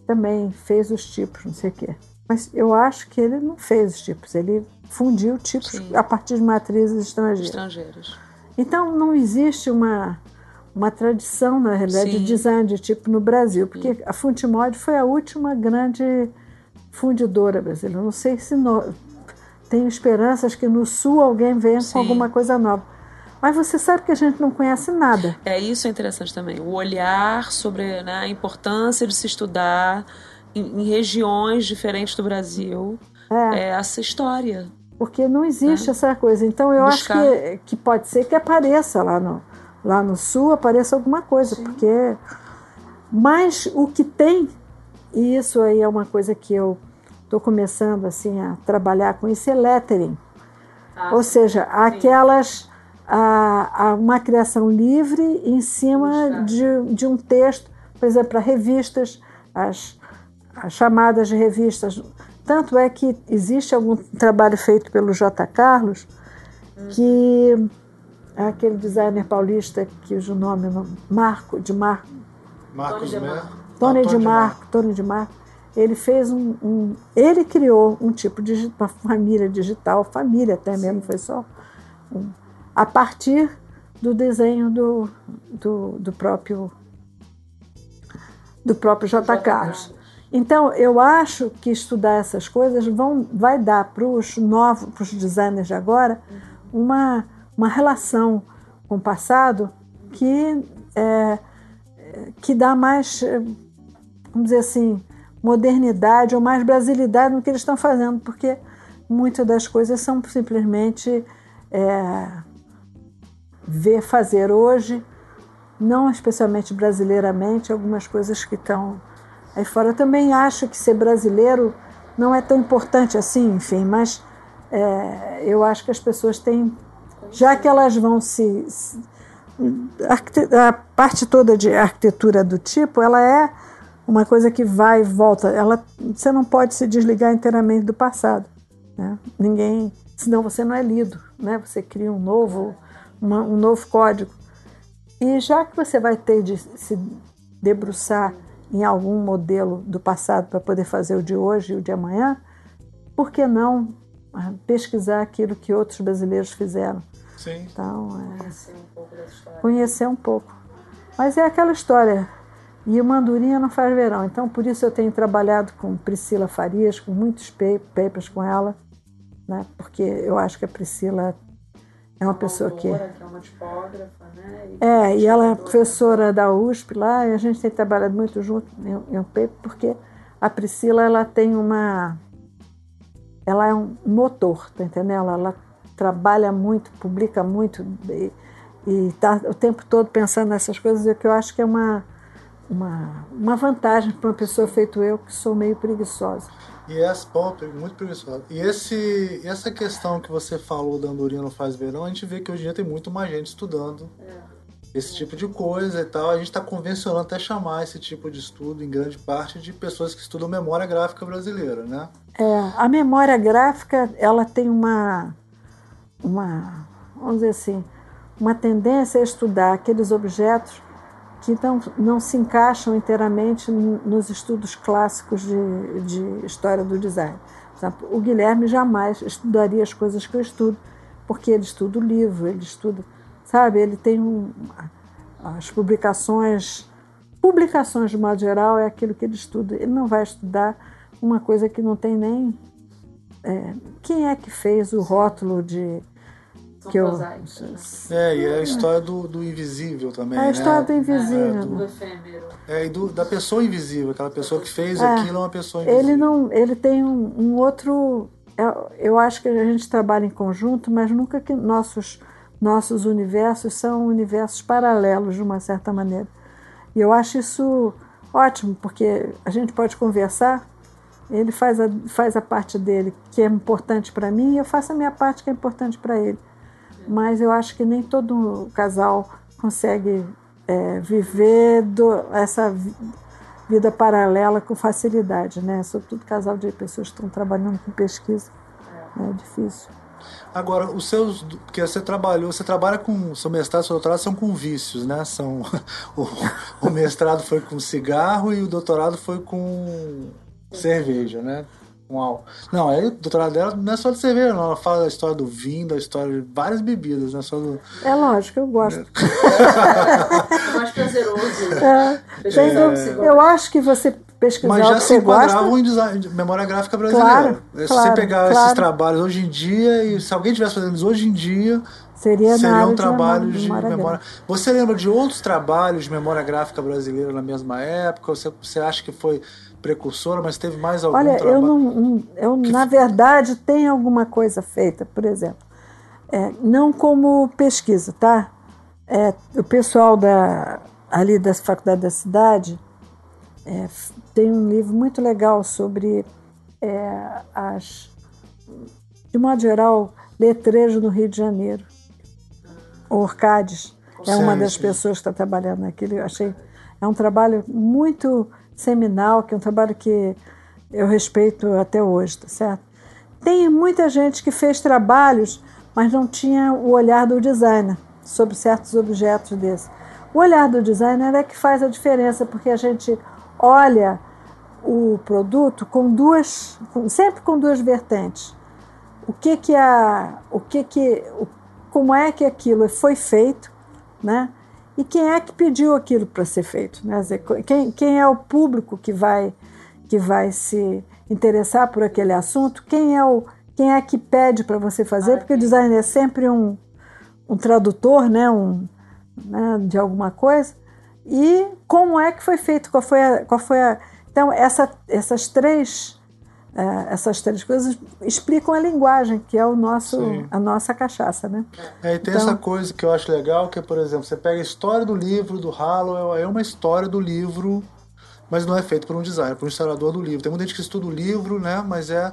também fez os tipos, não sei o quê. Mas eu acho que ele não fez os tipos, ele fundiu tipos Sim. a partir de matrizes estrangeiras. estrangeiras. Então não existe uma, uma tradição, na realidade, Sim. de design de tipo no Brasil, porque Sim. a Funtimod foi a última grande fundidora brasileira. Não sei se no, tenho esperanças que no Sul alguém venha Sim. com alguma coisa nova. Mas você sabe que a gente não conhece nada. É isso é interessante também. O olhar sobre né, a importância de se estudar em, em regiões diferentes do Brasil é. é essa história. Porque não existe né? essa coisa. Então eu Buscar. acho que, que pode ser que apareça lá no, lá no sul, apareça alguma coisa. Sim. Porque. Mas o que tem, e isso aí é uma coisa que eu estou começando assim a trabalhar com isso, é lettering. Ah, Ou seja, sim. aquelas. A, a, uma criação livre em cima de, de um texto, por exemplo, para revistas, as, as chamadas de revistas. Tanto é que existe algum trabalho feito pelo J. Carlos, que é aquele designer paulista que o nome Marco de Marco. Marcos Tony de Marco. Tony de Marco. Tony de Marco ele fez um, um, ele criou um tipo de uma família digital, família até mesmo, foi só um, a partir do desenho do, do, do próprio do próprio J. Carlos. Então, eu acho que estudar essas coisas vão, vai dar para os novos, para os designers de agora, uma, uma relação com o passado que, é, que dá mais, vamos dizer assim, modernidade ou mais brasilidade no que eles estão fazendo, porque muitas das coisas são simplesmente é, ver fazer hoje, não especialmente brasileiramente, algumas coisas que estão aí fora. Eu também acho que ser brasileiro não é tão importante assim, enfim, mas é, eu acho que as pessoas têm, já que elas vão se, se a parte toda de arquitetura do tipo, ela é uma coisa que vai e volta. Ela, você não pode se desligar inteiramente do passado. Né? Ninguém, senão você não é lido, né? Você cria um novo, uma, um novo código. E já que você vai ter de se debruçar em algum modelo do passado para poder fazer o de hoje e o de amanhã, por que não ah, pesquisar aquilo que outros brasileiros fizeram? Sim. Então, é, conhecer um pouco da história. Conhecer um pouco. Mas é aquela história e o Mandurinha não faz verão. Então, por isso eu tenho trabalhado com Priscila Farias, com muitos papers com ela, né? porque eu acho que a Priscila é uma, uma pessoa autora, que... que é uma tipógrafa, né? E é, e ela é professora da USP lá, e a gente tem trabalhado muito junto em, em um paper, porque a Priscila ela tem uma. Ela é um motor, tá entendendo? Ela, ela trabalha muito, publica muito e, está o tempo todo pensando nessas coisas, o que eu acho que é uma, uma, uma vantagem para uma pessoa feito eu, que sou meio preguiçosa. E essa, bom, muito preguiçosa. E esse, essa questão que você falou da andorinha no faz verão, a gente vê que hoje em dia tem muito mais gente estudando. É esse tipo de coisa e tal. A gente está convencionando até chamar esse tipo de estudo, em grande parte, de pessoas que estudam memória gráfica brasileira, né? É, a memória gráfica, ela tem uma, uma, vamos dizer assim, uma tendência a estudar aqueles objetos que não, não se encaixam inteiramente nos estudos clássicos de, de história do design. O Guilherme jamais estudaria as coisas que eu estudo, porque ele estuda o livro, ele estuda sabe? Ele tem um, as publicações, publicações de modo geral é aquilo que ele estuda. Ele não vai estudar uma coisa que não tem nem é, quem é que fez o rótulo de que eu é e é a história do, do invisível também é a história né? do invisível é, do, efêmero é e do, da pessoa invisível aquela pessoa que fez é, aquilo é uma pessoa invisível ele não ele tem um, um outro eu acho que a gente trabalha em conjunto mas nunca que nossos nossos universos são universos paralelos de uma certa maneira. E eu acho isso ótimo, porque a gente pode conversar, ele faz a, faz a parte dele que é importante para mim e eu faço a minha parte que é importante para ele. Mas eu acho que nem todo casal consegue é, viver do, essa vida paralela com facilidade, né? Sobretudo casal de pessoas que estão trabalhando com pesquisa. É difícil. Agora, os seus. Porque você trabalhou, você trabalha com. Seu mestrado e seu doutorado são com vícios, né? São, o, o mestrado foi com cigarro e o doutorado foi com cerveja, né? Álcool. Não, aí o doutorado dela não é só de cerveja, não. Ela fala da história do vinho, da história de várias bebidas, né? Só do... É lógico, eu gosto. É mais prazeroso. É, é, eu acho que você pesquisar Mas já se enquadravam em design, memória gráfica brasileira. Claro, se claro, você pegar claro. esses trabalhos hoje em dia, e se alguém estivesse fazendo isso hoje em dia, Seria seriam trabalhos de memória, memória. Você lembra de outros trabalhos de memória gráfica brasileira na mesma época? Você, você acha que foi precursora, mas teve mais algum Olha, trabalho? eu, não, eu que... na verdade, tem alguma coisa feita, por exemplo. É, não como pesquisa, tá? É, o pessoal da, ali da Faculdade da Cidade é, tem um livro muito legal sobre é, as, de modo geral, letrejo no Rio de Janeiro. O Orcades é uma das pessoas que está trabalhando naquilo. Eu achei é um trabalho muito seminal, que é um trabalho que eu respeito até hoje, tá certo? Tem muita gente que fez trabalhos, mas não tinha o olhar do designer sobre certos objetos desses. O olhar do designer é que faz a diferença, porque a gente olha o produto com duas, sempre com duas vertentes. O que que a, o que que, como é que aquilo foi feito, né? E quem é que pediu aquilo para ser feito, né? Quem, quem é o público que vai que vai se interessar por aquele assunto? Quem é o quem é que pede para você fazer? Porque o design é sempre um, um tradutor, né? Um, né? de alguma coisa. E como é que foi feito? Qual foi a, qual foi a então, essa, essas três é, essas três coisas explicam a linguagem, que é o nosso, a nossa cachaça, né? É, e tem então, essa coisa que eu acho legal, que é, por exemplo, você pega a história do livro do Hallowell, é uma história do livro, mas não é feito por um designer, por um historiador do livro. Tem muita gente que estuda o livro, né? Mas é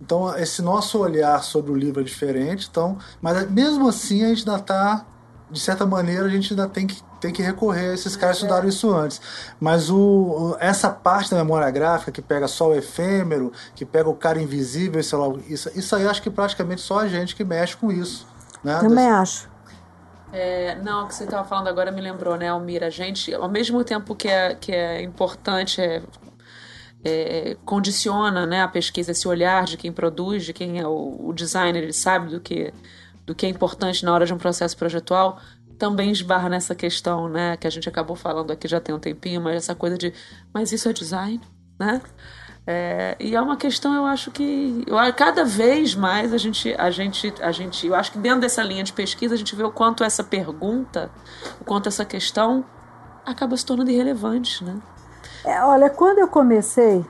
então esse nosso olhar sobre o livro é diferente, então, mas mesmo assim a gente ainda está de certa maneira a gente ainda tem que tem que recorrer a esses caras que estudaram isso antes. Mas o, essa parte da memória gráfica que pega só o efêmero, que pega o cara invisível, sei lá, isso, isso aí acho que praticamente só a gente que mexe com isso. Né? Também Desse... acho. É, não, o que você estava falando agora me lembrou, né, Almira? A gente, ao mesmo tempo que é, que é importante, é, é, condiciona né, a pesquisa, esse olhar de quem produz, de quem é o, o designer, ele sabe do que, do que é importante na hora de um processo projetual, também esbarra nessa questão, né, que a gente acabou falando aqui já tem um tempinho, mas essa coisa de, mas isso é design, né? É, e é uma questão, eu acho que eu, cada vez mais a gente, a gente, a gente, eu acho que dentro dessa linha de pesquisa a gente vê o quanto essa pergunta, o quanto essa questão acaba se tornando irrelevante, né? É, olha, quando eu comecei,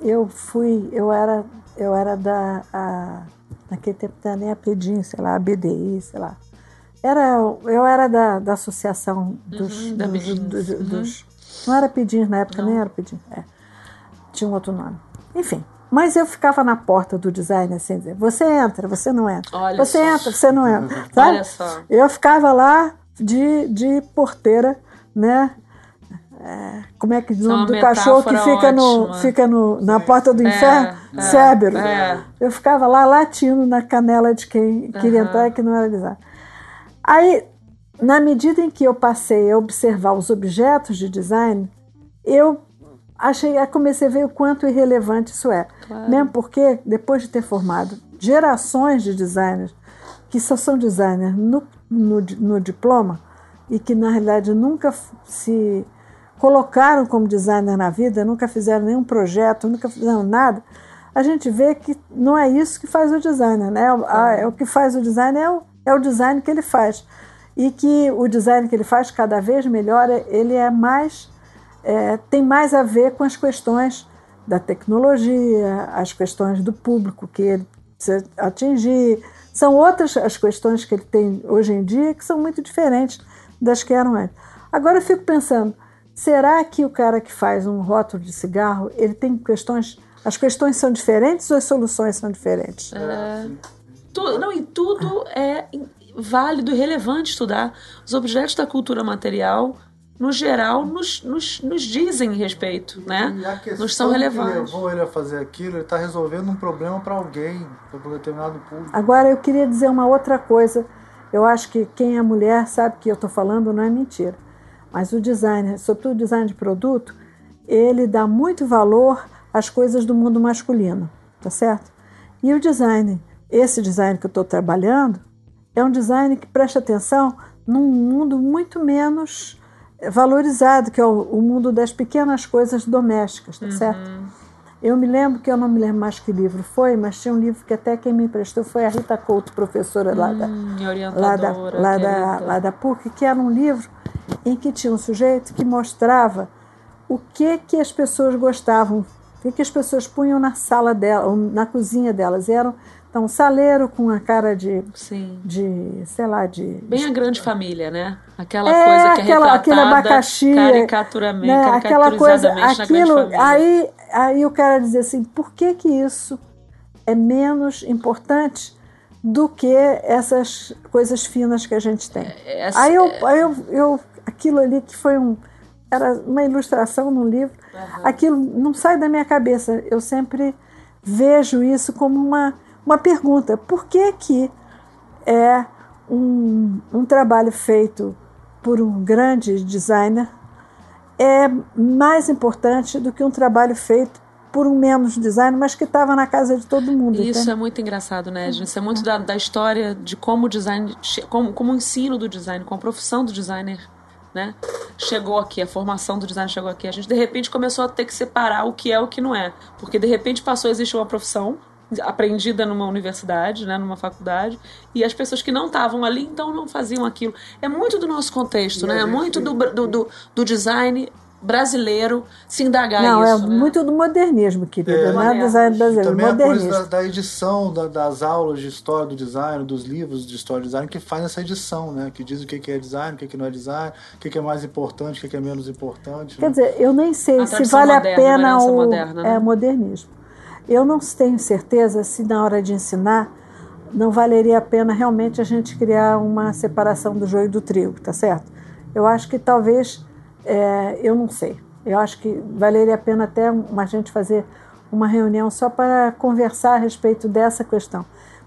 eu fui, eu era, eu era da, a, naquele tempo não nem a PEDIM, sei lá, a BDI, sei lá. Era, eu era da, da associação dos, uhum, da dos, dos, uhum. dos, Não era PEDIM na época, não. nem era PEDIM. É. Tinha um outro nome. Enfim. Mas eu ficava na porta do design assim, dizer, você entra, você não entra. Olha você só. entra, você não entra. Sabe? Olha só. Eu ficava lá de, de porteira, né? É, como é que o nome do cachorro que fica, no, fica no, na porta do inferno? É, Cérebro. É. Eu ficava lá latindo na canela de quem queria uhum. entrar e que não era design. Aí, na medida em que eu passei a observar os objetos de design, eu achei, comecei a ver o quanto irrelevante isso é. Claro. Mesmo porque, depois de ter formado gerações de designers, que só são designers no, no, no diploma, e que na realidade nunca se colocaram como designer na vida, nunca fizeram nenhum projeto, nunca fizeram nada, a gente vê que não é isso que faz o designer, né? É o que faz o designer é o, é o design que ele faz. E que o design que ele faz cada vez melhor, ele é mais é, tem mais a ver com as questões da tecnologia, as questões do público que ele precisa atingir. São outras as questões que ele tem hoje em dia que são muito diferentes das que eram antes. Agora eu fico pensando, será que o cara que faz um rótulo de cigarro, ele tem questões, as questões são diferentes ou as soluções são diferentes? É, tu, não, em tudo é válido e relevante estudar os objetos da cultura material no geral, nos, nos, nos dizem respeito, né? nos são relevantes. que levou ele a fazer aquilo, ele está resolvendo um problema para alguém, para um determinado público. Agora, eu queria dizer uma outra coisa. Eu acho que quem é mulher sabe que eu estou falando não é mentira. Mas o design, sobretudo o design de produto, ele dá muito valor às coisas do mundo masculino, tá certo? E o design, esse design que eu estou trabalhando, é um design que presta atenção num mundo muito menos valorizado, que é o, o, mundo das pequenas coisas domésticas, tá uhum. certo? Eu me lembro que eu não me lembro mais que livro foi, mas tinha um livro que até quem me emprestou foi a Rita Couto, professora lá da, hum, lá da, lá da, lá da PUC, que era um livro em que tinha um sujeito que mostrava o que que as pessoas gostavam, o que, que as pessoas punham na sala dela, ou na cozinha delas. E eram então, saleiro com a cara de, Sim. de sei lá, de... Bem a grande família, né? Aquela é, coisa que é aquela, aquele abacaxi, caricaturamente, né? aquela coisa, aquilo, aí, aí o cara dizia assim, por que que isso é menos importante do que essas coisas finas que a gente tem? É, essa, aí eu, é aí eu, eu, aquilo ali que foi um, era uma ilustração num livro, uhum. aquilo não sai da minha cabeça, eu sempre vejo isso como uma uma pergunta: por que que é um, um trabalho feito por um grande designer é mais importante do que um trabalho feito por um menos designer, mas que estava na casa de todo mundo. Isso entende? é muito engraçado, né, gente? Isso é muito da, da história de como o design, como, como o ensino do design, como a profissão do designer, né? Chegou aqui, a formação do design chegou aqui. A gente de repente começou a ter que separar o que é o que não é, porque de repente passou a existir uma profissão aprendida numa universidade, né, numa faculdade, e as pessoas que não estavam ali, então não faziam aquilo. É muito do nosso contexto, e né? É muito do, do, do, do, design brasileiro se indagar não, isso. Não, é né? muito do modernismo, querido, é, não é design brasileiro, também modernismo. a coisa da, da edição da, das aulas de história do design, dos livros de história do design, que faz essa edição, né? Que diz o que é design, o que não é design, o que é mais importante, o que é menos importante. Quer né? dizer, eu nem sei a se vale moderna, a pena o moderna, né? é, modernismo. Eu não tenho certeza se na hora de ensinar não valeria a pena realmente a gente criar uma separação do joio do trigo, tá certo? Eu acho que talvez, é, eu não sei, eu acho que valeria a pena até uma gente fazer uma reunião só para conversar a respeito dessa questão,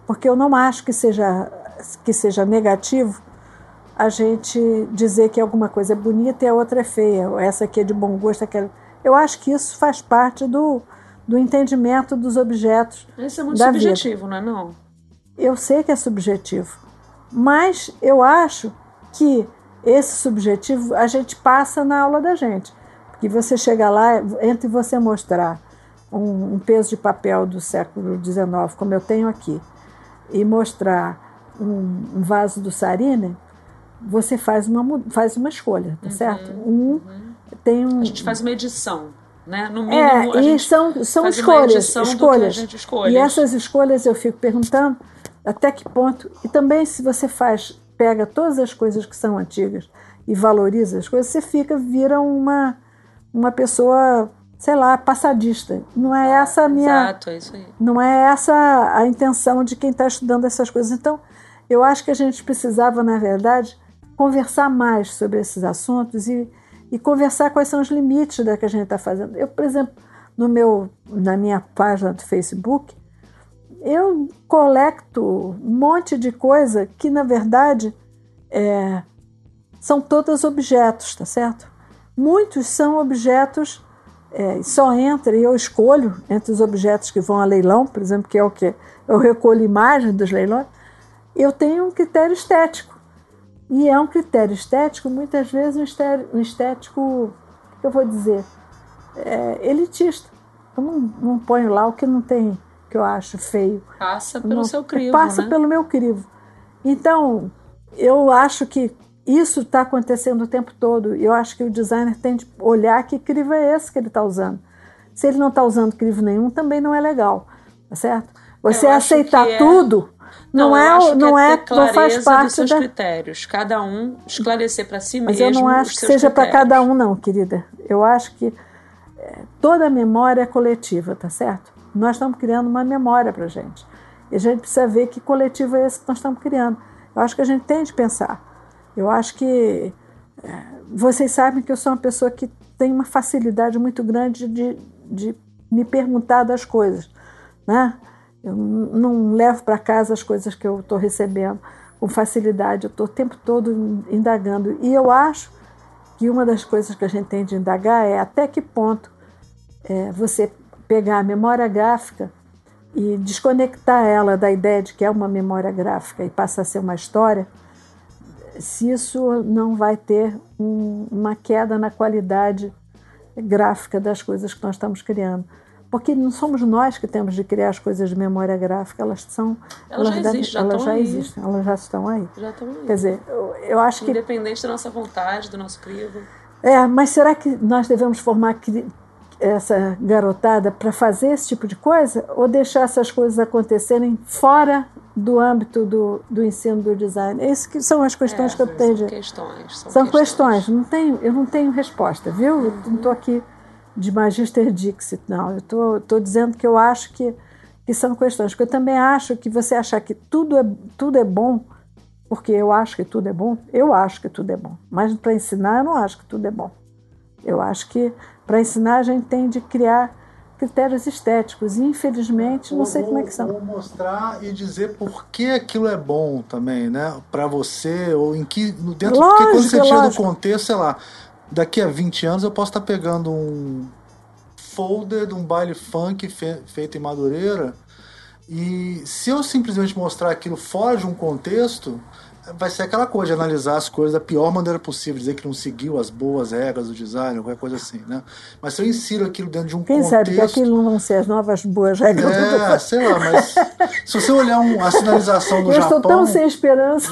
porque eu não acho que seja que seja negativo a gente dizer que alguma coisa é bonita e a outra é feia, ou essa aqui é de bom gosto, aquela. Eu acho que isso faz parte do do entendimento dos objetos. Isso é muito subjetivo, vida. não é não? Eu sei que é subjetivo, mas eu acho que esse subjetivo a gente passa na aula da gente. Porque você chega lá, entre você mostrar um, um peso de papel do século XIX, como eu tenho aqui, e mostrar um, um vaso do Sarine, você faz uma, faz uma escolha, tá uhum, certo? Um, uhum. tem um, a gente faz uma edição Né? No mínimo, é, e são, são escolhas, escolhas. E essas escolhas eu fico perguntando até que ponto. E também se você faz, pega todas as coisas que são antigas e valoriza as coisas, você fica, vira uma, uma pessoa, sei lá, passadista. Não é essa a minha. Exato, é isso aí. Não é essa a intenção de quem está estudando essas coisas. Então, eu acho que a gente precisava, na verdade, conversar mais sobre esses assuntos e, e conversar quais são os limites da que a gente está fazendo. Eu, por exemplo, no meu, na minha página do Facebook, eu colecto um monte de coisa que, na verdade, é, são todos objetos, tá certo? Muitos são objetos, é, só entra, e eu escolho entre os objetos que vão a leilão, por exemplo, que é o que? Eu recolho imagem dos leilões, eu tenho um critério estético. E é um critério estético, muitas vezes um estético, eu vou dizer, é, elitista. Eu não, não ponho lá o que não tem, que eu acho feio. Passa pelo não, seu crivo. Passa né? pelo meu crivo. Então, eu acho que isso está acontecendo o tempo todo. E eu acho que o designer tem de olhar que crivo é esse que ele está usando. Se ele não está usando crivo nenhum, também não é legal, tá certo? Você aceitar é... tudo não, não é, não é, é não faz parte dos seus da... critérios. Cada um esclarecer para si Mas mesmo. Mas eu não acho que seja para cada um, não, querida. Eu acho que é, toda memória é coletiva, tá certo? Nós estamos criando uma memória para gente. E a gente precisa ver que coletivo é esse que nós estamos criando. Eu acho que a gente tem de pensar. Eu acho que é, vocês sabem que eu sou uma pessoa que tem uma facilidade muito grande de, de me perguntar das coisas, né? Eu não levo para casa as coisas que eu estou recebendo com facilidade, eu estou o tempo todo indagando. E eu acho que uma das coisas que a gente tem de indagar é até que ponto é, você pegar a memória gráfica e desconectar ela da ideia de que é uma memória gráfica e passa a ser uma história, se isso não vai ter um, uma queda na qualidade gráfica das coisas que nós estamos criando. Porque não somos nós que temos de criar as coisas de memória gráfica, elas são. Elas, elas já, existe, já, elas já aí. existem, elas já estão aí. Já estão aí. Quer dizer, eu, eu acho que. Independente da nossa vontade, do nosso crivo. É, mas será que nós devemos formar essa garotada para fazer esse tipo de coisa ou deixar essas coisas acontecerem fora do âmbito do, do ensino do design? Essas que são as questões é, que eu tenho. São questões. São, são questões. questões. Não tenho, eu não tenho resposta, viu? Uhum. Eu não estou aqui de Magister Dixit, não. Eu tô dizendo que eu acho que, que são questões. Porque eu também acho que você achar que tudo é, tudo é bom, porque eu acho que tudo é bom, eu acho que tudo é bom. Mas para ensinar, eu não acho que tudo é bom. Eu acho que para ensinar a gente tem de criar critérios estéticos. E, infelizmente, não sei como é que são. Ou mostrar e dizer por que aquilo é bom também, né? Para você, ou em que. Dentro, lógico, porque quando você tira do contexto, sei lá, daqui a 20 anos eu posso estar pegando um folder de um baile funk fe feito em Madureira e se eu simplesmente mostrar aquilo fora de um contexto, vai ser aquela coisa de analisar as coisas da pior maneira possível, dizer que não seguiu as boas regras do design, qualquer coisa assim, né? Mas se eu insiro aquilo dentro de um Quem contexto... sabe que aquilo não vão ser as novas boas regras é, do sei lá, mas se você olhar um, a sinalização no eu Japão... Eu estou tão sem esperança.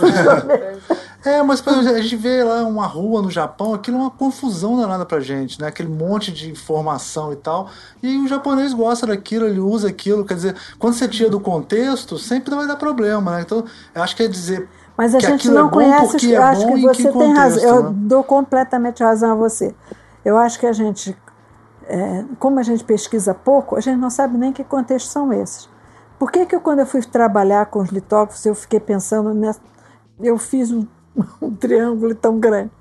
é, mas exemplo, a gente vê lá uma rua no Japão, aquilo é uma confusão danada pra gente, né? Aquele monte de informação e tal, e o japonês gosta daquilo, ele usa aquilo, quer dizer, quando você tira do contexto, sempre vai dar problema, né? Então, eu acho que é dizer mas a gente não é conhece. Eu é acho que você tem razão. Eu né? dou completamente razão a você. Eu acho que a gente, é, como a gente pesquisa pouco, a gente não sabe nem que contextos são esses. Por que, que eu, quando eu fui trabalhar com os litógrafos, eu fiquei pensando nessa. Eu fiz um, um triângulo tão grande?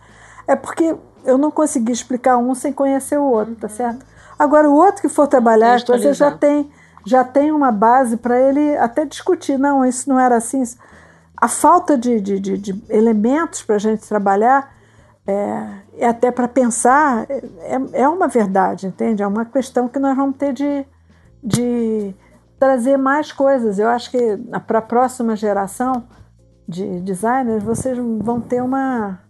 É porque eu não consegui explicar um sem conhecer o outro, tá certo? Agora, o outro que for trabalhar, você já tem, já tem uma base para ele até discutir. Não, isso não era assim. Isso a falta de, de, de, de elementos para a gente trabalhar é, é até para pensar é, é uma verdade, entende? É uma questão que nós vamos ter de, de trazer mais coisas. Eu acho que para a próxima geração de designers vocês vão ter uma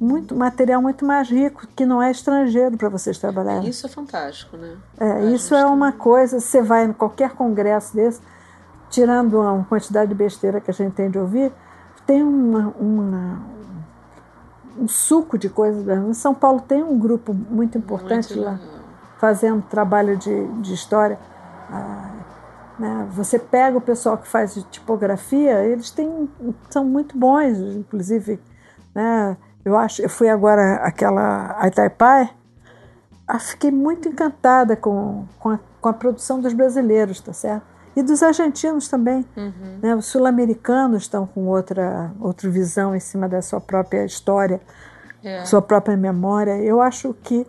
muito material muito mais rico que não é estrangeiro para vocês trabalharem. Isso é fantástico, né? É, isso é uma coisa. Você vai em qualquer congresso desse tirando uma quantidade de besteira que a gente tem de ouvir, tem uma, uma um suco de coisas. Em São Paulo tem um grupo muito importante muito lá. fazendo trabalho de, de história, ah, né, você pega o pessoal que faz tipografia, eles têm, são muito bons, inclusive, né, eu acho, eu fui agora aquela a Itaipai, ah, fiquei muito encantada com, com, a, com a produção dos brasileiros, tá certo? E dos argentinos também. Uhum. Né? Os sul-americanos estão com outra, outra visão em cima da sua própria história, é. sua própria memória. Eu acho que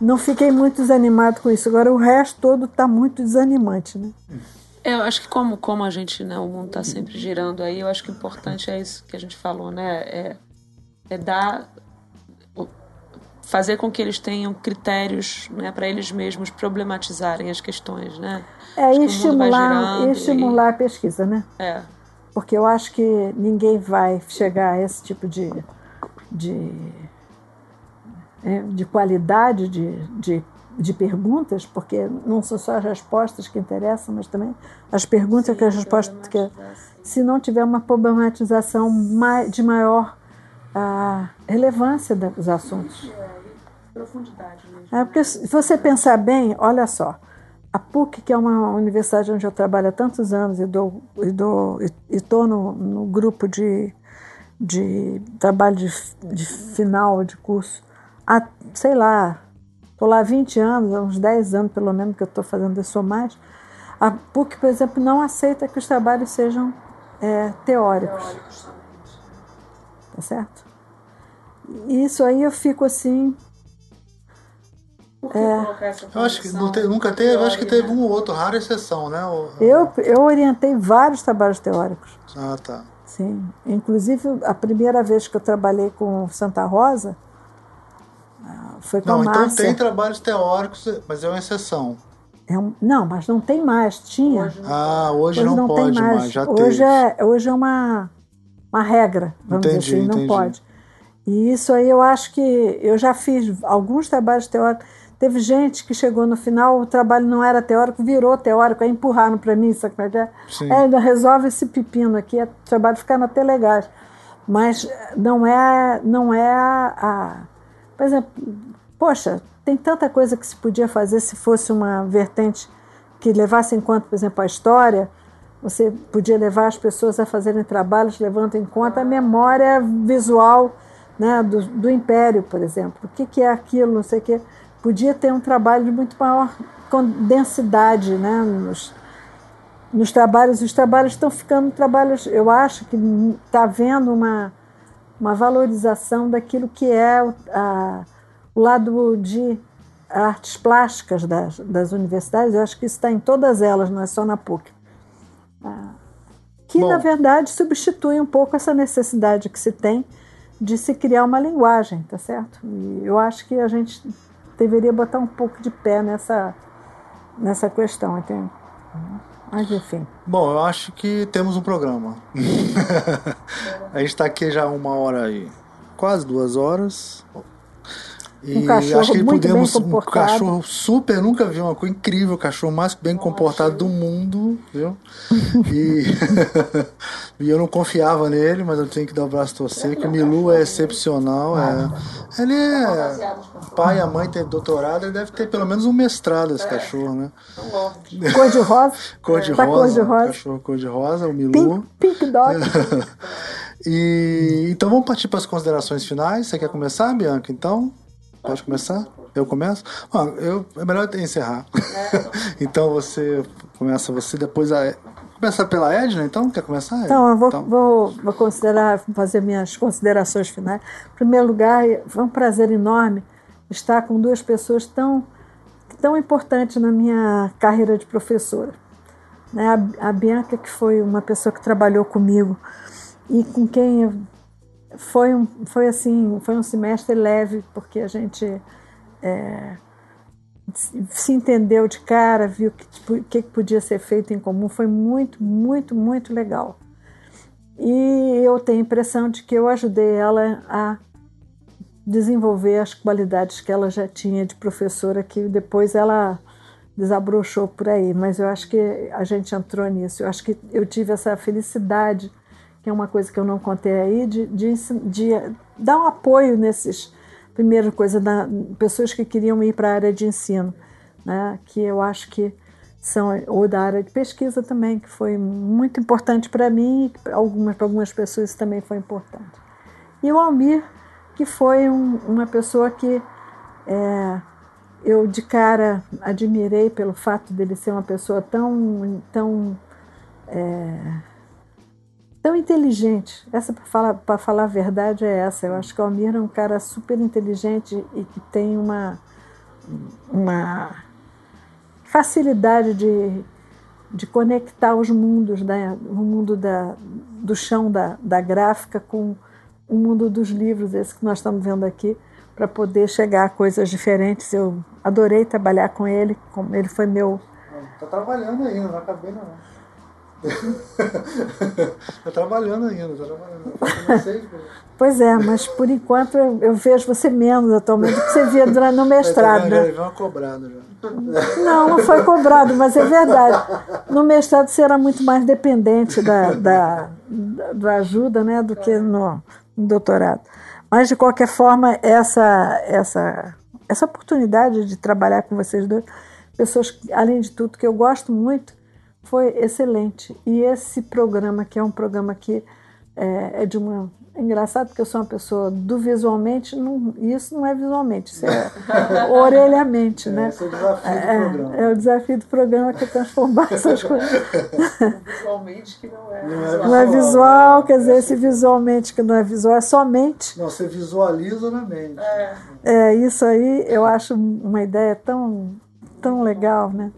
não fiquei muito desanimado com isso. Agora o resto todo está muito desanimante, né? Eu acho que como, como a gente, né, o mundo está sempre girando aí, eu acho que o importante é isso que a gente falou, né? É, é dar fazer com que eles tenham critérios né, para eles mesmos problematizarem as questões, né? É, e estimular, estimular e... a pesquisa, né? É. Porque eu acho que ninguém vai chegar a esse tipo de, de, é, de qualidade de, de, de perguntas, porque não são só as respostas que interessam, mas também as perguntas Sim, que as respostas que se não tiver uma problematização de maior a relevância dos assuntos. Profundidade mesmo. É, porque se você pensar bem, olha só, a PUC, que é uma universidade onde eu trabalho há tantos anos e estou e dou, e, e no, no grupo de, de trabalho de, de final de curso, há, sei lá, estou lá há 20 anos, há uns 10 anos pelo menos que eu estou fazendo isso ou mais. A PUC, por exemplo, não aceita que os trabalhos sejam é, teóricos. teóricos tá certo? Isso aí eu fico assim. É, eu acho que não te, nunca teve, acho que teve um ou outro, rara exceção, né? Eu, eu orientei vários trabalhos teóricos. Ah, tá. Sim. Inclusive, a primeira vez que eu trabalhei com Santa Rosa ah, foi com não, a Não, então tem trabalhos teóricos, mas é uma exceção. É um, não, mas não tem mais. Tinha. Hoje ah, hoje, hoje não, não, pode mais. mais. já hoje teve. É, hoje é uma uma regra, vamos entendi, dizer assim, não entendi. pode. E isso aí eu acho que eu já fiz alguns trabalhos teóricos. Teve gente que chegou no final, o trabalho não era teórico, virou teórico, aí empurraram para mim, sabe como é que é? é? ainda resolve esse pepino aqui, é trabalho ficando até legais. Mas não é, não é a, a. Por exemplo, poxa, tem tanta coisa que se podia fazer se fosse uma vertente que levasse em conta, por exemplo, a história você podia levar as pessoas a fazerem trabalhos levando em conta a memória visual né, do, do império, por exemplo. O que, que é aquilo, não sei o que. Podia ter um trabalho de muito maior densidade né, nos, nos trabalhos. Os trabalhos estão ficando trabalhos, eu acho que está havendo uma, uma valorização daquilo que é o, a, o lado de artes plásticas das, das universidades. Eu acho que isso está em todas elas, não é só na PUC que Bom. na verdade substitui um pouco essa necessidade que se tem de se criar uma linguagem, tá certo? E eu acho que a gente deveria botar um pouco de pé nessa, nessa questão, entende? Mas enfim. Bom, eu acho que temos um programa. a gente está aqui já uma hora e quase duas horas. E um cachorro acho que muito podemos, bem comportado. Um cachorro super, nunca vi uma coisa incrível, o cachorro mais bem comportado do mundo, viu? E, e eu não confiava nele, mas eu tenho que dar o braço a torcer, que o Milu é excepcional. É, ele é. O pai e a mãe têm doutorado, ele deve ter pelo menos um mestrado esse cachorro, né? Cor de rosa. cor de tá rosa. Cor de rosa. Cachorro cor de rosa, o Milu. Pink, pink dog. e, então vamos partir para as considerações finais. Você quer começar, Bianca? Então. Pode começar? Eu começo? Ah, eu, é melhor encerrar. É. então você começa você, depois a. Começar pela Edna, então? Quer começar? Então, eu vou, então. vou, vou considerar, fazer minhas considerações finais. Em primeiro lugar, foi um prazer enorme estar com duas pessoas tão, tão importantes na minha carreira de professora. Né? A, a Bianca, que foi uma pessoa que trabalhou comigo e com quem eu foi um, foi assim, foi um semestre leve, porque a gente é, se entendeu de cara, viu o que, tipo, que podia ser feito em comum, foi muito, muito, muito legal. E eu tenho a impressão de que eu ajudei ela a desenvolver as qualidades que ela já tinha de professora, que depois ela desabrochou por aí, mas eu acho que a gente entrou nisso. Eu acho que eu tive essa felicidade que é uma coisa que eu não contei aí, de, de, de dar um apoio nesses, primeiro coisa, da, pessoas que queriam ir para a área de ensino. né, que eu acho que são ou da área de pesquisa também, que foi muito importante para mim e para algumas, algumas pessoas isso também foi importante. E o Almir, que foi um, uma pessoa que é, eu de cara admirei pelo fato dele ser uma pessoa tão, tão, é, tão inteligente. Essa, para falar, falar a verdade, é essa. Eu acho que o Almir é um cara super inteligente e que tem uma, uma facilidade de, de conectar os mundos, né? o mundo da, do chão da, da gráfica com o mundo dos livros, esse que nós estamos vendo aqui, para poder chegar a coisas diferentes. Eu adorei trabalhar com ele, ele foi meu. Está trabalhando ainda, não acabei não. Está trabalhando ainda, está trabalhando. Pois é, mas por enquanto eu, eu vejo você menos atualmente do que você via durante no mestrado. Né? Já uma cobrada já. Não, não foi cobrado, mas é verdade. No mestrado você era muito mais dependente da, da, da ajuda né, do que no, no doutorado. Mas de qualquer forma, essa, essa, essa oportunidade de trabalhar com vocês dois, pessoas, além de tudo, que eu gosto muito, foi excelente. E esse programa, que é um programa que é, é de uma. É engraçado porque eu sou uma pessoa do visualmente, não, isso não é visualmente, isso é orelhamente, né? Esse é o desafio do é, programa. É o desafio do programa que é transformar essas coisas. Visualmente que não é. Não é visual, não é visual quer dizer, esse visualmente que não é visual, é somente. Não, você visualiza na mente. É, é isso aí eu acho uma ideia tão, tão legal, né?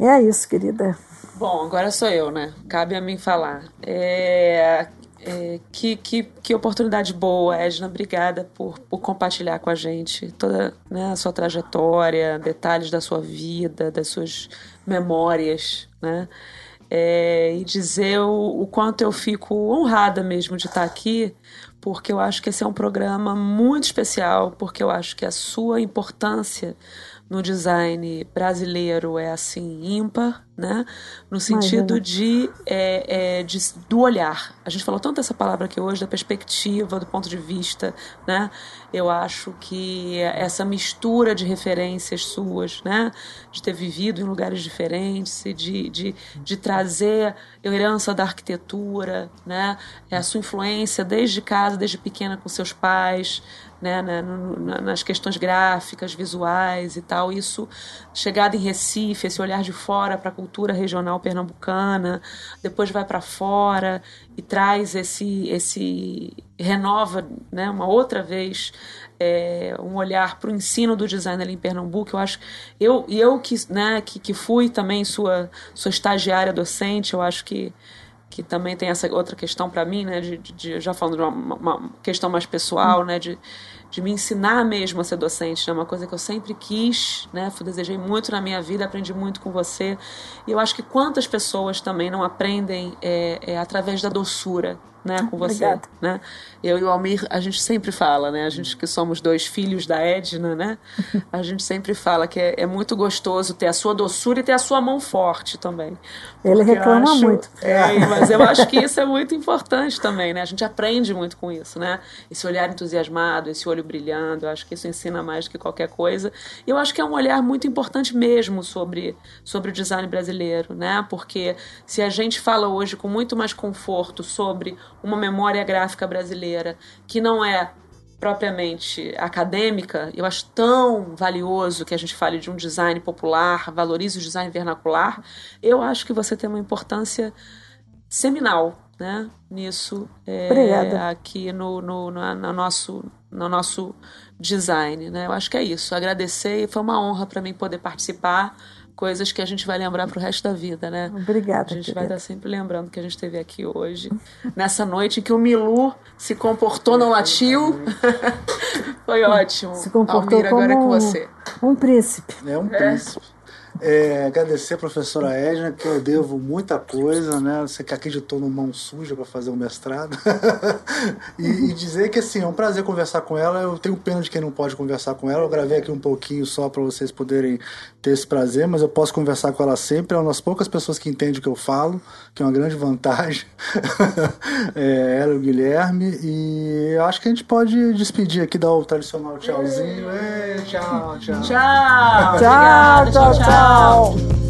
É isso, querida. Bom, agora sou eu, né? Cabe a mim falar. É, é, que, que, que oportunidade boa, Edna. Obrigada por, por compartilhar com a gente toda né, a sua trajetória, detalhes da sua vida, das suas memórias, né? É, e dizer o, o, quanto eu fico honrada mesmo de estar aqui, porque eu acho que esse é um programa muito especial, porque eu acho que a sua importância no design brasileiro é assim ímpar, né? No sentido de, é, é, de, do olhar. A gente falou tanto essa palavra aqui hoje da perspectiva, do ponto de vista, né? Eu acho que essa mistura de referências suas, né? De ter vivido em lugares diferentes de, de, de trazer a herança da arquitetura, né? É a sua influência desde casa, desde pequena com seus pais, né, né nas questões gráficas, visuais e tal. Isso, chegada em Recife, esse olhar de fora para a cultura regional pernambucana, depois vai para fora e traz esse, esse renova, né, uma outra vez é, um olhar para o ensino do design ali em Pernambuco. Eu acho, eu e eu que, né, que, que fui também sua sua estagiária docente, eu acho que que também tem essa outra questão para mim, né, de, de, já falando de uma, uma questão mais pessoal, né, de, de me ensinar mesmo a ser docente, é né, uma coisa que eu sempre quis, né, desejei muito na minha vida, aprendi muito com você, e eu acho que quantas pessoas também não aprendem é, é, através da doçura, né, com você, Obrigada. né? Eu e o Almir, a gente sempre fala, né? A gente que somos dois filhos da Edna, né? A gente sempre fala que é, é muito gostoso ter a sua doçura e ter a sua mão forte também. Ele reclama acho, muito. É, mas eu acho que isso é muito importante também, né? A gente aprende muito com isso, né? Esse olhar entusiasmado, esse olho brilhando, eu acho que isso ensina mais do que qualquer coisa. E eu acho que é um olhar muito importante mesmo sobre, sobre o design brasileiro, né? Porque se a gente fala hoje com muito mais conforto sobre uma memória gráfica brasileira que não é propriamente acadêmica, eu acho tão valioso que a gente fale de um design popular, valorize o design vernacular. Eu acho que você tem uma importância seminal né, nisso é, aqui no, no, no, no, nosso, no nosso design. Né? Eu acho que é isso. Agradecer foi uma honra para mim poder participar coisas que a gente vai lembrar para o resto da vida, né? Obrigada. A gente querida. vai estar sempre lembrando que a gente esteve aqui hoje, nessa noite em que o Milu se comportou, não latiu. Foi ótimo. Se comportou Almir, como agora é com você. Um príncipe. É um príncipe. É, agradecer a professora Edna, que eu devo muita coisa, né? Você que acreditou no mão suja para fazer o um mestrado. e, e, dizer que assim, é um prazer conversar com ela. Eu tenho pena de quem não pode conversar com ela. Eu gravei aqui um pouquinho só para vocês poderem ter esse prazer, mas eu posso conversar com ela sempre. É uma das poucas pessoas que entende o que eu falo, que é uma grande vantagem. é, ela e o Guilherme. E eu acho que a gente pode despedir aqui, dar o tradicional tchauzinho. Ei, tchau, tchau. Tchau. tchau, tchau tchau. tchau.